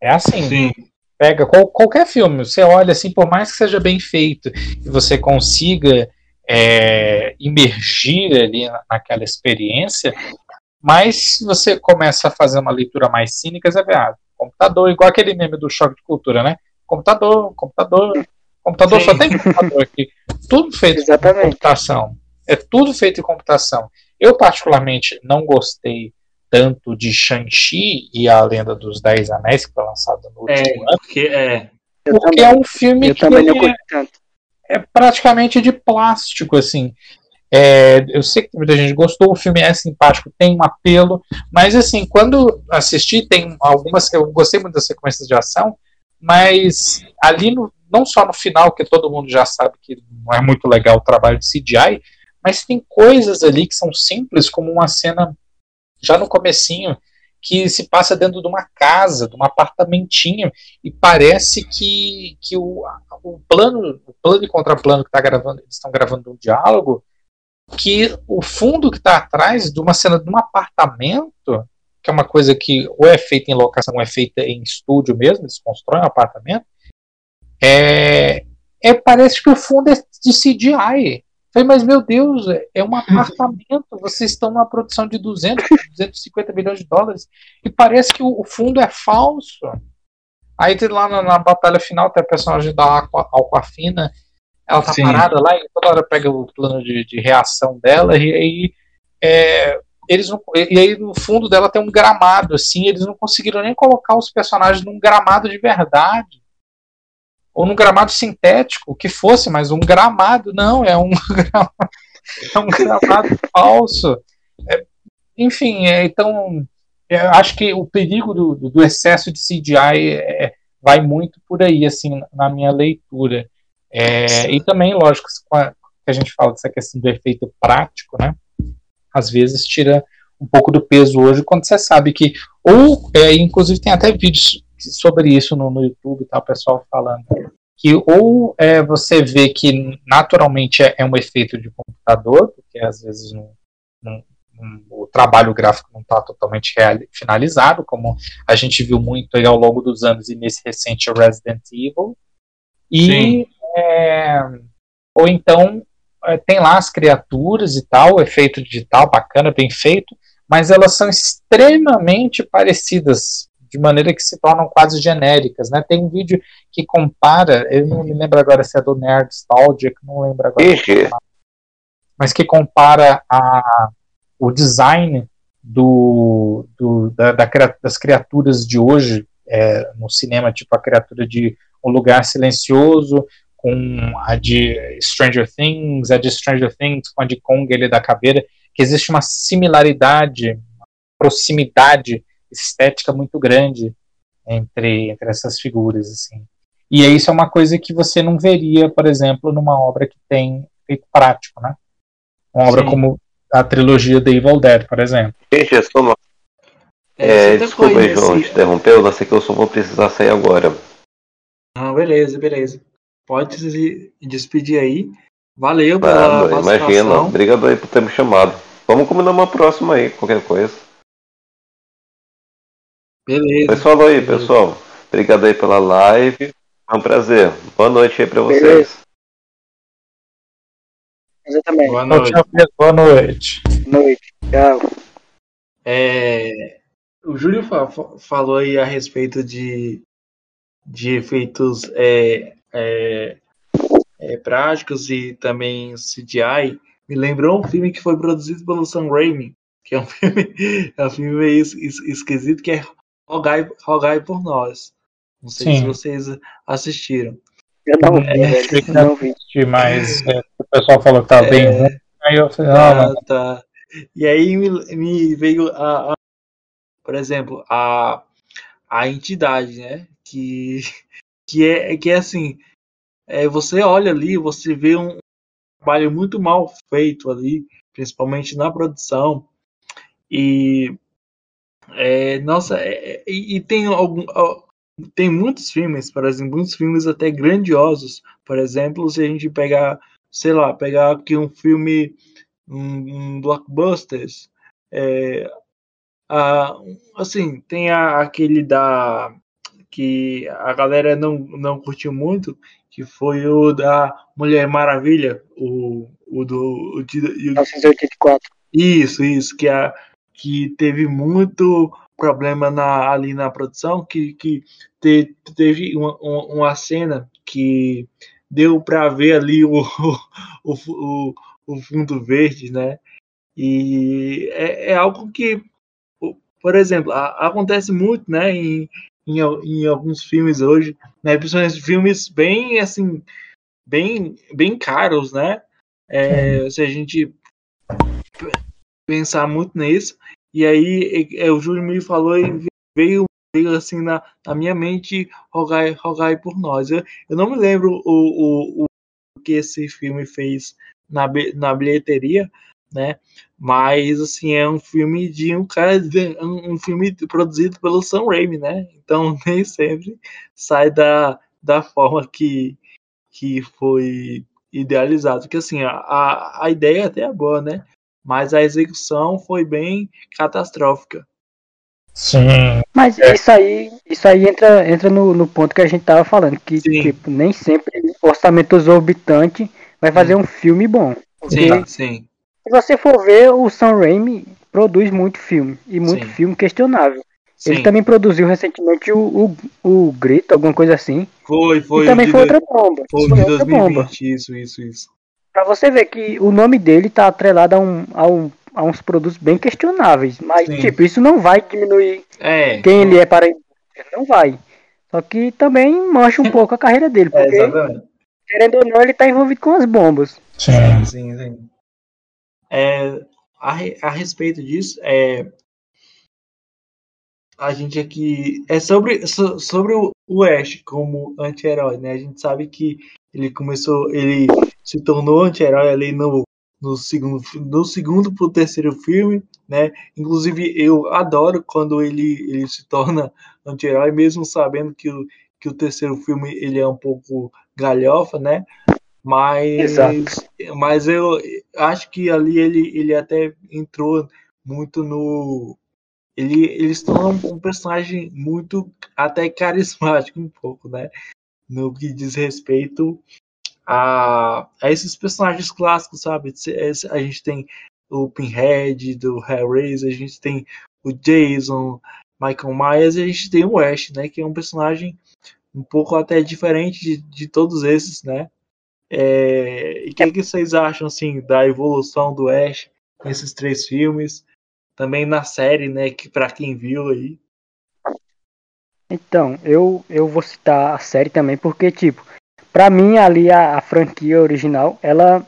É assim. Sim. Pega qual, qualquer filme, você olha assim, por mais que seja bem feito e você consiga é, imergir ali naquela experiência, mas se você começa a fazer uma leitura mais cínica, você vê, ah, computador, igual aquele meme do choque de cultura, né? Computador, computador, computador, Sim. só tem computador aqui. Tudo feito Exatamente. em computação. É tudo feito em computação. Eu, particularmente, não gostei tanto de Shang-Chi e a Lenda dos Dez Anéis, que foi lançado no é, último é, ano. Porque, é, porque é um filme que é, é, praticamente de plástico, assim. É, eu sei que muita gente gostou, o filme é simpático, tem um apelo, mas assim, quando assisti, tem algumas. Eu gostei muito das sequências de ação, mas ali, no, não só no final, que todo mundo já sabe que não é muito legal o trabalho de CGI, mas tem coisas ali que são simples, como uma cena já no comecinho que se passa dentro de uma casa, de um apartamentinho, e parece que, que o, o plano, o plano e contraplano que tá gravando, eles estão gravando um diálogo, que o fundo que está atrás de uma cena de um apartamento, que é uma coisa que ou é feita em locação ou é feita em estúdio mesmo, eles constroem um apartamento, é, é parece que o fundo é de CGI. Falei, mas meu Deus, é um apartamento, vocês estão numa produção de 200, 250 milhões de dólares, e parece que o, fundo é falso. Aí lá na, na, batalha final tem a personagem da Aqua, ela tá Sim. parada lá e toda hora pega o plano de, de reação dela, e aí é, eles não, e aí no fundo dela tem um gramado, assim, eles não conseguiram nem colocar os personagens num gramado de verdade ou num gramado sintético, que fosse, mas um gramado, não, é um gramado. é um gramado falso. É, enfim, é, então eu acho que o perigo do, do excesso de CGI é, vai muito por aí, assim, na minha leitura. É, e também, lógico, que a gente fala dessa questão do efeito prático, né? Às vezes tira um pouco do peso hoje quando você sabe que ou é, inclusive tem até vídeos sobre isso no, no YouTube, tá? O pessoal falando que ou é, você vê que naturalmente é, é, um efeito de computador, porque às vezes não, não, o trabalho gráfico não está totalmente real, finalizado, como a gente viu muito ao longo dos anos e nesse recente Resident Evil, e é, ou então é, tem lá as criaturas e tal, efeito digital bacana, bem feito, mas elas são extremamente parecidas de maneira que se tornam quase genéricas, né? Tem um vídeo que compara, eu não me lembro agora se é do Nerdstalgic, não lembro agora. Mas que compara a, o design do, do da, da, das criaturas de hoje é, no cinema, tipo a criatura de Um Lugar Silencioso, com a de Stranger Things, a de Stranger Things com a de Kong, ele da caveira, que existe uma similaridade, uma proximidade estética muito grande entre, entre essas figuras, assim. E isso é uma coisa que você não veria, por exemplo, numa obra que tem efeito prático, né? Uma obra Sim. como a trilogia The Evil Dead, por exemplo. Gente, é só uma... É, desculpa, João, te interrompeu, não sei que eu só vou precisar sair agora. Ah, beleza, beleza. Pode se despedir aí. Valeu pela ah, Imagina, obrigado aí por ter me chamado. Vamos combinar uma próxima aí, qualquer coisa. Beleza. Pessoal aí, pessoal. Obrigado aí pela live. É um prazer. Boa noite aí pra vocês. Beleza. Você também. Boa noite. Boa noite. noite. Tchau. É, o Júlio fa falou aí a respeito de, de efeitos é, é, é, práticos e também CGI. Me lembrou um filme que foi produzido pelo Sam Raimi, que é um filme, é um filme meio esquisito, que é rogai, rogai por nós. Não sei Sim. se vocês assistiram. Eu não vi, é, não vi. Mas é, o pessoal falou que tá é, bem ruim. Aí eu falei, ah, tá, tá. E aí me, me veio a, a, por exemplo, a, a entidade, né? Que, que, é, que é assim, é, você olha ali, você vê um trabalho muito mal feito ali, principalmente na produção. E é, nossa, é, é, e, e, tem algum, tem muitos filmes, por exemplo, muitos filmes até grandiosos. Por exemplo, se a gente pegar, sei lá, pegar aqui um filme, um, um blockbusters, é, a, assim, tem a, aquele da que a galera não, não curtiu muito, que foi o da Mulher Maravilha, o, o do. O de, 1984. Isso, isso, que a que teve muito problema na, ali na produção, que, que te, teve uma, uma cena que deu para ver ali o, o, o, o, fundo verde, né? E é, é algo que, por exemplo, a, acontece muito, né, em, em, em, alguns filmes hoje, né, principalmente filmes bem, assim, bem, bem caros, né? É, se a gente pensar muito nisso. E aí é, o Júlio me falou e veio, veio assim na, na minha mente rogai, rogai por nós. Eu, eu não me lembro o, o, o que esse filme fez na, na bilheteria, né? Mas assim é um filme de um cara, um, um filme produzido pelo Sam Raimi, né? Então nem sempre sai da, da forma que, que foi idealizado. Porque assim, a, a ideia até é boa, né? mas a execução foi bem catastrófica. Sim. Mas é. isso aí, isso aí entra, entra no, no ponto que a gente tava falando, que tipo, nem sempre orçamento exorbitante vai fazer sim. um filme bom. Sim, sim. Se você for ver, o Sam Raimi produz muito filme, e muito sim. filme questionável. Sim. Ele também produziu recentemente o, o, o Grito, alguma coisa assim. Foi, foi. E também foi outra bomba. Foi, foi de 2020, bomba. isso, isso, isso. Pra você ver que o nome dele tá atrelado a, um, a, um, a uns produtos bem questionáveis. Mas, Sim. tipo, isso não vai diminuir é, quem ele é para Não vai. Só que também mancha um pouco a carreira dele. É, porque, é, querendo ou não, ele tá envolvido com as bombas. Sim, sim, sim. É, a, a respeito disso, é, a gente aqui é sobre so, sobre o, Ash como anti-herói, né? A gente sabe que ele começou, ele se tornou anti-herói ali no, no segundo no segundo pro terceiro filme, né? Inclusive eu adoro quando ele ele se torna anti-herói mesmo sabendo que o que o terceiro filme ele é um pouco galhofa, né? Mas Exato. mas eu acho que ali ele ele até entrou muito no ele, ele se torna um, um personagem muito até carismático um pouco, né? No que diz respeito a, a esses personagens clássicos, sabe? A gente tem o Pinhead do Hellraiser, a gente tem o Jason, Michael Myers e a gente tem o Ash, né? Que é um personagem um pouco até diferente de, de todos esses, né? É, e o que, que vocês acham assim da evolução do Ash nesses três filmes? também na série, né? Que para quem viu aí. Então, eu, eu vou citar a série também, porque, tipo, pra mim ali a, a franquia original, ela,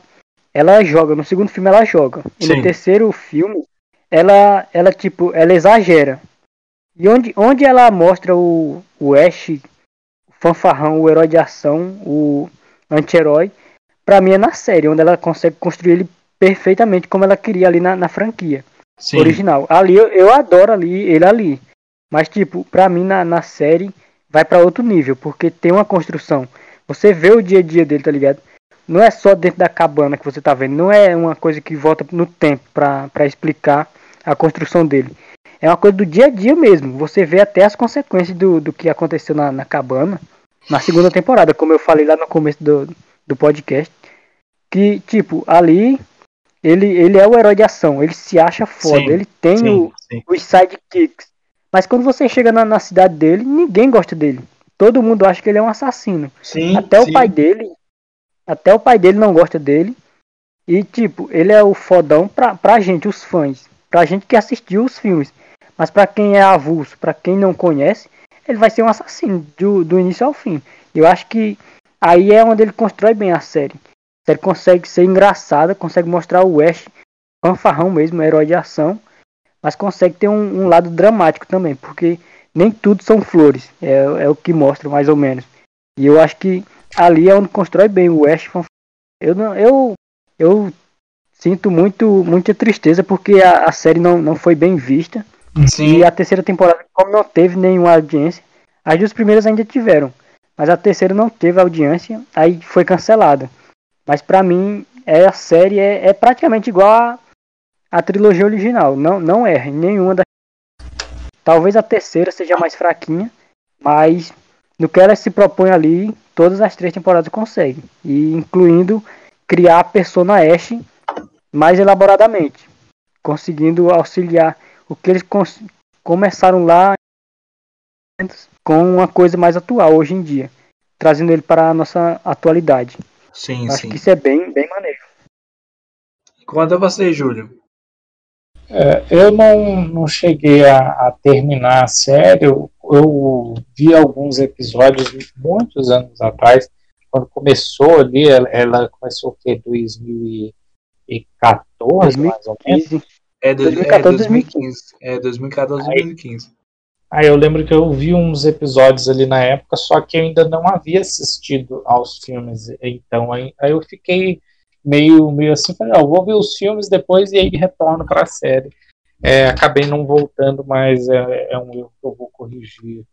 ela joga. No segundo filme ela joga. E Sim. no terceiro filme, ela, ela, tipo, ela exagera. E onde, onde ela mostra o, o Ash, o fanfarrão, o herói de ação, o anti-herói, pra mim é na série, onde ela consegue construir ele perfeitamente como ela queria ali na, na franquia. Sim. original. Ali eu, eu adoro ali ele ali. Mas tipo, pra mim na, na série vai para outro nível, porque tem uma construção. Você vê o dia a dia dele, tá ligado? Não é só dentro da cabana que você tá vendo, não é uma coisa que volta no tempo para explicar a construção dele. É uma coisa do dia a dia mesmo. Você vê até as consequências do, do que aconteceu na, na cabana na segunda temporada, como eu falei lá no começo do, do podcast. Que, tipo, ali ele, ele é o herói de ação, ele se acha foda, sim, ele tem sim, o, sim. os sidekicks. Mas quando você chega na, na, cidade dele, ninguém gosta dele. Todo mundo acha que ele é um assassino. Sim, até o pai dele. Até o pai dele não gosta dele. E tipo, ele é o fodão pra, pra gente, os fãs. Pra gente que assistiu os filmes. Mas pra quem é avulso, pra quem não conhece, ele vai ser um assassino do, do início ao fim. Eu acho que aí é onde ele constrói bem a série série consegue ser engraçada, consegue mostrar o Ash fanfarrão mesmo, herói de ação, mas consegue ter um, um, lado dramático também, porque nem tudo são flores, é, é, o que mostra mais ou menos. E eu acho que ali é onde constrói bem o Ash fanfarrão. Eu, não, eu, eu sinto muito, muita tristeza porque a, a série não, não foi bem vista. Sim. E a terceira temporada, como não teve nenhuma audiência, as duas primeiras ainda tiveram, mas a terceira não teve audiência, aí foi cancelada. Mas para mim, é, a série é, é praticamente igual a, a trilogia original. Não, não é nenhuma das. Talvez a terceira seja mais fraquinha, mas no que ela se propõe ali, todas as três temporadas conseguem. E incluindo criar a persona Ash mais elaboradamente. Conseguindo auxiliar o que eles começaram lá com uma coisa mais atual hoje em dia. Trazendo ele para a nossa atualidade. Sim, Acho sim. que isso é bem, bem maneiro. Quanto a você, Júlio? É, eu não, não cheguei a, a, terminar a série. Eu, eu, vi alguns episódios muitos anos atrás. Quando começou ali, ela, ela começou o quê? 2014, 2015. mais ou menos? É, 2014, é 2015. É 2014, 2015. Aí eu lembro que eu vi uns episódios ali na época, só que eu ainda não havia assistido aos filmes. Então aí, aí eu fiquei meio, meio assim, falei, ó, vou ver os filmes depois e aí retorno para a série. É, acabei não voltando, mas é, é, um erro que eu vou corrigir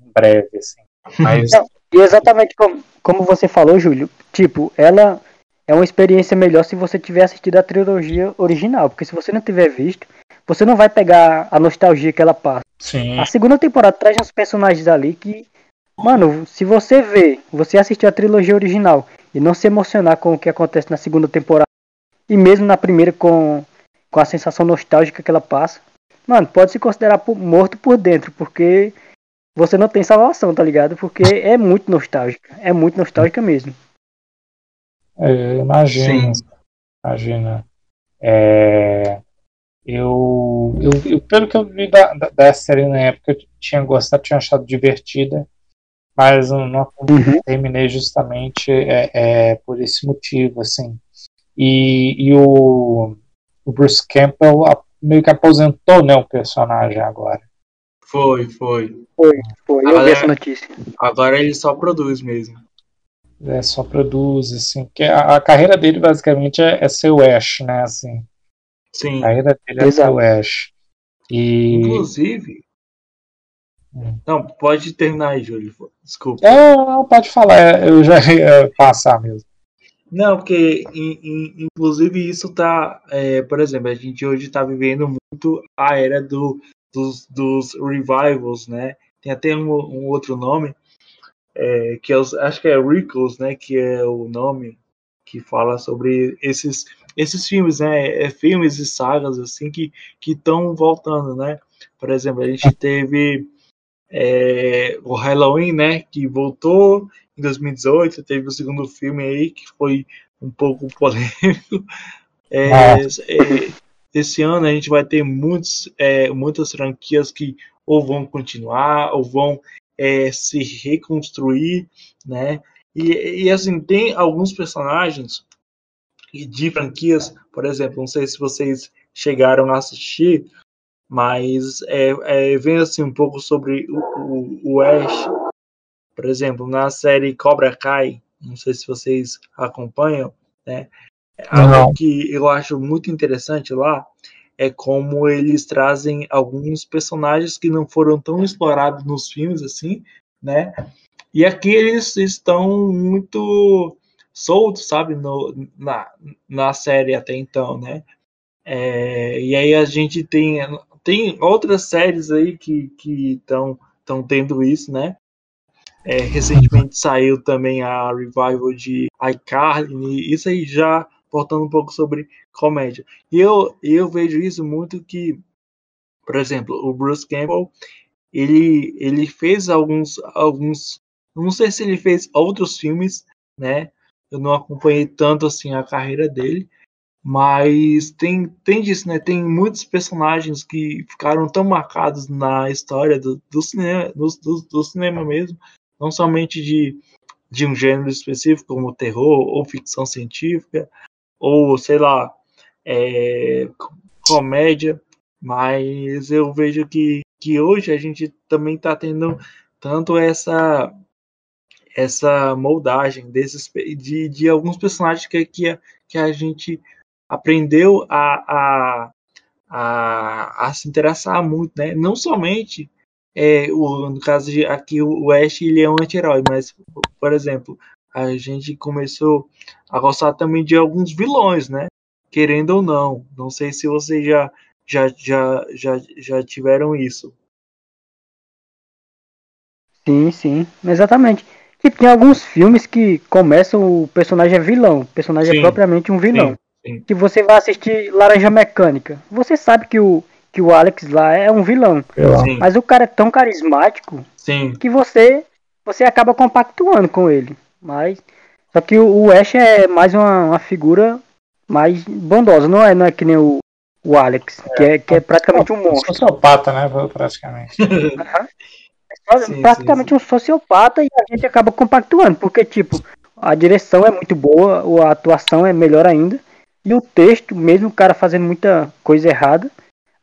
em breve, assim. Mas... Não, e exatamente como, como você falou, Júlio, tipo, ela é uma experiência melhor se você tiver assistido a trilogia original, porque se você não tiver visto, você não vai pegar a nostalgia que ela passa. Sim. A segunda temporada traz uns personagens ali que, mano, se você vê, você assistiu a trilogia original e não se emocionar com o que acontece na segunda temporada, e mesmo na primeira com, com a sensação nostálgica que ela passa, mano, pode se considerar morto por dentro, porque você não tem salvação, tá ligado? Porque é muito nostálgica, é muito nostálgica mesmo. É, imagina, imagina. É, eu, eu, eu, pelo que eu vi da, da, da, série na época, eu tinha gostado, tinha achado divertida, mas não, não uhum. terminei justamente é, é, por esse motivo, assim. E, e o, o Bruce Campbell meio que aposentou né, o personagem agora. Foi, foi. Foi, foi. Eu Agora- vi essa notícia. Agora ele só produz mesmo. É, só produz, assim, que a, a carreira dele basicamente é, é ser o Ash, né, assim. Sim. A carreira dele é ser o Ash. E... Inclusive. Hum. Não, pode terminar aí, Júlio. Desculpa. É, não, pode falar, eu já ia passar mesmo. Não, porque in- in- inclusive isso tá, é, por exemplo, a gente hoje tá vivendo muito a era do, dos, dos revivals, né? Tem até um, um outro nome, é, que é os, acho que é Rickles, né? Que é o nome que fala sobre esses, esses filmes, né? É, filmes e sagas assim que que estão voltando, né? Por exemplo, a gente teve é, o Halloween, né? Que voltou em 2018, teve o segundo filme aí que foi um pouco polêmico. É, Ah. é, esse ano a gente vai ter muitos, é, muitas franquias que ou vão continuar ou vão é, se reconstruir, né? E, e assim tem alguns personagens de franquias, por exemplo, não sei se vocês chegaram a assistir, mas é, é, vendo assim um pouco sobre o, o, o Ash, por exemplo, na série Cobra Kai, não sei se vocês acompanham, né? Não. Algo que eu acho muito interessante lá é como eles trazem alguns personagens que não foram tão explorados nos filmes assim, né? E aqui eles estão muito soltos, sabe, no, na, na série até então, né? É, e aí a gente tem, tem outras séries aí que estão estão tendo isso, né? É, recentemente saiu também a revival de iCarly, isso aí já portando um pouco sobre comédia. E eu, eu vejo isso muito que, por exemplo, o Bruce Campbell, ele, ele fez alguns, alguns, não sei se ele fez outros filmes, né? Eu não acompanhei tanto assim a carreira dele, mas tem, tem disso, né? Tem muitos personagens que ficaram tão marcados na história do, do cinema, do, do, do cinema mesmo, não somente de, de um gênero específico, como terror ou ficção científica, ou sei lá, é, comédia, mas eu vejo que, que hoje a gente também está tendo tanto essa essa moldagem desses de, de alguns personagens que, que, a, que a gente aprendeu a, a, a, a se interessar muito, né? Não somente é, o, no caso de aqui o Ash ele é um anti-herói, mas por exemplo a gente começou a gostar também de alguns vilões, né? Querendo ou não. Não sei se vocês já, já, já, já, já tiveram isso. Sim, sim, exatamente. Tipo, tem alguns filmes que começam o personagem é vilão, o personagem Sim, é propriamente um vilão. sim, sim. Que você vai assistir Laranja Mecânica, você sabe que o, que o Alex lá é um vilão, Sim, mas o cara é tão carismático sim, que você você acaba compactuando com ele. Mas só que o, Ash é mais uma, uma figura mais bondosa, não é, não é que nem o, o Alex, que é, que é praticamente um monstro. Sociopata, né, praticamente. É Sim, praticamente um sociopata e a gente acaba compactuando, porque tipo, a direção é muito boa, ou a atuação é melhor ainda, e o texto, mesmo o cara fazendo muita coisa errada,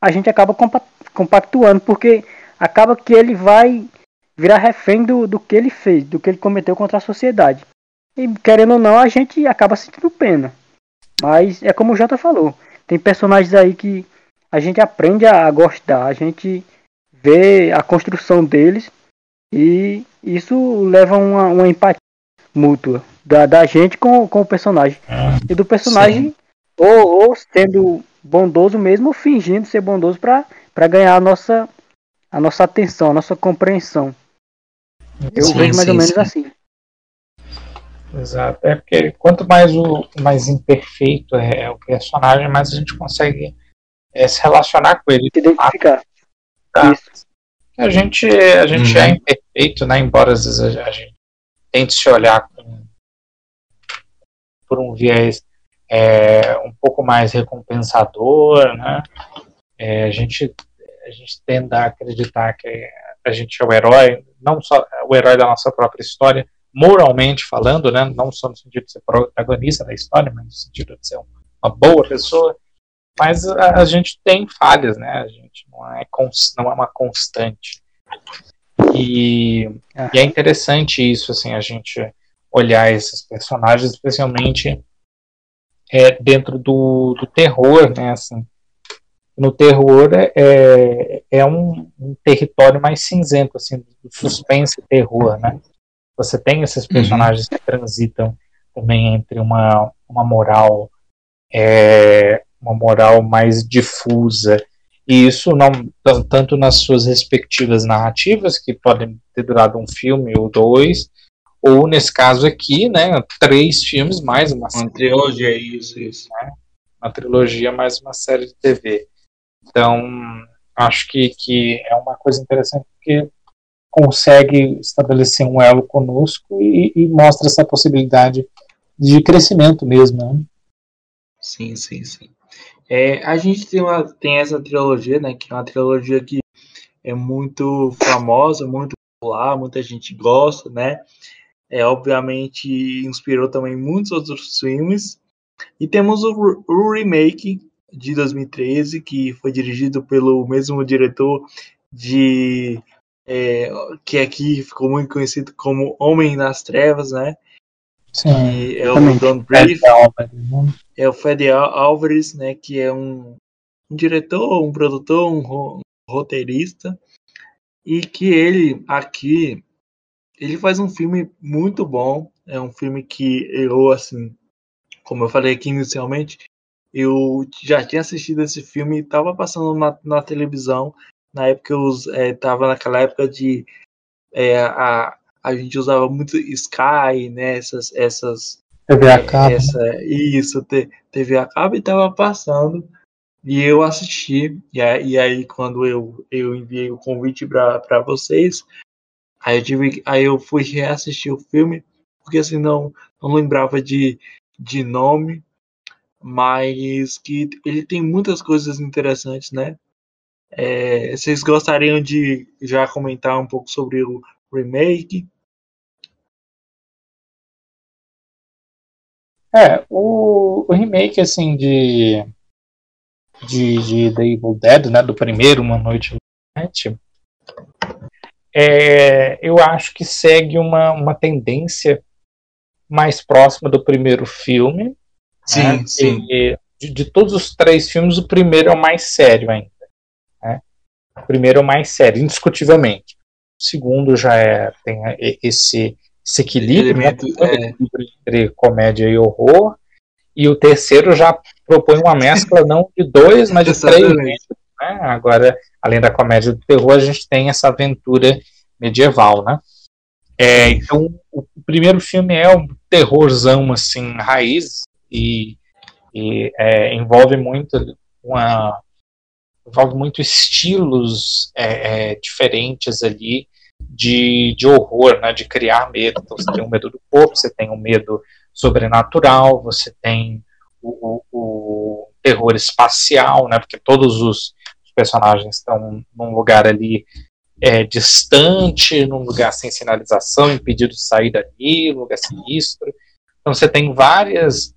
a gente acaba compa- compactuando, porque acaba que ele vai virar refém do, do que ele fez, do que ele cometeu contra a sociedade. E querendo ou não, a gente acaba sentindo pena. Mas é como o Jota falou, tem personagens aí que a gente aprende a gostar, a gente vê a construção deles e isso leva a uma, uma empatia mútua da, da gente com, com o personagem. E do personagem, ou, ou sendo bondoso mesmo, ou fingindo ser bondoso para ganhar a nossa, a nossa atenção, a nossa compreensão. Eu Sim, vejo mais sim, ou menos sim. assim. Exato. É porque quanto mais o mais imperfeito é, é o personagem, mais a gente consegue é, se relacionar com ele. Se identificar. Tá. Isso. A gente, a gente Uhum. é imperfeito, né? Embora às vezes a, a gente tente se olhar com- por um viés é, um pouco mais recompensador, né? É, a gente a gente tende a acreditar que a gente é o herói, não só o herói da nossa própria história, moralmente falando, né? Não só no sentido de ser protagonista da história, mas no sentido de ser um- uma boa pessoa. Mas a, a, gente tem falhas, né? A gente não é, não é uma constante. E, e, é interessante isso, assim, a gente olhar esses personagens, especialmente é, dentro do, do terror, né? Assim, no terror é, é, é um, um, território mais cinzento, assim, do suspense e terror, né? Você tem esses uhum. personagens uhum. que transitam também entre uma, uma moral é, uma moral mais difusa e isso não tanto nas suas respectivas narrativas que podem ter durado um filme ou dois ou nesse caso aqui né três filmes mais uma, uma trilogia isso isso né? uma trilogia mais uma série de TV então acho que que é uma coisa interessante porque consegue estabelecer um elo conosco e, e mostra essa possibilidade de crescimento mesmo né? sim sim sim é, a gente tem, uma, tem essa trilogia, né? Que é uma trilogia que é muito famosa, muito popular, muita gente gosta, né? É, obviamente inspirou também muitos outros filmes. E temos o, o remake de 2013, que foi dirigido pelo mesmo diretor de é, que aqui ficou muito conhecido como Homem nas Trevas, né? Sim, é o Don Brief, né? é o Fede Álvares, né, que é um, um diretor, um produtor, um, ro, um roteirista, e que ele aqui ele faz um filme muito bom, é um filme que eu assim, como eu falei aqui inicialmente, eu já tinha assistido esse filme, estava passando na, na, televisão, na época eu estava é, naquela época de é, a, a gente usava muito Sky, né? Essas, essas TV a cabo. Essa, isso, TV a cabo e tava passando. E eu assisti. E aí, e aí quando eu, eu enviei o convite para vocês, aí eu, tive, aí eu fui reassistir o filme, porque assim não, não lembrava de, de nome, mas que ele tem muitas coisas interessantes, né? É, vocês gostariam de já comentar um pouco sobre o remake? É, o, o remake, assim, de, de, de The Evil Dead, né, do primeiro Uma Noite Noite, é, eu acho que segue uma, uma tendência mais próxima do primeiro filme. Sim, né? sim. E, de, de, todos os três filmes, o primeiro é o mais sério ainda. Né? O primeiro é o mais sério, indiscutivelmente. O segundo já é, tem esse esse equilíbrio, né? é... entre comédia e horror. E o terceiro já propõe uma mescla não de dois, mas de três. Né? Agora, além da comédia do terror, a gente tem essa aventura medieval, né? É, então, o primeiro filme é um terrorzão assim raiz e, e é, envolve muito uma envolve muito estilos é, é diferentes ali de, de horror, né, de criar medo. Então, você tem o medo do corpo, você tem o medo sobrenatural, você tem o, o, o terror espacial, né, porque todos os personagens estão num lugar ali é, distante, num lugar sem sinalização, impedido de sair dali, lugar sinistro. Então você tem várias,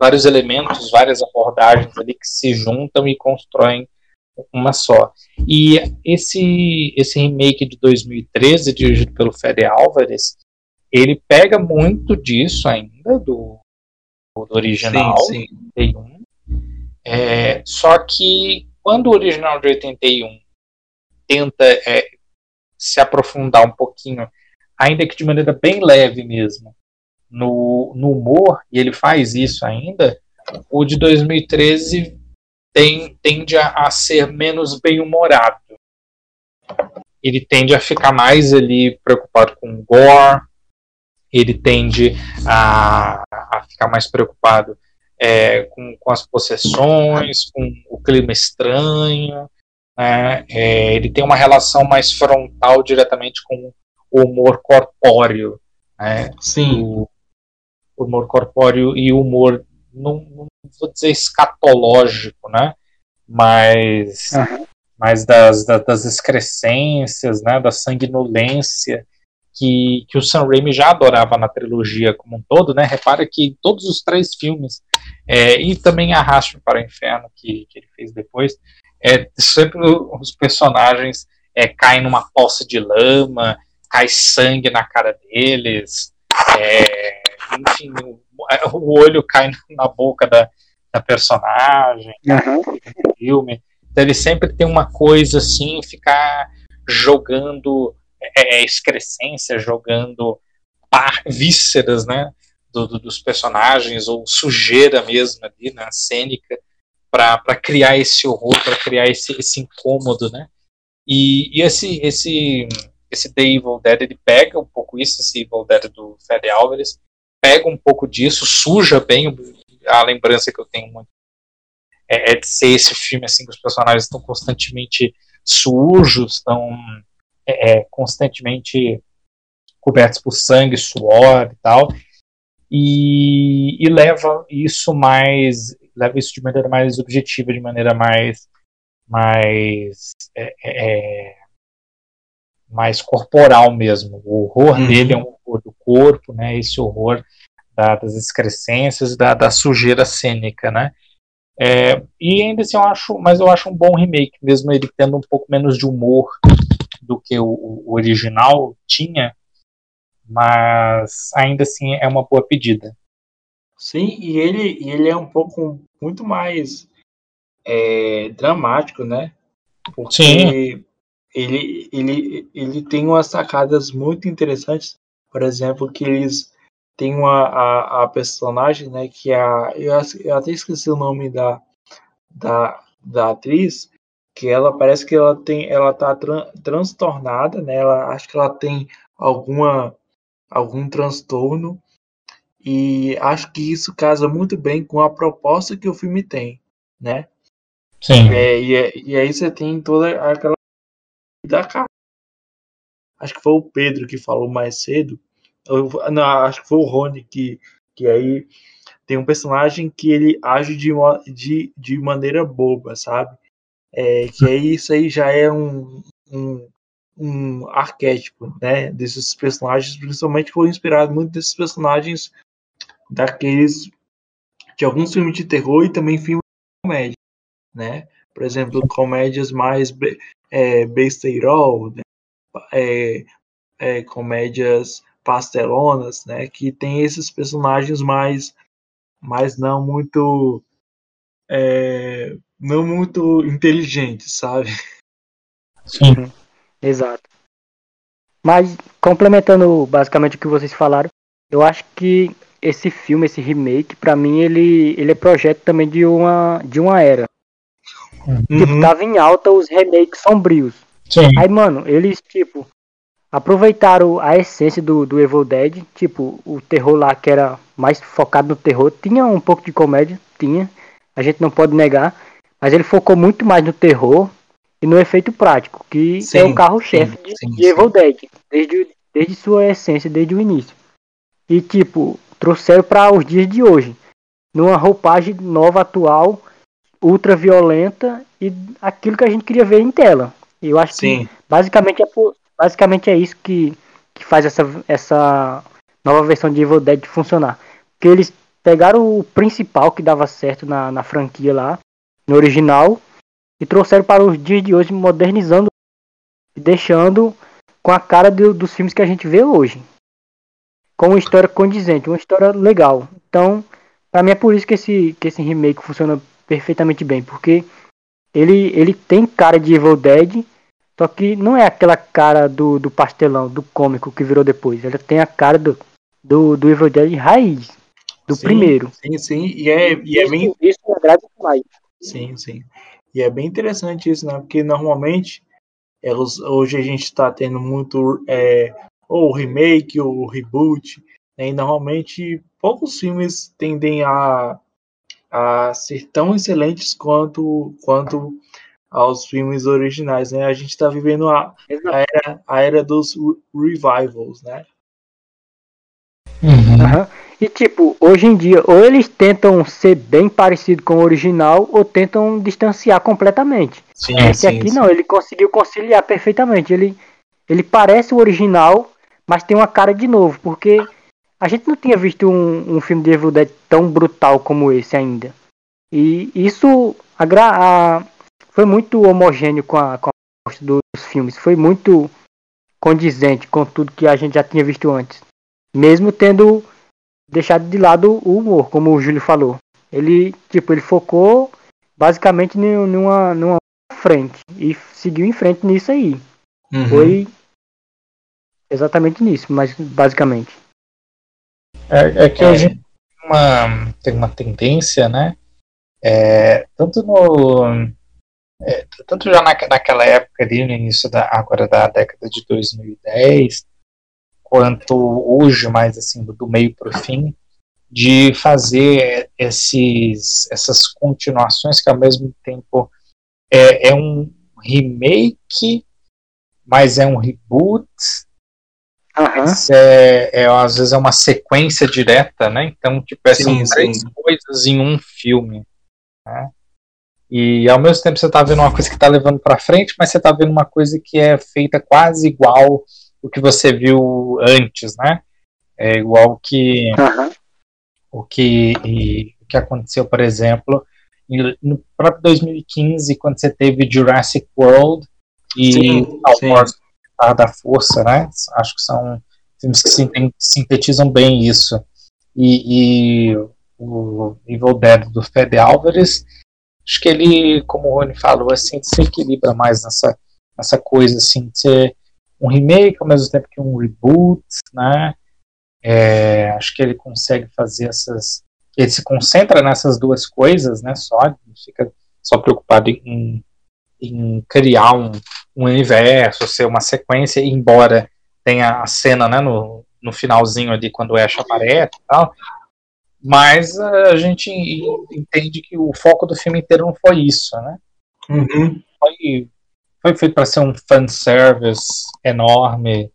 vários elementos, várias abordagens ali que se juntam e constroem uma só. E esse, esse remake de 2013, dirigido pelo Fede Álvares, ele pega muito disso ainda, do, do original, sim, sim. 81. É, só que quando o original de 81 tenta é, se aprofundar um pouquinho, ainda que de maneira bem leve mesmo, no, no humor, e ele faz isso ainda, o de 2013 tem, tende a, a ser menos bem-humorado. Ele tende a ficar mais ali preocupado com o gore, ele tende a, a ficar mais preocupado é, com, com, as possessões, com o clima estranho. Né? É, ele tem uma relação mais frontal diretamente com o humor corpóreo. Né? Sim. O, o humor corpóreo e humor não, não vou dizer escatológico, né? Mas, uhum. mas das, das, das excrescências, né? Da sanguinolência que, que o Sam Raimi já adorava na trilogia como um todo, né? Repara que todos os três filmes, é, e também Arraste para o Inferno, que, que ele fez depois, é, sempre os personagens é, caem numa poça de lama, cai sangue na cara deles, é, enfim, o, o, olho cai na boca da, da personagem, uhum. no filme. Então ele sempre tem uma coisa assim, ficar jogando é, é, excrescência, jogando par, vísceras, né, do, do, dos personagens, ou sujeira mesmo ali, na né, cênica, para criar esse horror, para criar esse, esse incômodo, né. E, e, esse, esse, esse The Evil Dead, ele pega um pouco isso, esse Evil Dead do Fede Alvarez, pega um pouco disso, suja bem a lembrança que eu tenho muito é, é de ser esse filme assim que os personagens estão constantemente sujos, estão é, é, constantemente cobertos por sangue, suor e tal, e, e, leva isso mais, leva isso de maneira mais objetiva, de maneira mais, mais, é, é, é mais corporal mesmo. O horror uhum. dele é um horror do corpo, né? Esse horror da, das excrescências, da, da sujeira cênica, né? É, e ainda assim eu acho, mas eu acho um bom remake, mesmo ele tendo um pouco menos de humor do que o, o original tinha, mas ainda assim é uma boa pedida. Sim, e ele, ele é um pouco muito mais é, dramático, né? Porque Sim. Ele, ele, ele tem umas sacadas muito interessantes, por exemplo, que eles têm uma, a, a personagem, né, que é a, eu, eu até esqueci o nome da, da, da atriz, que ela parece que ela tem ela tá tran, transtornada né ela acho que ela tem alguma algum transtorno. E acho que isso casa muito bem com a proposta que o filme tem né? Sim. É, e, é, e aí você tem toda aquela da cara acho que foi o Pedro que falou mais cedo não acho que foi o Rony que que aí tem um personagem que ele age de, de, de maneira boba sabe é, que aí isso aí já é um, um, um arquétipo, né, desses personagens, principalmente foi inspirado muito desses personagens daqueles de alguns filmes de terror e também filmes de comédia, né? Por exemplo, comédias mais é, besteirol, né? é, é, comédias pastelonas, né? Que tem esses personagens mais, mais não muito é, não muito inteligente, sabe? Sim. Uhum. Exato. Mas, complementando basicamente o que vocês falaram, eu acho que esse filme, esse remake, para mim, ele, ele é projeto também de uma, de uma era. Uhum. Tipo, tava em alta os remakes sombrios. Sim. Aí, mano, eles, tipo, aproveitaram a essência do, do Evil Dead, tipo, o terror lá que era mais focado no terror, tinha um pouco de comédia, tinha, a gente não pode negar, mas ele focou muito mais no terror e no efeito prático, que sim, é o carro-chefe de, de Evil Dead, desde, desde sua essência, desde o início. E tipo, trouxeram para os dias de hoje, numa roupagem nova, atual, ultra violenta e aquilo que a gente queria ver em tela. E eu acho sim. que basicamente é, basicamente é isso que, que faz essa, essa nova versão de Evil Dead funcionar. Porque eles pegaram o principal que dava certo na, na franquia lá, no original e trouxeram para os dias de hoje, modernizando e deixando com a cara do, dos filmes que a gente vê hoje. Com uma história condizente, uma história legal. Então, para mim é por isso que esse, que esse remake funciona perfeitamente bem, porque ele, ele tem cara de Evil Dead, só que não é aquela cara do, do pastelão, do cômico que virou depois. Ele tem a cara do, do, do Evil Dead raiz, do sim, primeiro. Sim, sim, e é, e é bem... Isso me agrada demais. Sim, sim. E é bem interessante isso, né? Porque normalmente elas, hoje a gente está tendo muito é, ou remake ou reboot, né? e normalmente poucos filmes tendem a, a ser tão excelentes quanto, quanto aos filmes originais, né? A gente está vivendo a, a, era, a era dos revivals, né? Uhum. Uhum. E tipo, hoje em dia, ou eles tentam ser bem parecido com o original, ou tentam distanciar completamente. Sim, Esse sim, aqui sim. não, ele conseguiu conciliar perfeitamente. Ele, ele parece o original, mas tem uma cara de novo, porque a gente não tinha visto um, um filme de Evil Dead tão brutal como esse ainda. E isso a, foi muito homogêneo com a, com a dos filmes, foi muito condizente com tudo que a gente já tinha visto antes. Mesmo tendo deixado de lado o humor, como o Júlio falou. Ele, tipo, ele focou basicamente numa, numa frente e seguiu em frente nisso aí. Uhum. Foi exatamente nisso, mas basicamente. É, é que é. hoje uma, tem uma tendência, né? É, tanto no. É, tanto já na, naquela época ali, no início da, agora da década de 2010, quanto hoje, mais assim, do, do meio para o fim, de fazer esses, essas continuações que ao mesmo tempo é, é um remake, mas é um reboot, Uhum. É, é, às vezes é uma sequência direta, né? Então, tipo, é, são três coisas em um filme. Né? E ao mesmo tempo você está vendo uma coisa que está levando para frente, mas você está vendo uma coisa que é feita quase igual o que você viu antes, né? É igual que uhum. o que e, o que aconteceu, por exemplo, no próprio 2015, quando você teve Jurassic World e sim, Star Wars da Força, né? Acho que são filmes que sintetizam bem isso. E, e o Evil Dead do Fede Álvares, acho que ele, como o Rony falou, assim, se equilibra mais nessa, nessa coisa assim, de ser um remake ao mesmo tempo que um reboot, né? É, acho que ele consegue fazer essas. Ele se concentra nessas duas coisas, né? Só, fica só preocupado em, em criar um, um universo, ser uma sequência, embora tenha a cena né, no, no finalzinho ali quando o Ash aparece e tal. Mas a gente entende que o foco do filme inteiro não foi isso, né? Uhum. Foi, foi feito para ser um fanservice enorme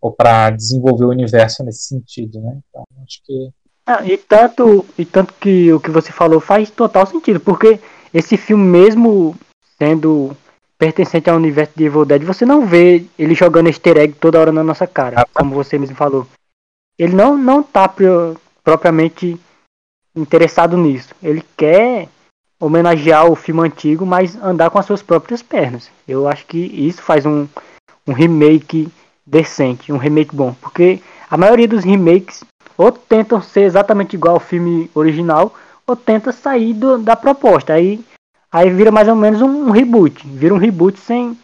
ou para desenvolver o universo nesse sentido, né? Então acho que ah, e tanto e tanto que o que você falou faz total sentido, porque esse filme mesmo sendo pertencente ao universo de Evil Dead, você não vê ele jogando easter egg toda hora na nossa cara, ah, como você mesmo falou. Ele não, não tá pro, propriamente interessado nisso. Ele quer homenagear o filme antigo, mas andar com as suas próprias pernas. Eu acho que isso faz um, um remake decente, um remake bom. Porque a maioria dos remakes ou tentam ser exatamente igual ao filme original, ou tenta sair do, da proposta. Aí Aí vira mais ou menos um, reboot. Vira um reboot sem,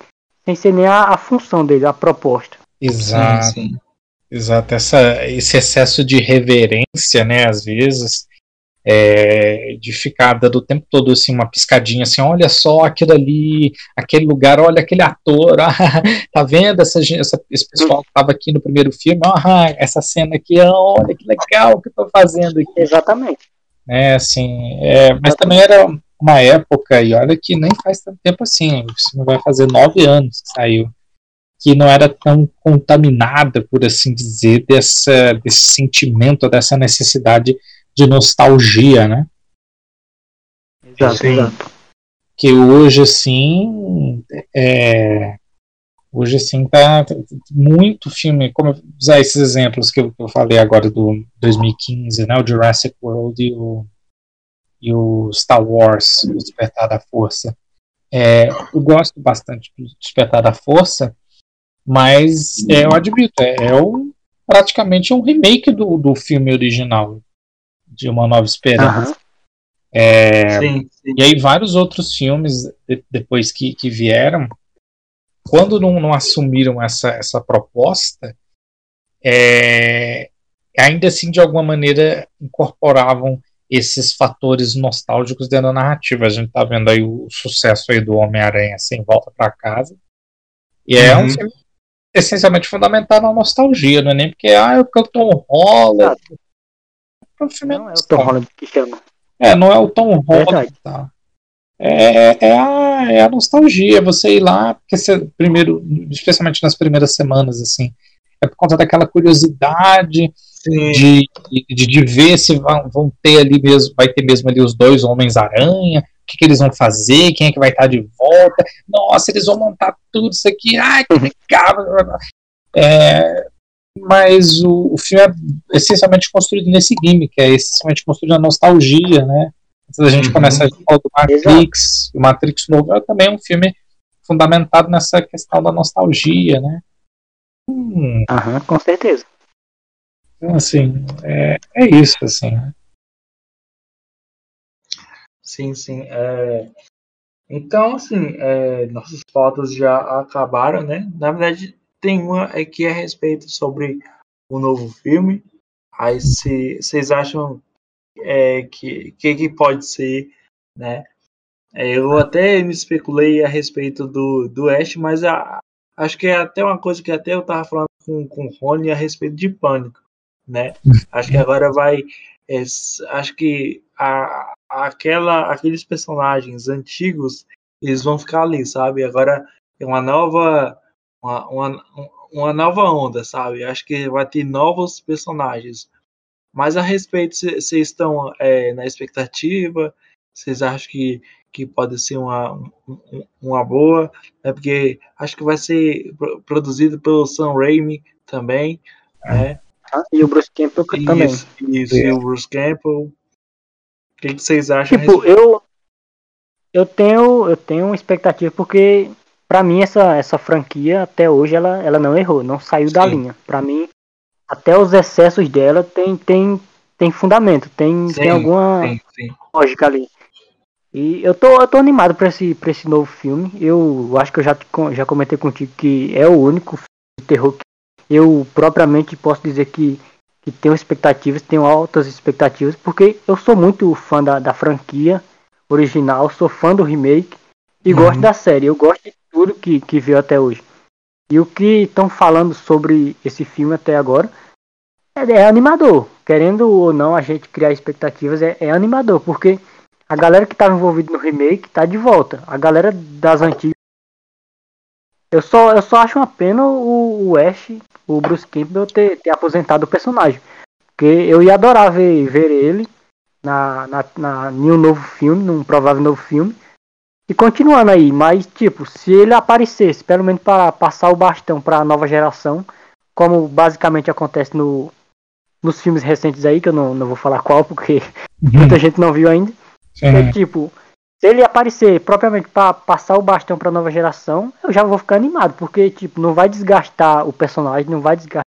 sem ser nem a, a função dele, a proposta. Exato. Sim, sim. Exato. Essa, esse excesso de reverência, né, às vezes, é, de ficar dando o tempo todo assim, uma piscadinha assim, olha só aquilo ali, aquele lugar, olha aquele ator, ah, tá vendo essa, essa, esse pessoal que estava aqui no primeiro filme, ah, essa cena aqui, olha que legal que eu tô fazendo aqui. Exatamente. É, assim, é, mas também era uma época, e olha que nem faz tanto tempo assim, isso vai fazer nove anos que saiu, que não era tão contaminada, por assim dizer, dessa, desse sentimento, dessa necessidade de nostalgia, né? Exato, exato. Que hoje, assim, é, hoje, assim, tá muito filme, como usar esses exemplos que eu, que eu falei agora do 2015, né, o Jurassic World e o e o Star Wars, o Despertar da Força. É, eu gosto bastante do Despertar da Força, mas é, eu admito, é, é um, praticamente um remake do, do filme original, de Uma Nova Esperança. Uhum. É, sim, sim. E aí vários outros filmes de, depois que, que vieram, quando não, não assumiram essa, essa proposta, é, ainda assim de alguma maneira incorporavam esses fatores nostálgicos dentro da narrativa. A gente está vendo aí o sucesso aí do Homem-Aranha sem volta para casa. E é uhum. um filme essencialmente fundamental na nostalgia, não é nem porque ah, é porque o Tom Holland. Filme não é o Tom Holland que chama. É, não é o Tom Holland. Tá. É, é, a, é a nostalgia, você ir lá, porque você, primeiro, especialmente nas primeiras semanas, assim, é por conta daquela curiosidade de, de, de, ver se vão, vão, ter ali mesmo, vai ter mesmo ali os dois Homens-Aranha, o que, que, eles vão fazer, quem é que vai estar de volta, nossa, eles vão montar tudo isso aqui, ai, que legal. É, mas o, o filme é essencialmente construído nesse gimmick, é essencialmente construído na nostalgia, né? Antes da gente uhum. começar a falar do Matrix, o Matrix novo é também um filme fundamentado nessa questão da nostalgia, né? Hum. Aham, com certeza. Então, assim, é, é isso, assim. Né? Sim, sim. É... Então, assim, é, nossas fotos já acabaram, né? Na verdade, tem uma aqui a respeito sobre o novo filme. Aí, se vocês acham é, que, que que pode ser, né? É, eu até me especulei a respeito do, do Ash, mas a, acho que é até uma coisa que até eu tava falando com, com o Rony a respeito de pânico, né? Acho que agora vai. É, acho que a, aquela, aqueles personagens antigos eles vão ficar ali, sabe? Agora é uma nova. Uma, uma, uma nova onda, sabe? Acho que vai ter novos personagens. Mas a respeito, vocês estão é, na expectativa? Vocês acham que, que pode ser uma, uma boa? É porque acho que vai ser produzido pelo Sam Raimi também, né? Ah, e o Bruce Campbell isso, também. Isso, e o Bruce Campbell. O que, que vocês acham? Tipo, eu, eu tenho eu tenho uma expectativa porque para mim essa, essa franquia até hoje ela, ela não errou, não saiu Sim. da linha. Para mim até os excessos dela tem, tem, tem fundamento, tem, sim, tem alguma sim, lógica ali. E eu tô, eu tô animado para esse, pra esse novo filme. Eu acho que eu já, já comentei contigo que é o único filme de terror que eu propriamente posso dizer que, que tenho expectativas, tenho altas expectativas, porque eu sou muito fã da, da franquia original, sou fã do remake e uhum. gosto da série. Eu gosto de tudo que, que veio até hoje. E o que estão falando sobre esse filme até agora é, é, animador. Querendo ou não a gente criar expectativas, é, é animador, porque a galera que estava envolvida no remake está de volta. A galera das antigas. Eu só, eu só acho uma pena o, o Ash, o Bruce Campbell, ter, ter aposentado o personagem. Porque eu ia adorar ver, ver ele na, na, na, em um novo filme, num provável novo filme. E continuando aí, mas tipo, se ele aparecesse, pelo menos para passar o bastão para a nova geração, como basicamente acontece no, nos filmes recentes aí, que eu não, não vou falar qual, porque uhum. muita gente não viu ainda. É tipo, se ele aparecer propriamente para passar o bastão para nova geração, eu já vou ficar animado, porque tipo, não vai desgastar o personagem, não vai desgastar,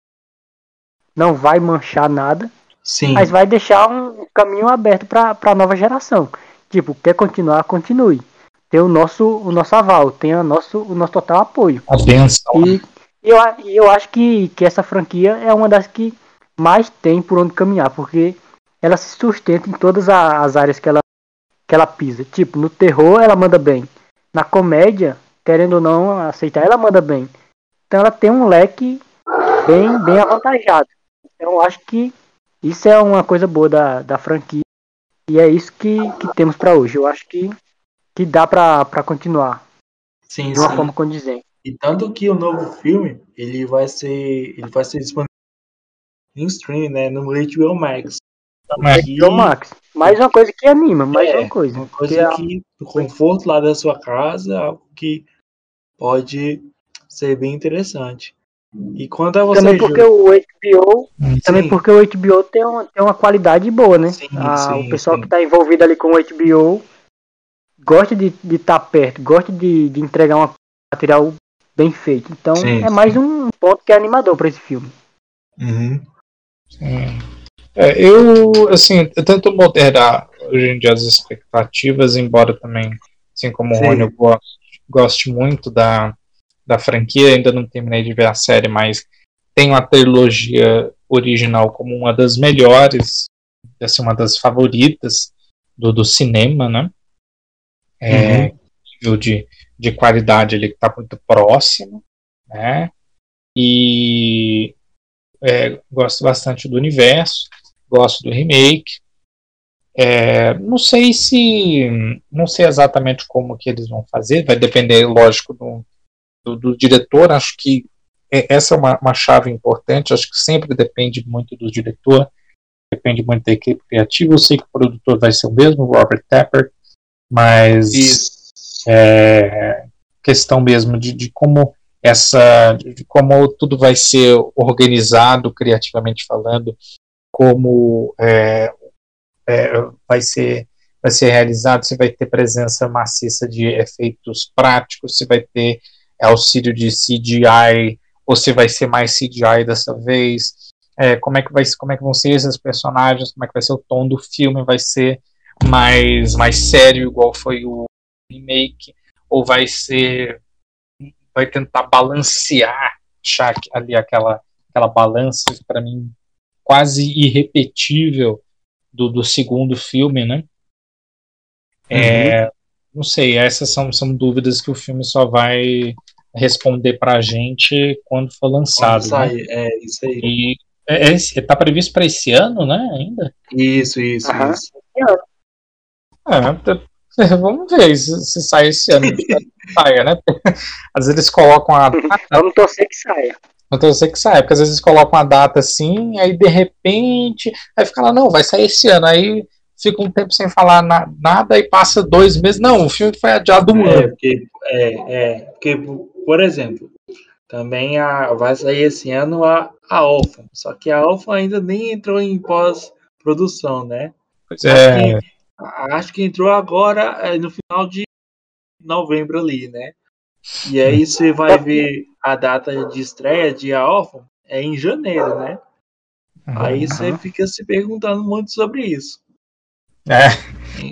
não vai manchar nada, Sim. mas vai deixar um caminho aberto para a nova geração. Tipo, quer continuar, continue tem o nosso, o nosso aval, tem o nosso, o nosso total apoio. A benção. E eu, eu acho que, que essa franquia é uma das que mais tem por onde caminhar, porque ela se sustenta em todas as áreas que ela, que ela pisa. Tipo, no terror ela manda bem. Na comédia, querendo ou não aceitar, ela manda bem. Então ela tem um leque bem, bem avantajado. Então eu acho que isso é uma coisa boa da, da franquia. E é isso que, que temos para hoje. Eu acho que que dá para continuar. Sim, de uma sim. forma condizente. E tanto que o novo filme, ele vai ser, ele vai ser disponível em stream, né, no HBO Max. HBO Max. Mais uma coisa que anima, mais é, uma coisa. Uma coisa que, é que do conforto lá da sua casa, algo que pode ser bem interessante. E quanto a você, também porque Ju... o HBO, sim. também porque o HBO tem uma, tem uma qualidade boa, né? Sim, ah, sim, o pessoal que está envolvido ali com o HBO gosta de estar tá perto, gosta de, de entregar um material bem feito. Então sim, é mais sim. um ponto que é animador para esse filme. Uhum. É, eu, assim, eu tento moderar hoje em dia as expectativas, embora também, assim como o Rony, eu gosto, goste muito da, da franquia, ainda não terminei de ver a série, mas tenho a trilogia original como uma das melhores, assim, uma das favoritas do, do cinema, né? é, uhum. nível de, de qualidade ali que está muito próximo, né? E é, gosto bastante do universo, gosto do remake. É, não sei se, não sei exatamente como que eles vão fazer, vai depender, lógico, do, do, do diretor. Acho que é, essa é uma, uma chave importante. Acho que sempre depende muito do diretor, depende muito da equipe criativa. Eu sei que o produtor vai ser o mesmo, Robert Tapper, mas é, questão mesmo de, de como essa de como tudo vai ser organizado criativamente falando, como é, é, vai ser vai ser realizado, se vai ter presença maciça de efeitos práticos, se vai ter auxílio de CGI ou se vai ser mais CGI dessa vez, é, como é que vai como é que vão ser esses personagens, como é que vai ser o tom do filme, vai ser mais mais sério igual foi o remake ou vai ser vai tentar balancear achar ali aquela aquela balança para mim quase irrepetível do, do segundo filme, né? É, uhum. Não sei, essas são, são dúvidas que o filme só vai responder pra gente quando for lançado. Quando sai, né? É, isso aí. E é, é, tá previsto para esse ano, né, ainda? Isso, isso, uhum. isso. É, vamos ver se, se sai esse ano. saia, né? Às vezes eles colocam a data. Vamos torcer que saia. Vamos torcer que saia, porque às vezes colocam a data assim, aí de repente, aí fica lá, não, vai sair esse ano. Aí fica um tempo sem falar na, nada e passa dois meses. Não, o filme foi adiado um é, ano. Porque, é, é, porque, por exemplo, também a, vai sair esse ano a, a Alpha. Só que a Alpha ainda nem entrou em pós-produção, né? Pois é. Acho que, acho que entrou agora é, no final de novembro ali, né? E aí você vai ver a data de estreia de A Alpha é em janeiro, né? Uhum. Aí você fica se perguntando muito sobre isso. É.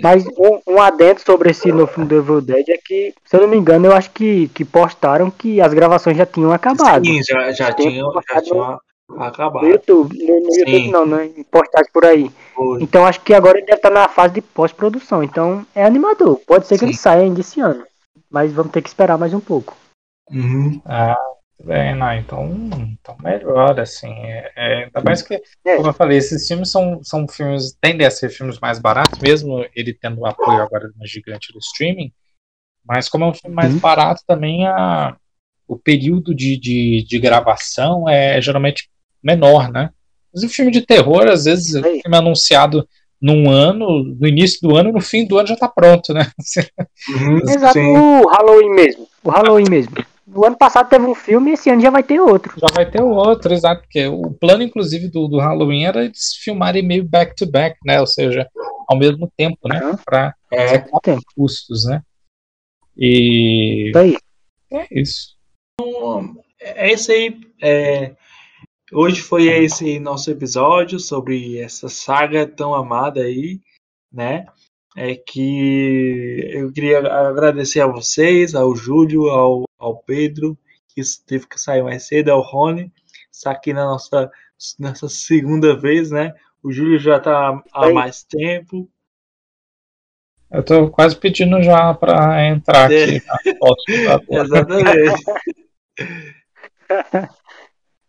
Mas um, um adendo sobre esse novo filme do Evil Dead é que, se eu não me engano, eu acho que, que postaram que as gravações já tinham acabado. Sim, já, já tinham, já tinham acabado. No YouTube, no, no YouTube não, não, em postagem por aí. Foi. Então acho que agora ele deve estar na fase de pós-produção. Então é animador. Pode ser que Sim. ele saia ainda esse ano. Mas vamos ter que esperar mais um pouco. Uhum. Ah, bem, não, então, então melhor, assim. É, é, ainda mais que, é. como eu falei, esses filmes são, são filmes, tendem a ser filmes mais baratos, mesmo ele tendo o apoio agora de uma gigante do streaming. Mas como é um filme mais uhum. barato, também a, o período de, de, de gravação é geralmente menor, né? Mas o filme de terror, às vezes, o filme é anunciado num ano, no início do ano, no fim do ano já tá pronto, né? Uhum, Exato, sim. o Halloween mesmo. O Halloween mesmo. No ano passado teve um filme e esse ano já vai ter outro. Já vai ter outro, exato. Porque o plano, inclusive, do, do Halloween era eles filmarem meio back-to-back, -back, né? Ou seja, ao mesmo tempo, né? Uhum. Pra é, custos, né? E. Isso aí. É isso. Então, é isso aí. É, Hoje foi esse nosso episódio sobre essa saga tão amada aí, né? É que eu queria agradecer a vocês, ao Júlio, ao, ao Pedro, que teve que sair mais cedo, ao Rony, está aqui na nossa, nessa segunda vez, né? O Júlio já está há mais tempo. Eu estou quase pedindo já para entrar aqui. É. Exatamente.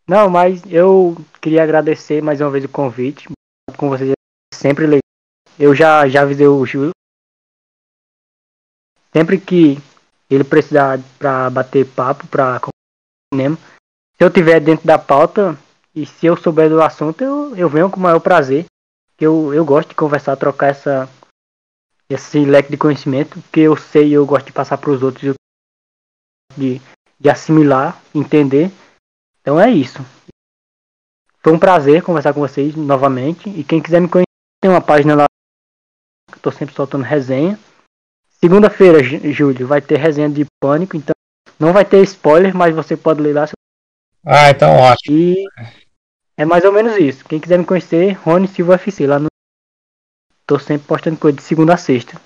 Não, mas eu queria agradecer mais uma vez o convite. Com vocês é sempre legal. Eu já, já avisei o Júlio. Sempre que ele precisar para bater papo, para cinema, se eu tiver dentro da pauta e se eu souber do assunto, eu, eu venho com o maior prazer. Eu, eu gosto de conversar, trocar essa, esse leque de conhecimento, que eu sei e eu gosto de passar para os outros, de, de assimilar, entender. Então é isso. Foi um prazer conversar com vocês novamente. E quem quiser me conhecer, tem uma página lá que eu tô sempre soltando resenha. Segunda-feira, Júlio, vai ter resenha de pânico, então não vai ter spoiler, mas você pode ler lá. Ah, então ótimo. E é mais ou menos isso. Quem quiser me conhecer, Rony Silva FC, lá no. Tô sempre postando coisa de segunda a sexta.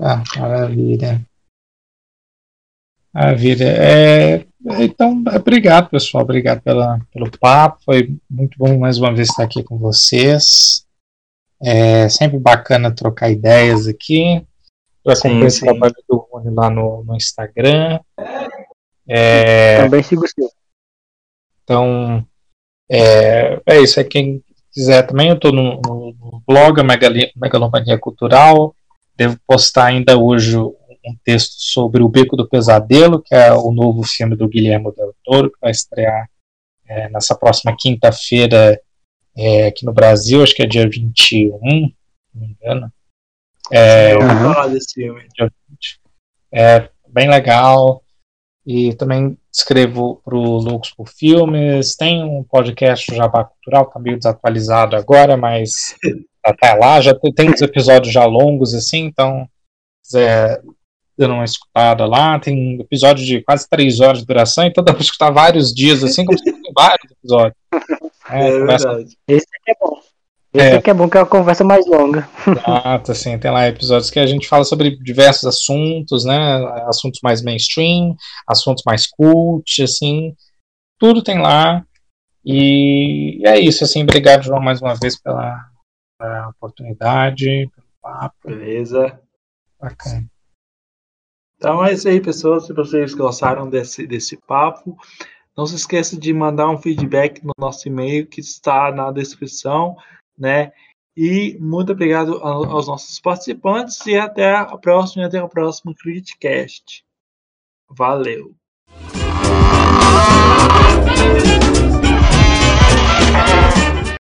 Ah, maravilha. Maravilha. É, então, obrigado, pessoal. Obrigado pela, pelo papo. Foi muito bom mais uma vez estar aqui com vocês. É sempre bacana trocar ideias aqui. Eu acompanho o trabalho do Rony lá no, no Instagram. É, Também sigo o seu. Então, é, é isso. É quem quiser também. Eu estou no, no, no blog Megalomania Cultural. Devo postar ainda hoje um texto sobre O Beco do Pesadelo, que é o novo filme do Guilherme Del Toro, que vai estrear é, nessa próxima quinta-feira é, aqui no Brasil, acho que é dia 21, não me engano. É, eu falar desse filme. É bem legal. e também escrevo para o Loucos por Filmes. Tem um podcast Jabá Cultural, está meio desatualizado agora, mas até lá. Já tem uns episódios já longos, assim, então, se quiser dando uma escutada lá, tem episódio de quase três horas de duração, então dá para escutar vários dias, assim, como se fossem vários episódios. É, é verdade. Esse aqui é bom. Esse é. aqui é bom que é uma conversa mais longa. Exato, assim, tem lá episódios que a gente fala sobre diversos assuntos, né? Assuntos mais mainstream, assuntos mais cult, assim. Tudo tem lá. E é isso, assim, obrigado, João, mais uma vez pela, pela oportunidade, pelo papo. Beleza. Bacana. Então é isso aí, pessoas. Se vocês gostaram desse, desse papo, não se esqueça de mandar um feedback no nosso e-mail que está na descrição né? E muito obrigado aos nossos participantes e até a próxima, até o próximo Criticast. Valeu!